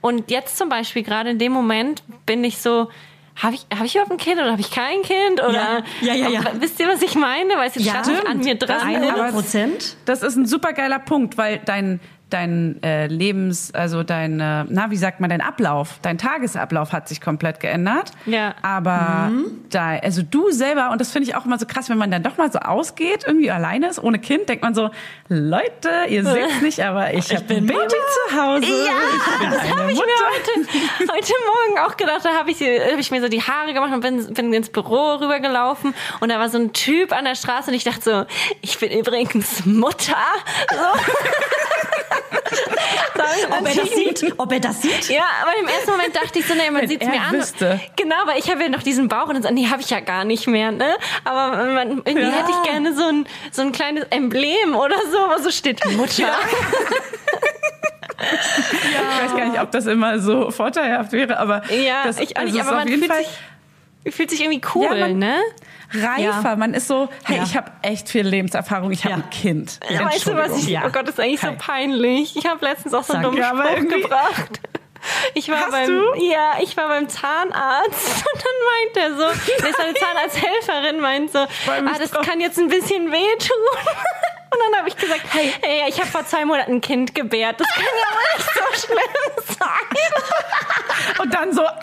Speaker 3: Und jetzt zum Beispiel, gerade in dem Moment, bin ich so, habe ich, hab ich überhaupt ein Kind oder habe ich kein Kind? Oder
Speaker 1: Ja, ja, ja.
Speaker 3: wisst ihr, was ich meine? Weil es jetzt
Speaker 1: Ja,
Speaker 3: an mir dran ist.
Speaker 1: 100 Prozent.
Speaker 2: Das ist ein super geiler Punkt, weil dein dein äh, Lebens, also dein, äh, na wie sagt man, dein Ablauf, dein Tagesablauf hat sich komplett geändert.
Speaker 3: Ja.
Speaker 2: Aber da, also du selber und das finde ich auch immer so krass, wenn man dann doch mal so ausgeht, irgendwie alleine ist, ohne Kind, denkt man so, Leute, ihr seht's nicht, aber ich, habe ein
Speaker 1: bin
Speaker 2: Baby zu Hause.
Speaker 3: Ja,
Speaker 2: ich
Speaker 3: das habe ich
Speaker 2: Mutter.
Speaker 3: mir heute, heute Morgen auch gedacht. Da habe ich, hab ich mir so die Haare gemacht und bin, bin ins Büro rübergelaufen. Und da war so ein Typ an der Straße und ich dachte so, ich bin übrigens Mutter. So.
Speaker 1: Ob er das sieht? Ob er das sieht?
Speaker 3: Ja, aber im ersten Moment dachte ich so, nee, man
Speaker 2: Wenn
Speaker 3: sieht's
Speaker 2: er
Speaker 3: mir an.
Speaker 2: wüsste.
Speaker 3: Genau, weil ich habe ja noch diesen Bauch und dann so, nee, habe ich ja gar nicht mehr, ne? Aber man, irgendwie
Speaker 1: Ja.
Speaker 3: hätte ich gerne so ein, so ein kleines Emblem oder so, wo so steht Mutter.
Speaker 2: Ich weiß gar nicht, ob das immer so vorteilhaft wäre, aber
Speaker 3: Ja,
Speaker 2: das,
Speaker 3: ich auch
Speaker 2: also
Speaker 3: nicht,
Speaker 2: ist
Speaker 3: aber
Speaker 2: auf
Speaker 3: man
Speaker 2: jeden
Speaker 3: fühlt
Speaker 2: Fall
Speaker 3: sich, fühlt sich irgendwie cool,
Speaker 2: Ja, man-
Speaker 3: ne?
Speaker 2: Reifer.
Speaker 1: Ja.
Speaker 2: Man ist so, hey,
Speaker 1: Ja.
Speaker 2: ich habe echt viel Lebenserfahrung, ich habe
Speaker 1: Ja.
Speaker 2: ein Kind.
Speaker 3: Weißt du was? Ich. Oh Gott, das ist eigentlich so
Speaker 1: Hey.
Speaker 3: peinlich. Ich habe letztens auch so einen dummen Spruch gebracht. Ich war
Speaker 2: Hast
Speaker 3: beim,
Speaker 2: du?
Speaker 3: ja, ich war beim Zahnarzt und dann meint er so, nee, seine Zahnarzthelferin meint so, ah, das kann jetzt ein bisschen wehtun. Und dann habe ich gesagt, hey, hey ich habe vor zwei Monaten ein Kind gebärt. Das kann ja wohl nicht so schlimm sein.
Speaker 2: Und dann so, au!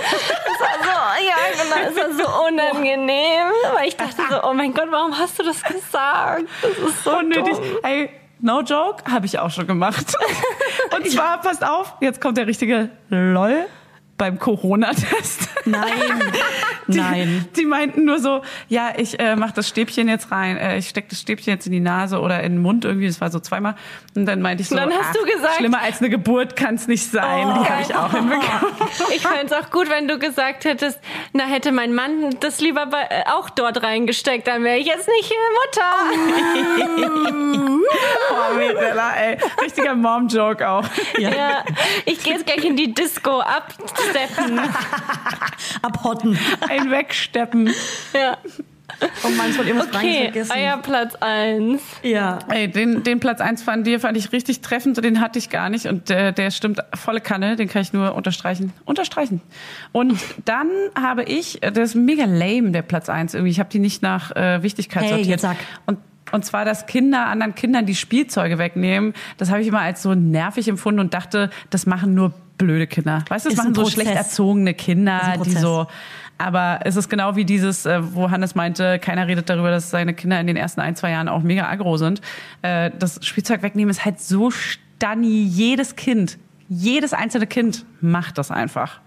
Speaker 3: Das war so, ja, genau, das war so unangenehm, weil ich dachte so, oh mein Gott, warum hast du das gesagt? Das ist so
Speaker 2: unnötig.
Speaker 3: dumm.
Speaker 2: Ey, no joke, habe ich auch schon gemacht. Und zwar, passt auf, jetzt kommt der richtige LOL beim Corona-Test.
Speaker 1: Nein.
Speaker 2: Die,
Speaker 1: Nein.
Speaker 2: Die meinten nur so, ja, ich äh, mach das Stäbchen jetzt rein, äh, ich steck das Stäbchen jetzt in die Nase oder in den Mund irgendwie, das war so zweimal. Und dann meinte ich so,
Speaker 3: Dann hast
Speaker 2: ach,
Speaker 3: du gesagt-
Speaker 2: schlimmer als eine Geburt kann's nicht sein.
Speaker 3: Oh,
Speaker 2: die habe ich auch hinbekommen.
Speaker 3: Ich fände es auch gut, wenn du gesagt hättest, na hätte mein Mann das lieber bei, äh, auch dort reingesteckt, dann wäre ich jetzt nicht Mutter.
Speaker 2: Oh, Mirella, ey. Richtiger Mom-Joke auch.
Speaker 3: ja. Ich gehe jetzt gleich in die Disco absteppen.
Speaker 1: Abhotten.
Speaker 2: Ein Wegsteppen.
Speaker 3: Ja.
Speaker 1: Oh Mann, ich wollte irgendwas
Speaker 3: Okay,
Speaker 1: vergessen.
Speaker 3: euer Platz eins.
Speaker 1: Ja.
Speaker 2: Ey, den, den Platz eins von dir fand ich richtig treffend und den hatte ich gar nicht. Und der, der stimmt volle Kanne, den kann ich nur unterstreichen. Unterstreichen. Und dann habe ich, das ist mega lame, der Platz eins irgendwie. Ich habe die nicht nach äh, Wichtigkeit
Speaker 1: Hey,
Speaker 2: sortiert.
Speaker 1: jetzt sag.
Speaker 2: Und und zwar, dass Kinder anderen Kindern die Spielzeuge wegnehmen, das habe ich immer als so nervig empfunden und dachte, das machen nur blöde Kinder. Weißt du, das
Speaker 1: Ist
Speaker 2: machen so schlecht erzogene Kinder, die so aber es ist genau wie dieses, äh, wo Hannes meinte, keiner redet darüber, dass seine Kinder in den ersten ein, zwei Jahren auch mega aggro sind. Äh, Das Spielzeug wegnehmen ist halt so stanni. Jedes Kind, jedes einzelne Kind macht das einfach.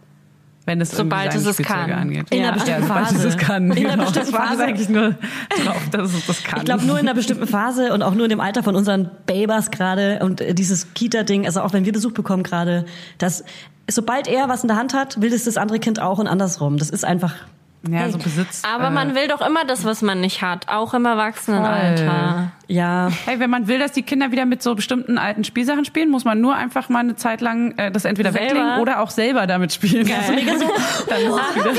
Speaker 2: Wenn es
Speaker 3: Sobald es es kann.
Speaker 2: angeht.
Speaker 1: In einer
Speaker 2: ja,
Speaker 1: bestimmten
Speaker 2: ja,
Speaker 1: Phase.
Speaker 2: es kann.
Speaker 1: In einer
Speaker 2: genau.
Speaker 1: bestimmten
Speaker 2: das
Speaker 1: Phase.
Speaker 2: eigentlich nur drauf, dass es das kann.
Speaker 1: Ich glaube, nur in einer bestimmten Phase und auch nur in dem Alter von unseren Babers gerade und äh, dieses Kita-Ding, also auch wenn wir Besuch bekommen gerade, dass sobald er was in der Hand hat, will es das andere Kind auch und andersrum. Das ist einfach.
Speaker 2: Ja, so Besitz.
Speaker 3: Aber
Speaker 2: äh,
Speaker 3: man will doch immer das, was man nicht hat, auch im Erwachsenenalter.
Speaker 1: Ja,
Speaker 2: Hey, wenn man will, dass die Kinder wieder mit so bestimmten alten Spielsachen spielen, muss man nur einfach mal eine Zeit lang äh, das entweder
Speaker 3: Selber?
Speaker 2: weglegen oder auch selber damit spielen.
Speaker 1: also mega so.
Speaker 2: Dann ist es wieder.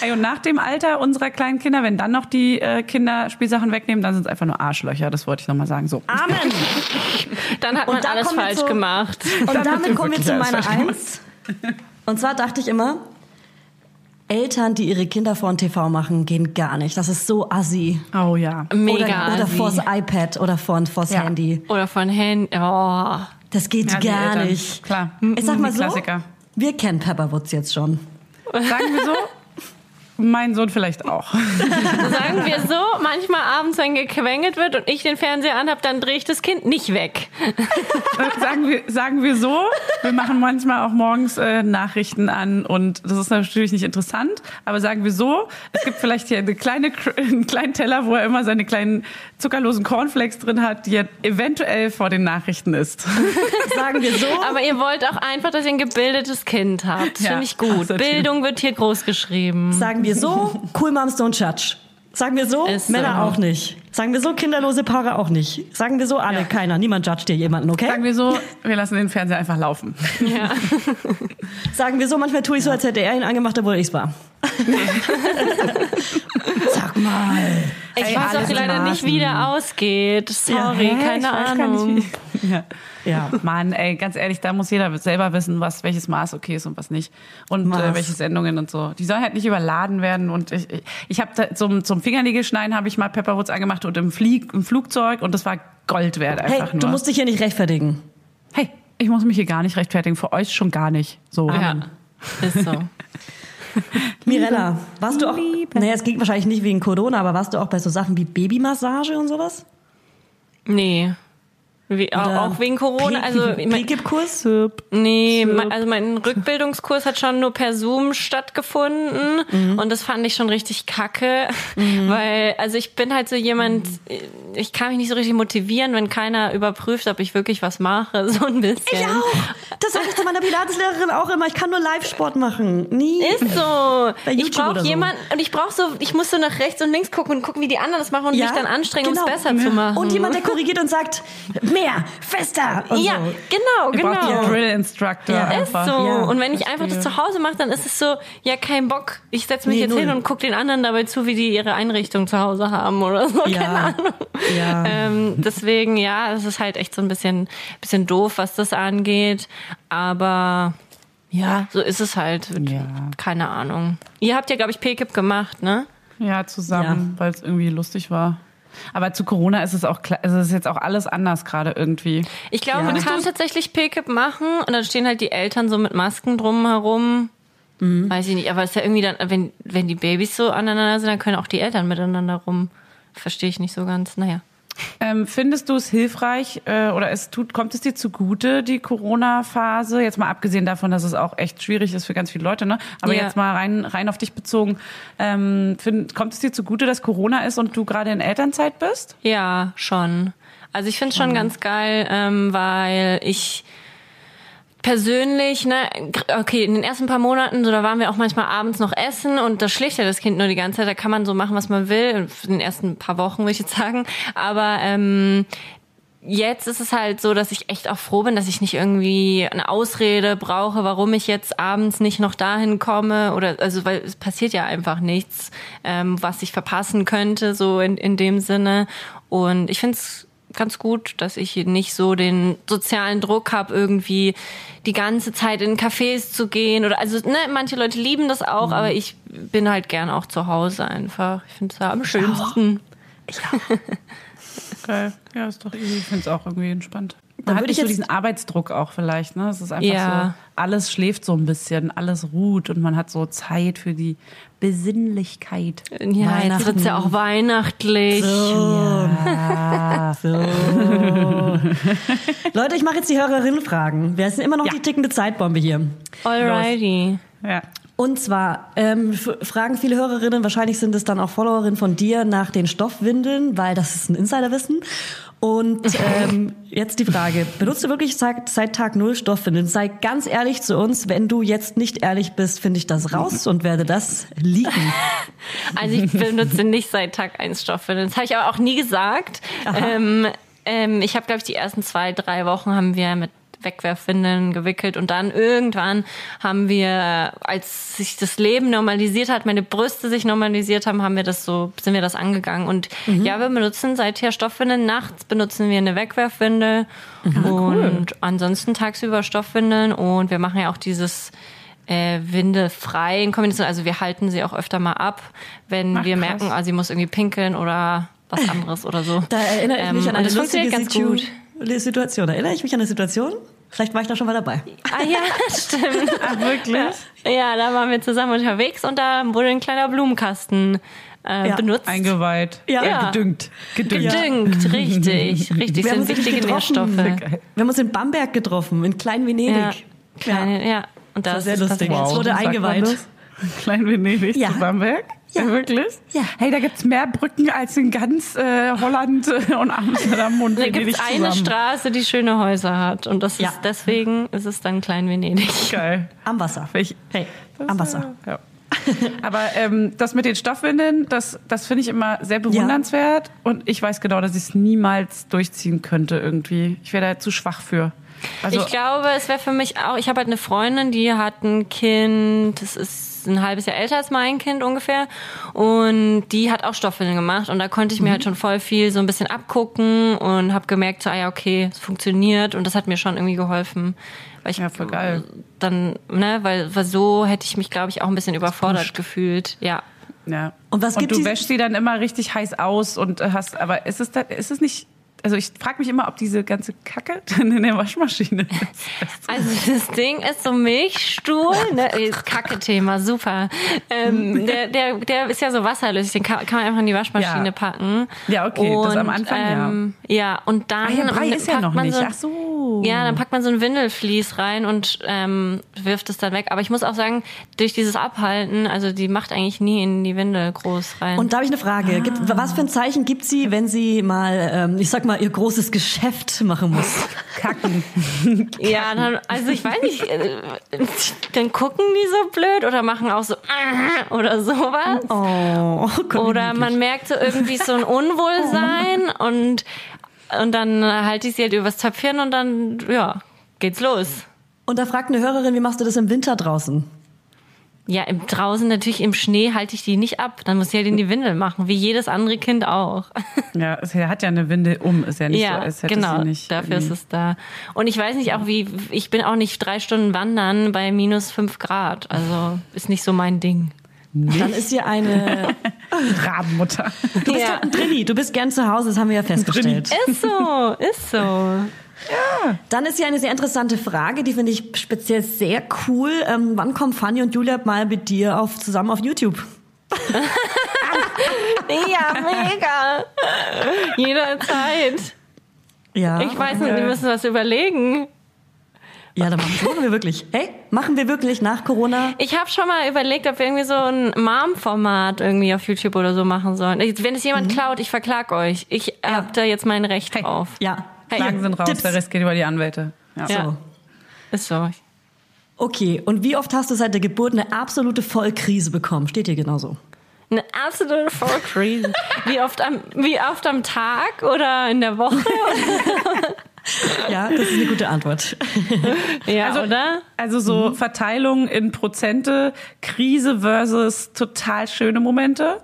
Speaker 2: Ey, und nach dem Alter unserer kleinen Kinder, wenn dann noch die äh, Kinder Spielsachen wegnehmen, dann sind es einfach nur Arschlöcher. Das wollte ich nochmal sagen. So.
Speaker 1: Amen.
Speaker 3: Dann hat
Speaker 1: Und
Speaker 3: man alles falsch
Speaker 1: zu-
Speaker 3: gemacht.
Speaker 1: Und
Speaker 2: Damit
Speaker 1: damit kommen wir zu meiner Eins. Und zwar dachte ich immer, Eltern, die ihre Kinder vor den TV machen, gehen gar nicht. Das ist so assi.
Speaker 2: Oh ja.
Speaker 3: Mega
Speaker 1: oder, oder
Speaker 3: assi.
Speaker 1: vors iPad oder vor, vors
Speaker 2: Ja.
Speaker 1: Handy.
Speaker 3: Oder von Handy. Oh.
Speaker 1: Das geht
Speaker 2: Ja,
Speaker 1: gar
Speaker 2: Eltern.
Speaker 1: nicht.
Speaker 2: Klar.
Speaker 1: Ich sag mal so,
Speaker 2: Klassiker.
Speaker 1: wir kennen Pepperwoods jetzt schon.
Speaker 2: Sagen wir so, Mein Sohn vielleicht auch.
Speaker 3: Sagen wir so, manchmal abends, wenn gequengelt wird und ich den Fernseher anhab, dann drehe ich das Kind nicht weg.
Speaker 2: sagen, wir, sagen wir so, wir machen manchmal auch morgens äh, Nachrichten an und das ist natürlich nicht interessant, aber sagen wir so, es gibt vielleicht hier eine kleine, einen kleinen Teller, wo er immer seine kleinen zuckerlosen Cornflakes drin hat, die er eventuell vor den Nachrichten isst.
Speaker 1: Sagen wir so.
Speaker 3: Aber ihr wollt auch einfach, dass ihr ein gebildetes Kind habt. Das
Speaker 2: Ja,
Speaker 3: finde ich gut. Bildung wird hier groß geschrieben.
Speaker 1: Sagen wir so, cool Moms don't judge. Sagen wir so,
Speaker 3: Ist so.
Speaker 1: Männer auch nicht. Sagen wir so, kinderlose Paare auch nicht. Sagen wir so, alle, keiner. Niemand judgt dir jemanden, okay?
Speaker 2: Sagen wir so, wir lassen den Fernseher einfach laufen.
Speaker 3: Ja.
Speaker 1: Sagen wir so, manchmal tue ich so, als hätte er ihn angemacht, obwohl ich's war. Sag mal.
Speaker 3: Ich
Speaker 1: Ey,
Speaker 3: weiß auch leider
Speaker 1: in
Speaker 3: nicht, wie der
Speaker 1: Maßen.
Speaker 3: ausgeht. Sorry,
Speaker 1: hä?
Speaker 3: keine
Speaker 1: Ich weiß gar
Speaker 3: Ahnung.
Speaker 2: Ja.
Speaker 1: Ja.
Speaker 2: Mann, ey, ganz ehrlich, da muss jeder selber wissen, was welches Maß okay ist und was nicht. Und äh, welche Sendungen und so. Die sollen halt nicht überladen werden. Und ich, ich, ich habe zum, zum Fingernägelschneiden habe ich mal Pepperwoods angemacht und im, Flieg, im Flugzeug und das war Gold wert
Speaker 1: Hey,
Speaker 2: einfach nur.
Speaker 1: du musst dich hier nicht rechtfertigen.
Speaker 2: hey, ich muss mich hier gar nicht rechtfertigen, für euch schon gar nicht. So.
Speaker 3: Ja, ist so.
Speaker 1: Mirella, warst du auch, naja, es ging wahrscheinlich nicht wegen Corona, aber warst du auch bei so Sachen wie Babymassage und sowas?
Speaker 3: Nee. Wie, auch, wegen Corona. Also, ich mein,
Speaker 1: P-Kip-Kurs?
Speaker 3: nee, also mein Rückbildungskurs hat schon nur per Zoom stattgefunden
Speaker 1: Mhm.
Speaker 3: und das fand ich schon richtig kacke, weil, also ich bin halt so jemand, ich kann mich nicht so richtig motivieren, wenn keiner überprüft, ob ich wirklich was mache, so ein bisschen.
Speaker 1: Ich auch. Das zu meiner Pilateslehrerin auch immer. Ich kann nur Live-Sport machen. Nie.
Speaker 3: Ist so.
Speaker 1: Bei
Speaker 3: ich brauche
Speaker 1: so.
Speaker 3: jemanden und ich brauche so, ich muss so nach rechts und links gucken und gucken, wie die anderen das machen und
Speaker 1: Ja,
Speaker 3: mich dann anstrengen,
Speaker 1: genau.
Speaker 3: um es besser zu machen.
Speaker 1: Und jemand, der korrigiert und sagt, mehr, fester. Und
Speaker 3: ja,
Speaker 1: so.
Speaker 3: genau,
Speaker 2: Ihr braucht
Speaker 3: genau.
Speaker 2: einen Drill-Instructor
Speaker 1: Ja.
Speaker 3: Ist
Speaker 2: einfach.
Speaker 3: so.
Speaker 1: Ja,
Speaker 3: und wenn ich einfach das zu Hause mache, dann ist es so, ja, kein Bock. Ich setze mich
Speaker 1: Nee,
Speaker 3: jetzt
Speaker 1: null.
Speaker 3: hin und gucke den anderen dabei zu, wie die ihre Einrichtung zu Hause haben oder so.
Speaker 1: Ja.
Speaker 3: Keine Ahnung.
Speaker 1: Ja.
Speaker 3: Ähm, deswegen, ja, es ist halt echt so ein bisschen, bisschen doof, was das angeht. Aber ja, so ist es halt.
Speaker 2: Ja.
Speaker 3: Keine Ahnung. Ihr habt ja, glaube ich, PKIP gemacht, ne?
Speaker 2: Ja, zusammen, weil es irgendwie lustig war. Aber zu Corona ist es auch klar, also es ist jetzt auch alles anders gerade irgendwie.
Speaker 3: Ich glaube,
Speaker 1: Ja.
Speaker 3: man kann tatsächlich PKIP machen und dann stehen halt die Eltern so mit Masken drumherum.
Speaker 1: Mhm.
Speaker 3: Weiß ich nicht, aber es ist ja irgendwie dann, wenn, wenn die Babys so aneinander sind, dann können auch die Eltern miteinander rum. Verstehe ich nicht so ganz. Naja.
Speaker 2: Ähm, findest du es hilfreich äh, oder es tut, kommt es dir zugute, die Corona-Phase? Jetzt mal abgesehen davon, dass es auch echt schwierig ist für ganz viele Leute, ne? Aber
Speaker 3: Ja.
Speaker 2: jetzt mal rein, rein auf dich bezogen. Ähm, find, kommt es dir zugute, dass Corona ist und du gerade in Elternzeit bist?
Speaker 3: Ja, schon. Also ich finde es schon
Speaker 1: Mhm.
Speaker 3: ganz geil, ähm, weil ich persönlich, ne, okay, in den ersten paar Monaten, so da waren wir auch manchmal abends noch essen und da schläft ja das Kind nur die ganze Zeit, da kann man so machen, was man will, in den ersten paar Wochen würde ich jetzt sagen, aber ähm, jetzt ist es halt so, dass ich echt auch froh bin, dass ich nicht irgendwie eine Ausrede brauche, warum ich jetzt abends nicht noch dahin komme oder also weil es passiert ja einfach nichts, ähm, was ich verpassen könnte, so in, in dem Sinne. Und ich finde es ganz gut, dass ich nicht so den sozialen Druck habe, irgendwie die ganze Zeit in Cafés zu gehen oder also ne, manche Leute lieben das auch, aber ich bin halt gern auch zu Hause einfach. Ich finde es ja am schönsten.
Speaker 2: Geil. Ja, ist doch easy. Ich finde es auch irgendwie entspannt. Hat
Speaker 1: würde ich
Speaker 2: so diesen Arbeitsdruck auch vielleicht, ne? Es ist einfach
Speaker 3: Ja.
Speaker 2: so, alles schläft so ein bisschen, alles ruht und man hat so Zeit für die Besinnlichkeit.
Speaker 3: Ja, jetzt wird's ja auch weihnachtlich.
Speaker 1: So. Leute, ich mache jetzt die Hörerinnenfragen. Wir sind immer noch
Speaker 2: Ja.
Speaker 1: die tickende Zeitbombe hier.
Speaker 3: Alrighty.
Speaker 2: Ja.
Speaker 1: Und zwar ähm, fragen viele Hörerinnen, wahrscheinlich sind es dann auch Followerinnen von dir, nach den Stoffwindeln, weil das ist ein Insiderwissen. Und ähm, jetzt die Frage, benutzt du wirklich seit, seit Tag Null Stoffwindeln? Sei ganz ehrlich zu uns, wenn du jetzt nicht ehrlich bist, finde ich das raus und werde das leaken.
Speaker 3: Also ich benutze nicht seit Tag 1 Stoffwindeln. Das habe ich aber auch nie gesagt. Ähm, ähm, ich habe, glaube ich, die ersten zwei, drei Wochen haben wir mit Wegwerfwindeln gewickelt und dann irgendwann haben wir, als sich das Leben normalisiert hat, meine Brüste sich normalisiert haben, haben wir das so, sind wir das angegangen und ja, wir benutzen seither Stoffwindeln. Nachts benutzen wir eine Wegwerfwindel und ansonsten tagsüber Stoffwindeln und wir machen ja auch dieses äh, windelfrei in Kombination. Also wir halten sie auch öfter mal ab, wenn
Speaker 2: Ach,
Speaker 3: wir
Speaker 2: krass.
Speaker 3: merken, also sie muss irgendwie pinkeln oder was anderes oder so.
Speaker 1: Da erinnere ich mich
Speaker 3: Ähm,
Speaker 1: an eine
Speaker 3: das
Speaker 1: lustige
Speaker 3: funktioniert ganz gut.
Speaker 1: Situation. Erinnere ich mich an eine Situation? Vielleicht war ich da schon mal dabei.
Speaker 3: Ah ja, stimmt.
Speaker 2: Ach, wirklich?
Speaker 3: Ja, da waren wir zusammen unterwegs und da wurde ein kleiner Blumenkasten äh,
Speaker 1: Ja,
Speaker 3: benutzt.
Speaker 2: Eingeweiht.
Speaker 3: Ja.
Speaker 2: Äh, gedüngt. Gedüngt.
Speaker 3: Gedüngt, richtig, richtig.
Speaker 1: Wir haben
Speaker 3: sind
Speaker 1: uns
Speaker 3: wichtige. Nährstoffe.
Speaker 1: Wir haben uns in Bamberg getroffen, in Klein-Venedig.
Speaker 3: Ja, kleine, ja. Und
Speaker 1: war
Speaker 3: das
Speaker 1: sehr
Speaker 3: ist
Speaker 1: lustig.
Speaker 3: passiert.
Speaker 1: Es wurde eingeweiht.
Speaker 2: Klein Venedig
Speaker 1: Ja.
Speaker 2: zu Bamberg?
Speaker 1: Ja.
Speaker 2: Wirklich?
Speaker 1: Ja.
Speaker 2: Hey, da gibt's mehr Brücken als in ganz äh, Holland äh, und Amsterdam und
Speaker 3: Da
Speaker 2: Venedig
Speaker 3: gibt es eine. Straße, die schöne Häuser hat. Und das ist
Speaker 1: Ja.
Speaker 3: deswegen ist es dann Klein Venedig.
Speaker 2: Geil.
Speaker 1: Am Wasser.
Speaker 2: Ich,
Speaker 1: Hey, am Wasser.
Speaker 2: Ja. Aber ähm, das mit den Stoffwindeln, das, das finde ich immer sehr bewundernswert. Und ich weiß genau, dass ich es niemals durchziehen könnte irgendwie. Ich wäre da zu schwach für. Also,
Speaker 3: ich glaube, es wäre für mich auch, ich habe halt eine Freundin, die hat ein Kind, das ist ein halbes Jahr älter als mein Kind ungefähr. Und die hat auch Stoffwindeln gemacht. Und da konnte ich mir
Speaker 2: Mhm.
Speaker 3: halt schon voll viel so ein bisschen abgucken und habe gemerkt, so, ah ja, okay, es funktioniert. Und das hat mir schon irgendwie geholfen. Weil ich
Speaker 2: Ja, voll geil.
Speaker 3: Dann, ne, weil, weil so hätte ich mich, glaube ich, auch ein bisschen überfordert
Speaker 2: pusht.
Speaker 3: gefühlt. Ja.
Speaker 2: ja.
Speaker 1: Und was
Speaker 2: und
Speaker 1: gibt
Speaker 2: du wäschst sie dann immer richtig heiß aus und äh, hast, aber ist es, da, ist es nicht, also ich frage mich immer, ob diese ganze Kacke dann in der Waschmaschine ist.
Speaker 3: Also das Ding ist so Milchstuhl, ne, ist Kacke-Thema, super. Ähm, der, der, der ist ja so wasserlöslich, den kann, kann man einfach in die Waschmaschine
Speaker 2: Ja.
Speaker 3: packen.
Speaker 2: Ja, okay, das am Anfang, ja.
Speaker 3: ähm, ja. und dann
Speaker 2: Ah ja, Brei ist ja
Speaker 3: packt
Speaker 2: noch
Speaker 3: man
Speaker 2: nicht.
Speaker 3: So,
Speaker 2: Ach so.
Speaker 3: Ja, dann packt man so ein Windelflies rein und ähm, wirft es dann weg. Aber ich muss auch sagen, durch dieses Abhalten, also die macht eigentlich nie in die Windel groß rein.
Speaker 1: Und da habe ich eine Frage. Gibt, was für ein Zeichen gibt sie, wenn sie mal, ähm, ich sag mal, ihr großes Geschäft machen muss?
Speaker 2: Kacken.
Speaker 3: Ja, dann, also ich weiß nicht, äh, dann gucken die so blöd oder machen auch so oder sowas.
Speaker 1: Oh, Gott,
Speaker 3: Oder man merkt so irgendwie so ein Unwohlsein und, und dann halte ich sie halt übers Töpfchen und dann, ja, geht's los.
Speaker 1: Und da fragt eine Hörerin, wie machst du das im Winter draußen?
Speaker 3: Ja, im, draußen natürlich im Schnee halte ich die nicht ab. Dann muss ich halt in die Windel machen, wie jedes andere Kind auch.
Speaker 2: Ja, es hat ja eine Windel um, ist ja nicht so,
Speaker 3: ja,
Speaker 2: als hätte
Speaker 3: genau.
Speaker 2: sie nicht.
Speaker 3: dafür ist es da. Und ich weiß nicht auch wie, ich bin auch nicht drei Stunden wandern bei minus fünf Grad. Also ist nicht so mein Ding.
Speaker 1: Dann ist sie eine.
Speaker 2: Rabenmutter.
Speaker 1: Du bist
Speaker 3: Ja.
Speaker 1: halt ein Drilli, du bist gern zu Hause, das haben wir ja festgestellt.
Speaker 3: Ist so, ist so.
Speaker 1: Dann ist hier eine sehr interessante Frage, die finde ich speziell sehr cool. Ähm, wann kommen Fanny und Julia mal mit dir auf, zusammen auf YouTube?
Speaker 3: Ja, mega. Jederzeit.
Speaker 1: Ja.
Speaker 3: Ich weiß nicht, wir müssen was überlegen.
Speaker 1: Ja, dann machen, machen wir wirklich. Hey, machen wir wirklich nach Corona?
Speaker 3: Ich habe schon mal überlegt, ob wir irgendwie so ein Mom-Format irgendwie auf YouTube oder so machen sollen. Wenn es jemand klaut, ich verklag euch. Ich hab da jetzt mein Recht
Speaker 2: Hey.
Speaker 3: drauf.
Speaker 1: Ja.
Speaker 2: Klagen sind raus,
Speaker 1: Tipps.
Speaker 2: der Rest geht über die Anwälte. Ja.
Speaker 3: Ja.
Speaker 1: So.
Speaker 3: Ist so.
Speaker 1: Okay, und wie oft hast du seit der Geburt eine absolute Vollkrise bekommen? Steht hier genauso.
Speaker 3: Eine absolute Vollkrise. Wie oft am, wie oft am Tag oder in der Woche?
Speaker 1: Ja, das ist eine gute Antwort.
Speaker 3: ja,
Speaker 2: Also-
Speaker 3: oder?
Speaker 2: Also so Verteilung in Prozente, Krise versus total schöne Momente.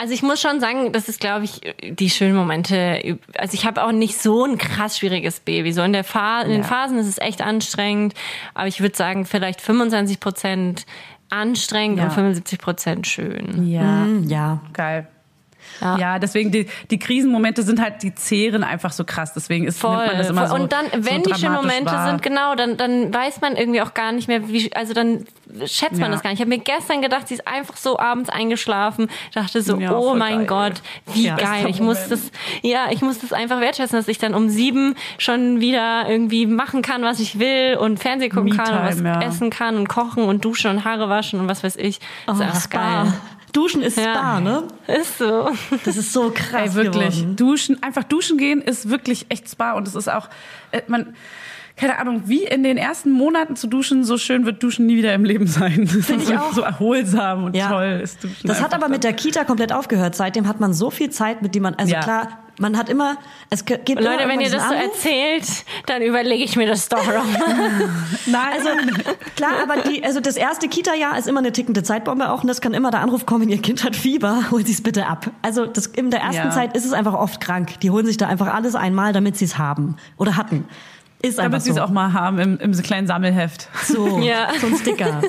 Speaker 3: Also ich muss schon sagen, das ist, glaube ich, die schönen Momente. Also ich habe auch nicht so ein krass schwieriges Baby. So in der Fa in den
Speaker 2: Ja.
Speaker 3: Phasen ist es echt anstrengend, aber ich würde sagen, vielleicht 25 Prozent anstrengend
Speaker 2: Ja.
Speaker 3: und 75 Prozent schön.
Speaker 2: Ja.
Speaker 1: Hm, ja.
Speaker 2: Geil.
Speaker 3: Ja.
Speaker 2: Ja, deswegen die, die Krisenmomente sind halt, die zehren einfach so krass. Deswegen ist,
Speaker 3: Voll.
Speaker 2: nimmt man das immer
Speaker 3: voll.
Speaker 2: so
Speaker 3: und dann,
Speaker 2: so
Speaker 3: wenn die schönen Momente
Speaker 2: wahr.
Speaker 3: sind, genau, dann, dann weiß man irgendwie auch gar nicht mehr, wie, also dann schätzt man
Speaker 2: Ja.
Speaker 3: das gar nicht. Ich habe mir gestern gedacht, sie ist einfach so abends eingeschlafen, dachte so,
Speaker 2: Ja,
Speaker 3: oh mein
Speaker 2: geil.
Speaker 3: Gott, wie
Speaker 1: Ja.
Speaker 3: geil. Ich muss das, ja, ich muss das einfach wertschätzen, dass ich dann um sieben schon wieder irgendwie machen kann, was ich will und Fernsehen gucken kann und was essen kann und kochen und duschen und Haare waschen und was weiß ich. Das ist
Speaker 1: Oh,
Speaker 3: einfach
Speaker 1: Spa.
Speaker 3: geil.
Speaker 1: Duschen ist
Speaker 3: Ja.
Speaker 1: Spa, ne?
Speaker 3: Ist so.
Speaker 1: Das ist so krass
Speaker 2: Ey, wirklich.
Speaker 1: geworden.
Speaker 2: Duschen, einfach duschen gehen ist wirklich echt Spa und es ist auch, äh, man, keine Ahnung, wie in den ersten Monaten zu duschen, so schön wird Duschen nie wieder im Leben sein. Das
Speaker 1: Find
Speaker 2: ist
Speaker 1: ich
Speaker 2: so,
Speaker 1: auch.
Speaker 2: so erholsam und
Speaker 1: Ja.
Speaker 2: toll ist Duschen.
Speaker 1: Das hat aber mit der Kita komplett aufgehört. Seitdem hat man so viel Zeit, mit die man, also
Speaker 2: Ja.
Speaker 1: klar, man hat immer, es ge- gibt immer
Speaker 3: Leute, wenn ihr das so
Speaker 1: Anruf.
Speaker 3: erzählt, dann überlege ich mir das doch noch.
Speaker 2: Nein,
Speaker 1: Also klar, aber die, also das erste Kita-Jahr ist immer eine tickende Zeitbombe auch und das kann immer der Anruf kommen, ihr Kind hat Fieber, holen Sie es bitte ab. Also das, in der ersten
Speaker 2: Ja.
Speaker 1: Zeit ist es einfach oft krank. Die holen sich da einfach alles einmal, damit sie es haben oder hatten. Ist einfach
Speaker 2: damit sie
Speaker 1: so.
Speaker 2: es auch mal haben im, im kleinen Sammelheft.
Speaker 1: so,
Speaker 3: Ja.
Speaker 1: so ein Sticker.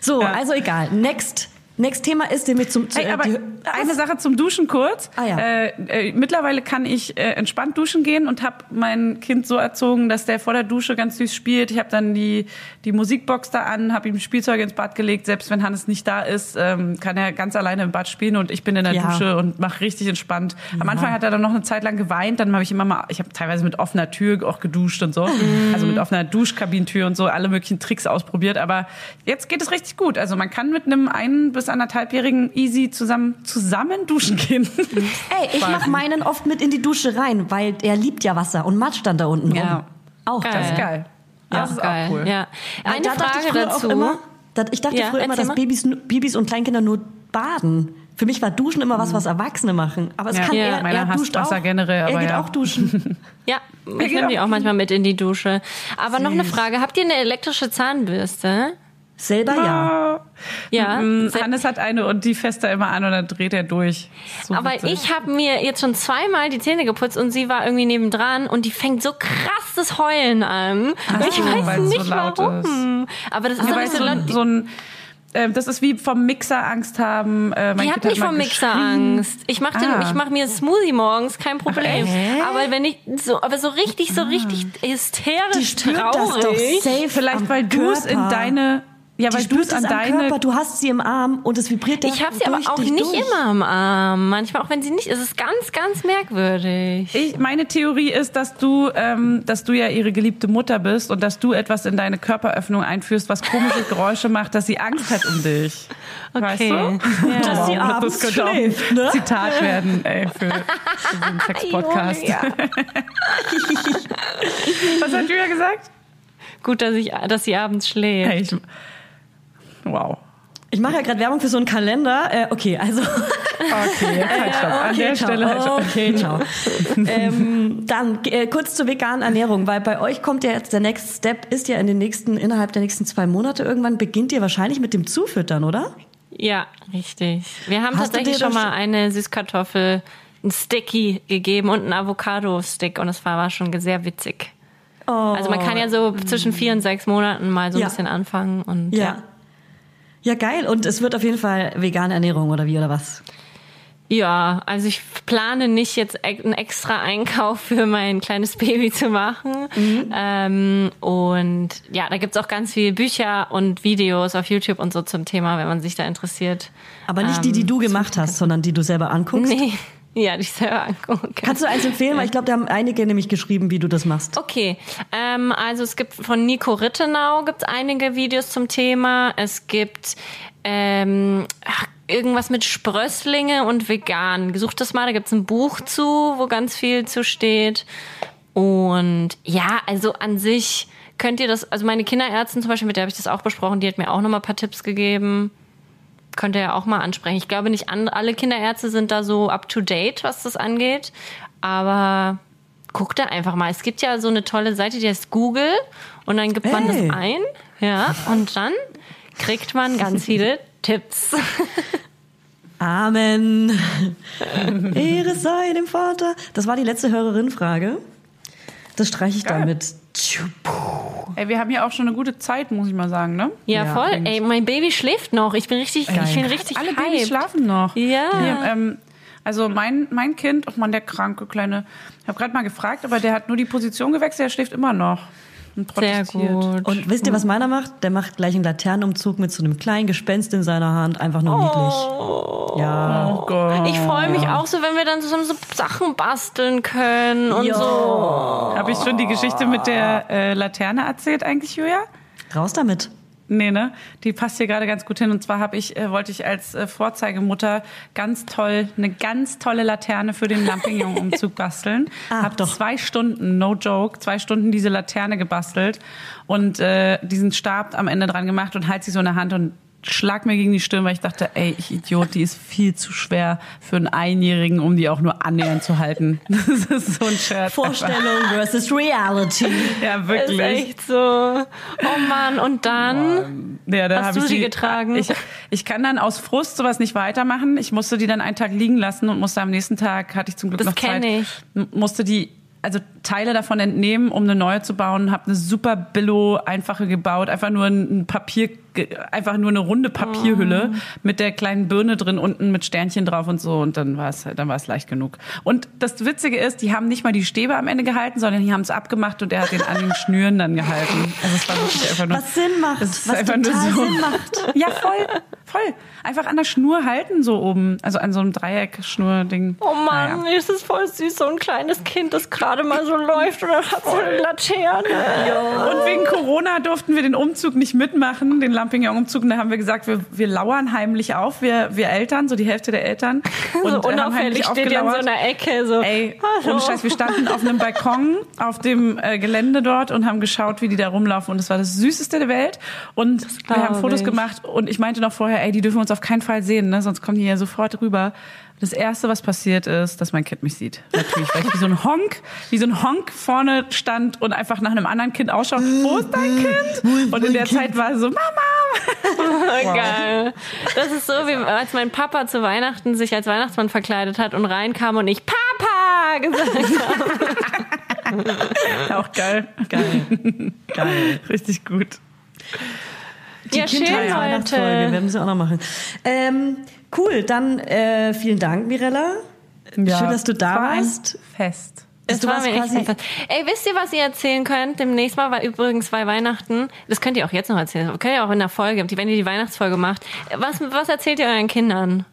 Speaker 1: So,
Speaker 2: Ja.
Speaker 1: also egal. Next Next Thema ist nämlich zum
Speaker 2: Hey,
Speaker 1: äh,
Speaker 2: aber
Speaker 1: die-
Speaker 2: eine Sache zum Duschen kurz.
Speaker 1: Ah, ja.
Speaker 2: äh, äh, mittlerweile kann ich äh, entspannt duschen gehen und habe mein Kind so erzogen, dass der vor der Dusche ganz süß spielt. Ich habe dann die, die Musikbox da an, habe ihm Spielzeug ins Bad gelegt. Selbst wenn Hannes nicht da ist, ähm, kann er ganz alleine im Bad spielen und ich bin in der
Speaker 1: Ja.
Speaker 2: Dusche und mache richtig entspannt. Am Anfang hat er dann noch eine Zeit lang geweint, dann habe ich immer mal, ich habe teilweise mit offener Tür auch geduscht und so, also mit offener Duschkabinentür und so, alle möglichen Tricks ausprobiert. Aber jetzt geht es richtig gut. Also man kann mit einem ein- bis anderthalbjährigen easy zusammen zusammen duschen gehen.
Speaker 1: Ey, ich mach meinen oft mit in die Dusche rein, weil er liebt ja Wasser und Matsch dann da unten rum.
Speaker 2: Ja.
Speaker 1: Auch
Speaker 3: Geil.
Speaker 2: Das ist geil. Das ist
Speaker 3: geil.
Speaker 2: auch cool.
Speaker 3: Ja. Eine
Speaker 1: da dachte ich
Speaker 3: Frage
Speaker 1: früher
Speaker 3: dazu.
Speaker 1: Auch immer, dass, ich dachte
Speaker 3: Ja,
Speaker 1: früher immer, dass. Babys, Babys und Kleinkinder nur baden. Für mich war Duschen immer was, was Erwachsene machen. Aber es
Speaker 2: Ja.
Speaker 1: kann
Speaker 3: Ja.
Speaker 1: er,
Speaker 2: Meiner
Speaker 1: er duscht
Speaker 2: Wasser
Speaker 1: auch.
Speaker 2: generell,
Speaker 1: er geht
Speaker 2: ja.
Speaker 1: auch duschen.
Speaker 3: Ja, ich nehme die auch manchmal mit in die Dusche. Aber noch eine Frage. Habt ihr eine elektrische Zahnbürste?
Speaker 1: Selber ja.
Speaker 3: Ja. Se-
Speaker 2: Hannes hat eine und die fässt er immer an und dann dreht er durch. So
Speaker 3: Aber
Speaker 2: witzig.
Speaker 3: ich habe mir jetzt schon zweimal die Zähne geputzt und sie war irgendwie nebendran und die fängt so krass das Heulen an. ich
Speaker 2: so,
Speaker 3: weiß
Speaker 2: so
Speaker 3: nicht
Speaker 2: laut
Speaker 3: warum. Aber das ist
Speaker 2: Ja, so,
Speaker 3: so
Speaker 2: ein, so ein ähm, das ist wie vom Mixer Angst haben. Äh, mein
Speaker 3: Ich habe nicht vom Mixer. Angst. Ich mache den,
Speaker 2: Ah.
Speaker 3: ich mache mir Smoothie morgens, kein Problem. Aber wenn ich so, aber so richtig, so richtig
Speaker 1: Die
Speaker 3: hysterisch
Speaker 1: spürt das doch
Speaker 3: traurig.
Speaker 1: safe
Speaker 2: Vielleicht
Speaker 1: am
Speaker 2: weil du es in deine ja, weil du es an
Speaker 1: es am
Speaker 2: deine
Speaker 1: Körper, du hast sie im Arm und es vibriert
Speaker 3: Ich habe sie aber
Speaker 1: durch
Speaker 3: auch
Speaker 1: dich
Speaker 3: nicht
Speaker 1: durch.
Speaker 3: immer am Arm. Manchmal auch wenn sie nicht. Es ist ganz, ganz merkwürdig.
Speaker 2: Ich, meine Theorie ist, dass du, ähm, dass du ja ihre geliebte Mutter bist und dass du etwas in deine Körperöffnung einführst, was komische Geräusche macht, dass sie Angst hat um dich. Weißt
Speaker 3: Okay.
Speaker 2: du?
Speaker 3: Ja.
Speaker 1: Dass sie
Speaker 2: Wow,
Speaker 1: abends
Speaker 2: das könnte
Speaker 1: schläft, ne?
Speaker 2: Zitat werden, ey, für, für einen Sex-Podcast. Was hat Julia gesagt?
Speaker 3: Gut, dass ich, dass sie abends schläft.
Speaker 2: Hey, ich, wow.
Speaker 1: Ich mache ja gerade Werbung für so einen Kalender. Äh, okay, also
Speaker 2: Okay, halt stopp. An
Speaker 1: okay,
Speaker 2: der
Speaker 1: ciao.
Speaker 2: Stelle halt stopp.
Speaker 1: Okay, ciao. ähm, dann äh, kurz zur veganen Ernährung, weil bei euch kommt ja jetzt der Next Step, ist ja in den nächsten, innerhalb der nächsten zwei Monate irgendwann beginnt ihr wahrscheinlich mit dem Zufüttern, oder?
Speaker 3: Ja, richtig. Wir haben
Speaker 1: Hast
Speaker 3: tatsächlich schon
Speaker 1: das-
Speaker 3: mal eine Süßkartoffel, ein Sticky gegeben und einen Avocado-Stick und es war, war schon sehr witzig. Also man kann ja so zwischen vier und sechs Monaten mal so ein
Speaker 1: Ja.
Speaker 3: bisschen anfangen und
Speaker 1: Ja.
Speaker 3: ja.
Speaker 1: Ja, geil. Und es wird auf jeden Fall vegane Ernährung oder wie oder was?
Speaker 3: Ja, also ich plane nicht jetzt einen extra Einkauf für mein kleines Baby zu machen. Ähm, und ja, da gibt's auch ganz viele Bücher und Videos auf YouTube und so zum Thema, wenn man sich da interessiert.
Speaker 1: Aber nicht die, die du gemacht hast, sondern die du selber anguckst.
Speaker 3: Nee, ja, die ich selber angucken kann.
Speaker 1: Kannst du eins empfehlen? Weil ich glaube, da haben einige nämlich geschrieben, wie du das machst.
Speaker 3: Okay, ähm, also es gibt von Nico Rittenau gibt's einige Videos zum Thema. Es gibt ähm, ach, irgendwas mit Sprösslinge und vegan. Gesucht das mal, da gibt's ein Buch zu, wo ganz viel zu steht. Und ja, also an sich könnt ihr das, also meine Kinderärztin zum Beispiel, mit der habe ich das auch besprochen, die hat mir auch nochmal ein paar Tipps gegeben. Könnt ihr ja auch mal ansprechen. Ich glaube nicht alle Kinderärzte sind da so up to date, was das angeht. Aber guckt da einfach mal. Es gibt ja so eine tolle Seite, die heißt Google und dann gibt man
Speaker 1: Hey.
Speaker 3: das ein, ja, und dann kriegt man ganz viele Tipps.
Speaker 1: Amen. Ehre sei dem Vater. Das war die letzte Hörerin-Frage. Das streiche ich
Speaker 2: Geil.
Speaker 1: damit.
Speaker 2: Ey, wir haben hier auch schon eine gute Zeit, muss ich mal sagen, ne?
Speaker 3: Ja,
Speaker 1: Ja,
Speaker 3: voll.
Speaker 2: eigentlich.
Speaker 3: Ey, mein Baby schläft noch. Ich bin richtig,
Speaker 1: Geil.
Speaker 3: ich bin richtig
Speaker 2: Alle
Speaker 3: hyped.
Speaker 2: Babys schlafen noch.
Speaker 3: Ja.
Speaker 2: Hier, ähm, also mein, mein Kind, oh Mann, der kranke kleine, ich habe gerade mal gefragt, aber der hat nur die Position gewechselt, der schläft immer noch. Und
Speaker 3: Sehr
Speaker 2: protestiert.
Speaker 3: gut.
Speaker 1: Und wisst ihr, was meiner macht? Der macht gleich einen Laternenumzug mit so einem kleinen Gespenst in seiner Hand. Einfach nur niedlich. Ja.
Speaker 2: Oh Gott.
Speaker 3: Ich freue mich auch so, wenn wir dann zusammen so Sachen basteln können und so.
Speaker 2: Habe ich schon die Geschichte mit der äh, Laterne erzählt eigentlich, Julia?
Speaker 1: Raus damit.
Speaker 2: Nee, ne? Die passt hier gerade ganz gut hin. Und zwar habe ich, äh, wollte ich als äh, Vorzeigemutter ganz toll, eine ganz tolle Laterne für den Lampignon-Umzug basteln.
Speaker 1: Ah,
Speaker 2: hab
Speaker 1: doch.
Speaker 2: zwei Stunden, no joke, zwei Stunden diese Laterne gebastelt und äh, diesen Stab am Ende dran gemacht und halt sie so in der Hand und schlag mir gegen die Stirn, weil ich dachte, ey, ich Idiot, die ist viel zu schwer für einen Einjährigen, um die auch nur annähernd zu halten. Das ist so ein Scherz.
Speaker 1: Vorstellung versus Reality.
Speaker 2: Ja,
Speaker 3: Ist
Speaker 2: wirklich.
Speaker 3: echt so. Oh Mann, und dann?
Speaker 2: Ja, da
Speaker 3: Hast du
Speaker 2: ich
Speaker 3: sie getragen?
Speaker 2: Ich, ich kann dann aus Frust sowas nicht weitermachen. Ich musste die dann einen Tag liegen lassen und musste am nächsten Tag, hatte ich zum Glück
Speaker 3: Das
Speaker 2: noch Zeit,
Speaker 3: ich.
Speaker 2: musste die also Teile davon entnehmen, um eine neue zu bauen. Habe eine super Billo einfache gebaut, einfach nur ein, ge- einfach nur eine runde Papierhülle mit der kleinen Birne drin unten mit Sternchen drauf und so und dann war es dann war es leicht genug. Und das Witzige ist, die haben nicht mal die Stäbe am Ende gehalten, sondern die haben es abgemacht und er hat den an den Schnüren dann gehalten. Also es war wirklich einfach nur
Speaker 1: Was Sinn macht, was
Speaker 2: einfach
Speaker 1: total
Speaker 2: nur so.
Speaker 1: Sinn macht.
Speaker 2: Ja, voll, voll. Einfach an der Schnur halten so oben, also an so einem Dreieck-Schnur-Ding.
Speaker 3: Oh Mann,
Speaker 2: Naja.
Speaker 3: ist es voll süß, so ein kleines Kind, das gerade mal so läuft oder hat so eine Laterne.
Speaker 2: Und wegen Corona durften wir den Umzug nicht mitmachen, den Und da haben wir gesagt, wir, wir lauern heimlich auf, wir, wir Eltern, so die Hälfte der Eltern. Und
Speaker 3: so
Speaker 2: äh,
Speaker 3: unauffällig steht ihr in so einer Ecke. So,
Speaker 2: Ey,
Speaker 3: Hallo.
Speaker 2: ohne Scheiß, wir standen auf einem Balkon auf dem äh, Gelände dort und haben geschaut, wie die da rumlaufen. Und es war das Süßeste der Welt. Und wir haben Fotos
Speaker 3: ich.
Speaker 2: gemacht. Und ich meinte noch vorher, ey, die dürfen uns auf keinen Fall sehen, ne? sonst kommen die ja sofort rüber. Das Erste, was passiert ist, dass mein Kind mich sieht. Natürlich, weil ich wie so ein Honk, wie so ein Honk vorne stand und einfach nach einem anderen Kind ausschaut. Wo ist dein Kind? Und in der Zeit war es so, Mama!
Speaker 3: Geil. Das ist so, wie als mein Papa zu Weihnachten sich als Weihnachtsmann verkleidet hat und reinkam und ich Papa gesagt habe.
Speaker 2: Auch geil.
Speaker 1: Geil. Geil.
Speaker 2: Richtig gut.
Speaker 1: Die
Speaker 3: Ja, schön,
Speaker 1: Kindheitsweihnachtsfolge
Speaker 3: Leute.
Speaker 1: werden sie auch noch machen. Ähm, cool, dann äh, vielen Dank, Mirella. Schön, dass du da
Speaker 2: es war
Speaker 1: warst.
Speaker 2: Fest.
Speaker 3: Das
Speaker 1: Du
Speaker 3: war
Speaker 1: warst
Speaker 3: mir echt ein Fest. Ey, wisst ihr, was ihr erzählen könnt demnächst mal? Weil übrigens bei Weihnachten, das könnt ihr auch jetzt noch erzählen, könnt ihr auch in der Folge, wenn ihr die Weihnachtsfolge macht. Was, was erzählt ihr euren Kindern?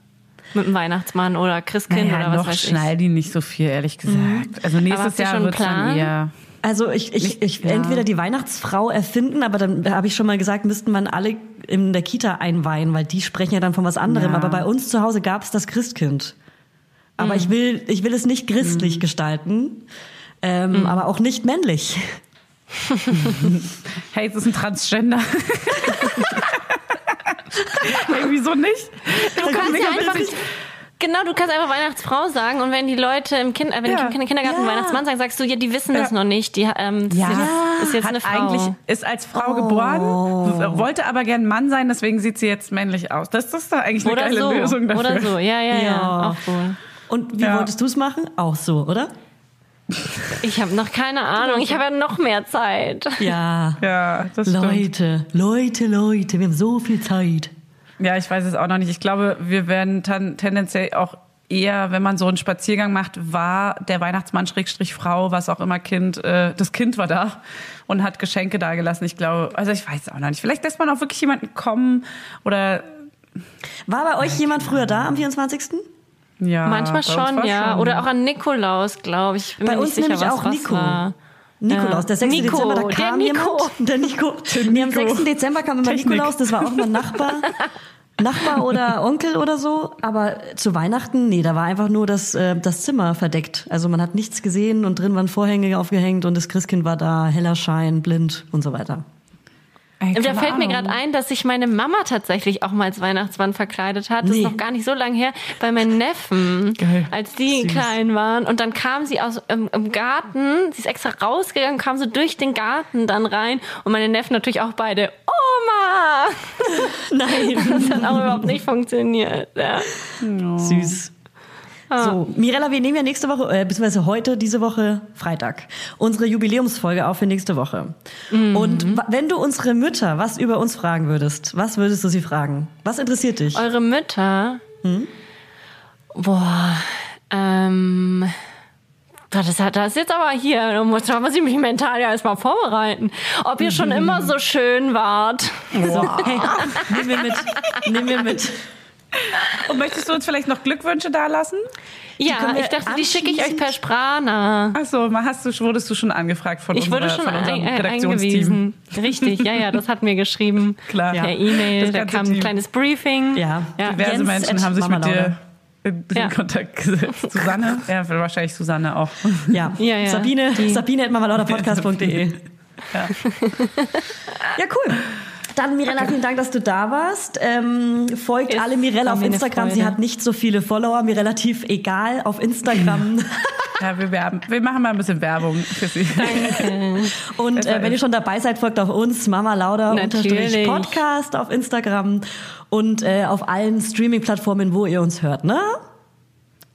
Speaker 3: Mit dem Weihnachtsmann oder Christkind
Speaker 2: Naja,
Speaker 3: oder was
Speaker 2: noch
Speaker 3: weiß ich?
Speaker 2: schnell die nicht so viel, ehrlich gesagt. Also nächstes
Speaker 3: habt ihr
Speaker 2: Jahr
Speaker 3: schon
Speaker 2: wird
Speaker 3: einen
Speaker 2: dann
Speaker 3: Plan?
Speaker 2: eher.
Speaker 1: Also ich, ich, ich entweder die Weihnachtsfrau erfinden, aber dann habe ich schon mal gesagt, müssten man alle in der Kita einweihen, weil die sprechen ja dann von was anderem.
Speaker 2: Ja.
Speaker 1: Aber bei uns zu Hause gab es das Christkind. Aber ich will, ich will es nicht christlich gestalten, ähm, aber auch nicht männlich.
Speaker 2: Hey, es ist ein Transgender. hey, wieso nicht?
Speaker 3: Du kannst ja einfach, genau, du kannst einfach Weihnachtsfrau sagen und wenn die Leute im, kind, äh, wenn
Speaker 2: Ja.
Speaker 3: die im Kindergarten
Speaker 1: Ja.
Speaker 3: Weihnachtsmann sagen, sagst du, ja, die wissen das
Speaker 2: Ja.
Speaker 3: noch nicht. Die, ähm, das ist jetzt, ist jetzt
Speaker 2: hat
Speaker 3: eine Frau.
Speaker 2: eigentlich ist als Frau geboren, wollte aber gern Mann sein, deswegen sieht sie jetzt männlich aus. Das ist doch eigentlich eine
Speaker 3: oder
Speaker 2: geile
Speaker 3: so.
Speaker 2: Lösung dafür.
Speaker 3: Oder so, ja, ja, ja.
Speaker 1: Ja.
Speaker 3: Auch cool.
Speaker 1: Und wie
Speaker 2: Ja.
Speaker 1: wolltest du es machen? Auch so, oder?
Speaker 3: Ich habe noch keine Ahnung. Ich habe ja noch mehr Zeit.
Speaker 1: Ja.
Speaker 2: Ja, das stimmt.
Speaker 1: Leute, Leute, Leute, wir haben so viel Zeit.
Speaker 2: Ja, ich weiß es auch noch nicht. Ich glaube, wir werden tendenziell auch eher, wenn man so einen Spaziergang macht, war der Weihnachtsmann Schrägstrich Frau, was auch immer Kind, äh, das Kind war da und hat Geschenke dagelassen. Ich glaube, also ich weiß es auch noch nicht. Vielleicht lässt man auch wirklich jemanden kommen oder
Speaker 1: War bei euch jemand früher da am 24.?
Speaker 2: ja.
Speaker 3: Manchmal schon, ja.
Speaker 2: schon.
Speaker 3: Oder auch an Nikolaus, glaube ich. Bin
Speaker 1: Bei uns
Speaker 3: sicher,
Speaker 1: nämlich
Speaker 3: was,
Speaker 1: auch
Speaker 3: was
Speaker 1: Nico.
Speaker 3: War.
Speaker 1: Nikolaus, der 6.
Speaker 3: Nico,
Speaker 1: Dezember, da
Speaker 3: der
Speaker 1: kam
Speaker 3: Nico.
Speaker 1: jemand. Der Nico. Nee, am 6. Dezember kam immer
Speaker 2: Technik.
Speaker 1: Nikolaus, das war auch mein Nachbar. Nachbar oder Onkel oder so. Aber zu Weihnachten, nee, da war einfach nur das, äh, das Zimmer verdeckt. Also man hat nichts gesehen und drin waren Vorhänge aufgehängt und das Christkind war da, heller Schein, blind und so weiter.
Speaker 2: Ey,
Speaker 3: Da fällt mir gerade ein, dass sich meine Mama tatsächlich auch mal als Weihnachtsmann verkleidet hat. Das
Speaker 1: Nee.
Speaker 3: ist noch gar nicht so lange her. Bei meinen Neffen,
Speaker 2: Geil.
Speaker 3: als die klein waren. Und dann kam sie aus im, im Garten, sie ist extra rausgegangen, kam so durch den Garten dann rein. Und meine Neffen natürlich auch beide, Oma!
Speaker 1: Nein.
Speaker 3: Das hat auch überhaupt nicht funktioniert. Ja.
Speaker 1: Süß. So, Mirella, wir nehmen ja nächste Woche, äh, beziehungsweise heute, diese Woche, Freitag, unsere Jubiläumsfolge auf für nächste Woche. Und wa- wenn du unsere Mütter was über uns fragen würdest, was würdest du sie fragen? Was interessiert dich?
Speaker 3: Eure Mütter.
Speaker 1: Hm?
Speaker 3: Boah. Ähm. Das ist, das ist jetzt aber hier, da muss, da muss ich mich mental ja erstmal vorbereiten. Ob ihr schon immer so schön wart.
Speaker 1: So, hey, nehmen wir mit. Nehmen wir mit.
Speaker 2: Und möchtest du uns vielleicht noch Glückwünsche dalassen?
Speaker 3: Ja, ich dachte, die schicke ich euch per Sprana.
Speaker 2: Achso, mal hast du, wurdest du schon angefragt von,
Speaker 3: Ich wurde
Speaker 2: unserer,
Speaker 3: schon
Speaker 2: von unserem
Speaker 3: ein, äh,
Speaker 2: Redaktionsteam.
Speaker 3: Richtig, ja, ja, das hat mir geschrieben.
Speaker 2: Klar.
Speaker 3: Per
Speaker 2: Ja.
Speaker 3: E-Mail, da kam ein
Speaker 2: Team.
Speaker 3: kleines Briefing.
Speaker 1: Ja.
Speaker 2: Diverse
Speaker 1: Jens
Speaker 2: Menschen haben sich
Speaker 1: Mama
Speaker 2: mit dir in
Speaker 3: Ja.
Speaker 2: Kontakt gesetzt. Susanne? Ja, wahrscheinlich Susanne auch.
Speaker 1: Ja,
Speaker 3: Ja, ja.
Speaker 1: Sabine,
Speaker 3: Die-
Speaker 1: Sabine at mamalauderpodcast.de.
Speaker 2: Ja.
Speaker 1: Ja, cool. Dann, Mirella, vielen Dank, dass du da warst. Ähm, folgt
Speaker 3: Es
Speaker 1: alle Mirella auf Instagram. Sie
Speaker 3: Freude.
Speaker 1: hat nicht so viele Follower, mir relativ egal auf Instagram.
Speaker 2: Ja, wir, werben, wir machen mal ein bisschen Werbung für sie.
Speaker 1: Und äh, wenn ihr schon dabei seid, folgt auch uns, Mama Lauda
Speaker 3: Natürlich.
Speaker 1: Podcast auf Instagram und äh, auf allen Streaming-Plattformen, wo ihr uns hört, ne?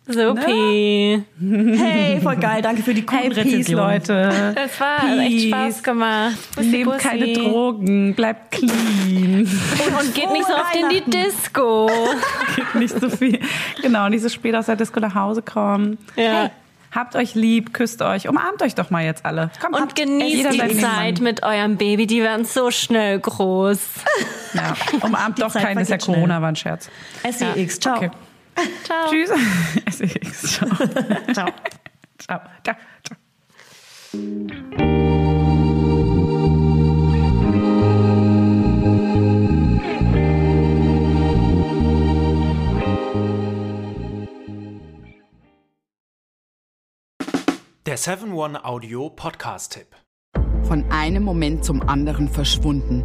Speaker 3: Supi.
Speaker 1: Hey, voll geil. Danke für die coolen
Speaker 2: Hey, Peace. Leute.
Speaker 3: Das war hat echt
Speaker 2: Peace.
Speaker 3: Spaß gemacht. Bussi,
Speaker 2: Nehmt
Speaker 3: bussi.
Speaker 2: keine Drogen, bleibt clean.
Speaker 3: Und geht nicht so oft in die Disco.
Speaker 2: nicht so viel, genau, nicht so spät aus der Disco nach Hause kommen.
Speaker 3: Ja.
Speaker 2: Hey, habt euch lieb, küsst euch, umarmt euch doch mal jetzt alle. Komm,
Speaker 3: Und genießt die Zeit mit eurem Baby. Die werden so schnell groß.
Speaker 2: Ja, umarmt doch
Speaker 1: Zeit
Speaker 2: keinen, ist ja. Corona, war ein Scherz.
Speaker 1: SEX, ciao.
Speaker 2: Okay.
Speaker 3: Ciao.
Speaker 2: Tschüss. SEX, ciao.
Speaker 1: Ciao.
Speaker 2: ciao. Ciao. Ciao.
Speaker 5: Der 7-One Audio Podcast-Tipp.
Speaker 6: Von einem Moment zum anderen verschwunden,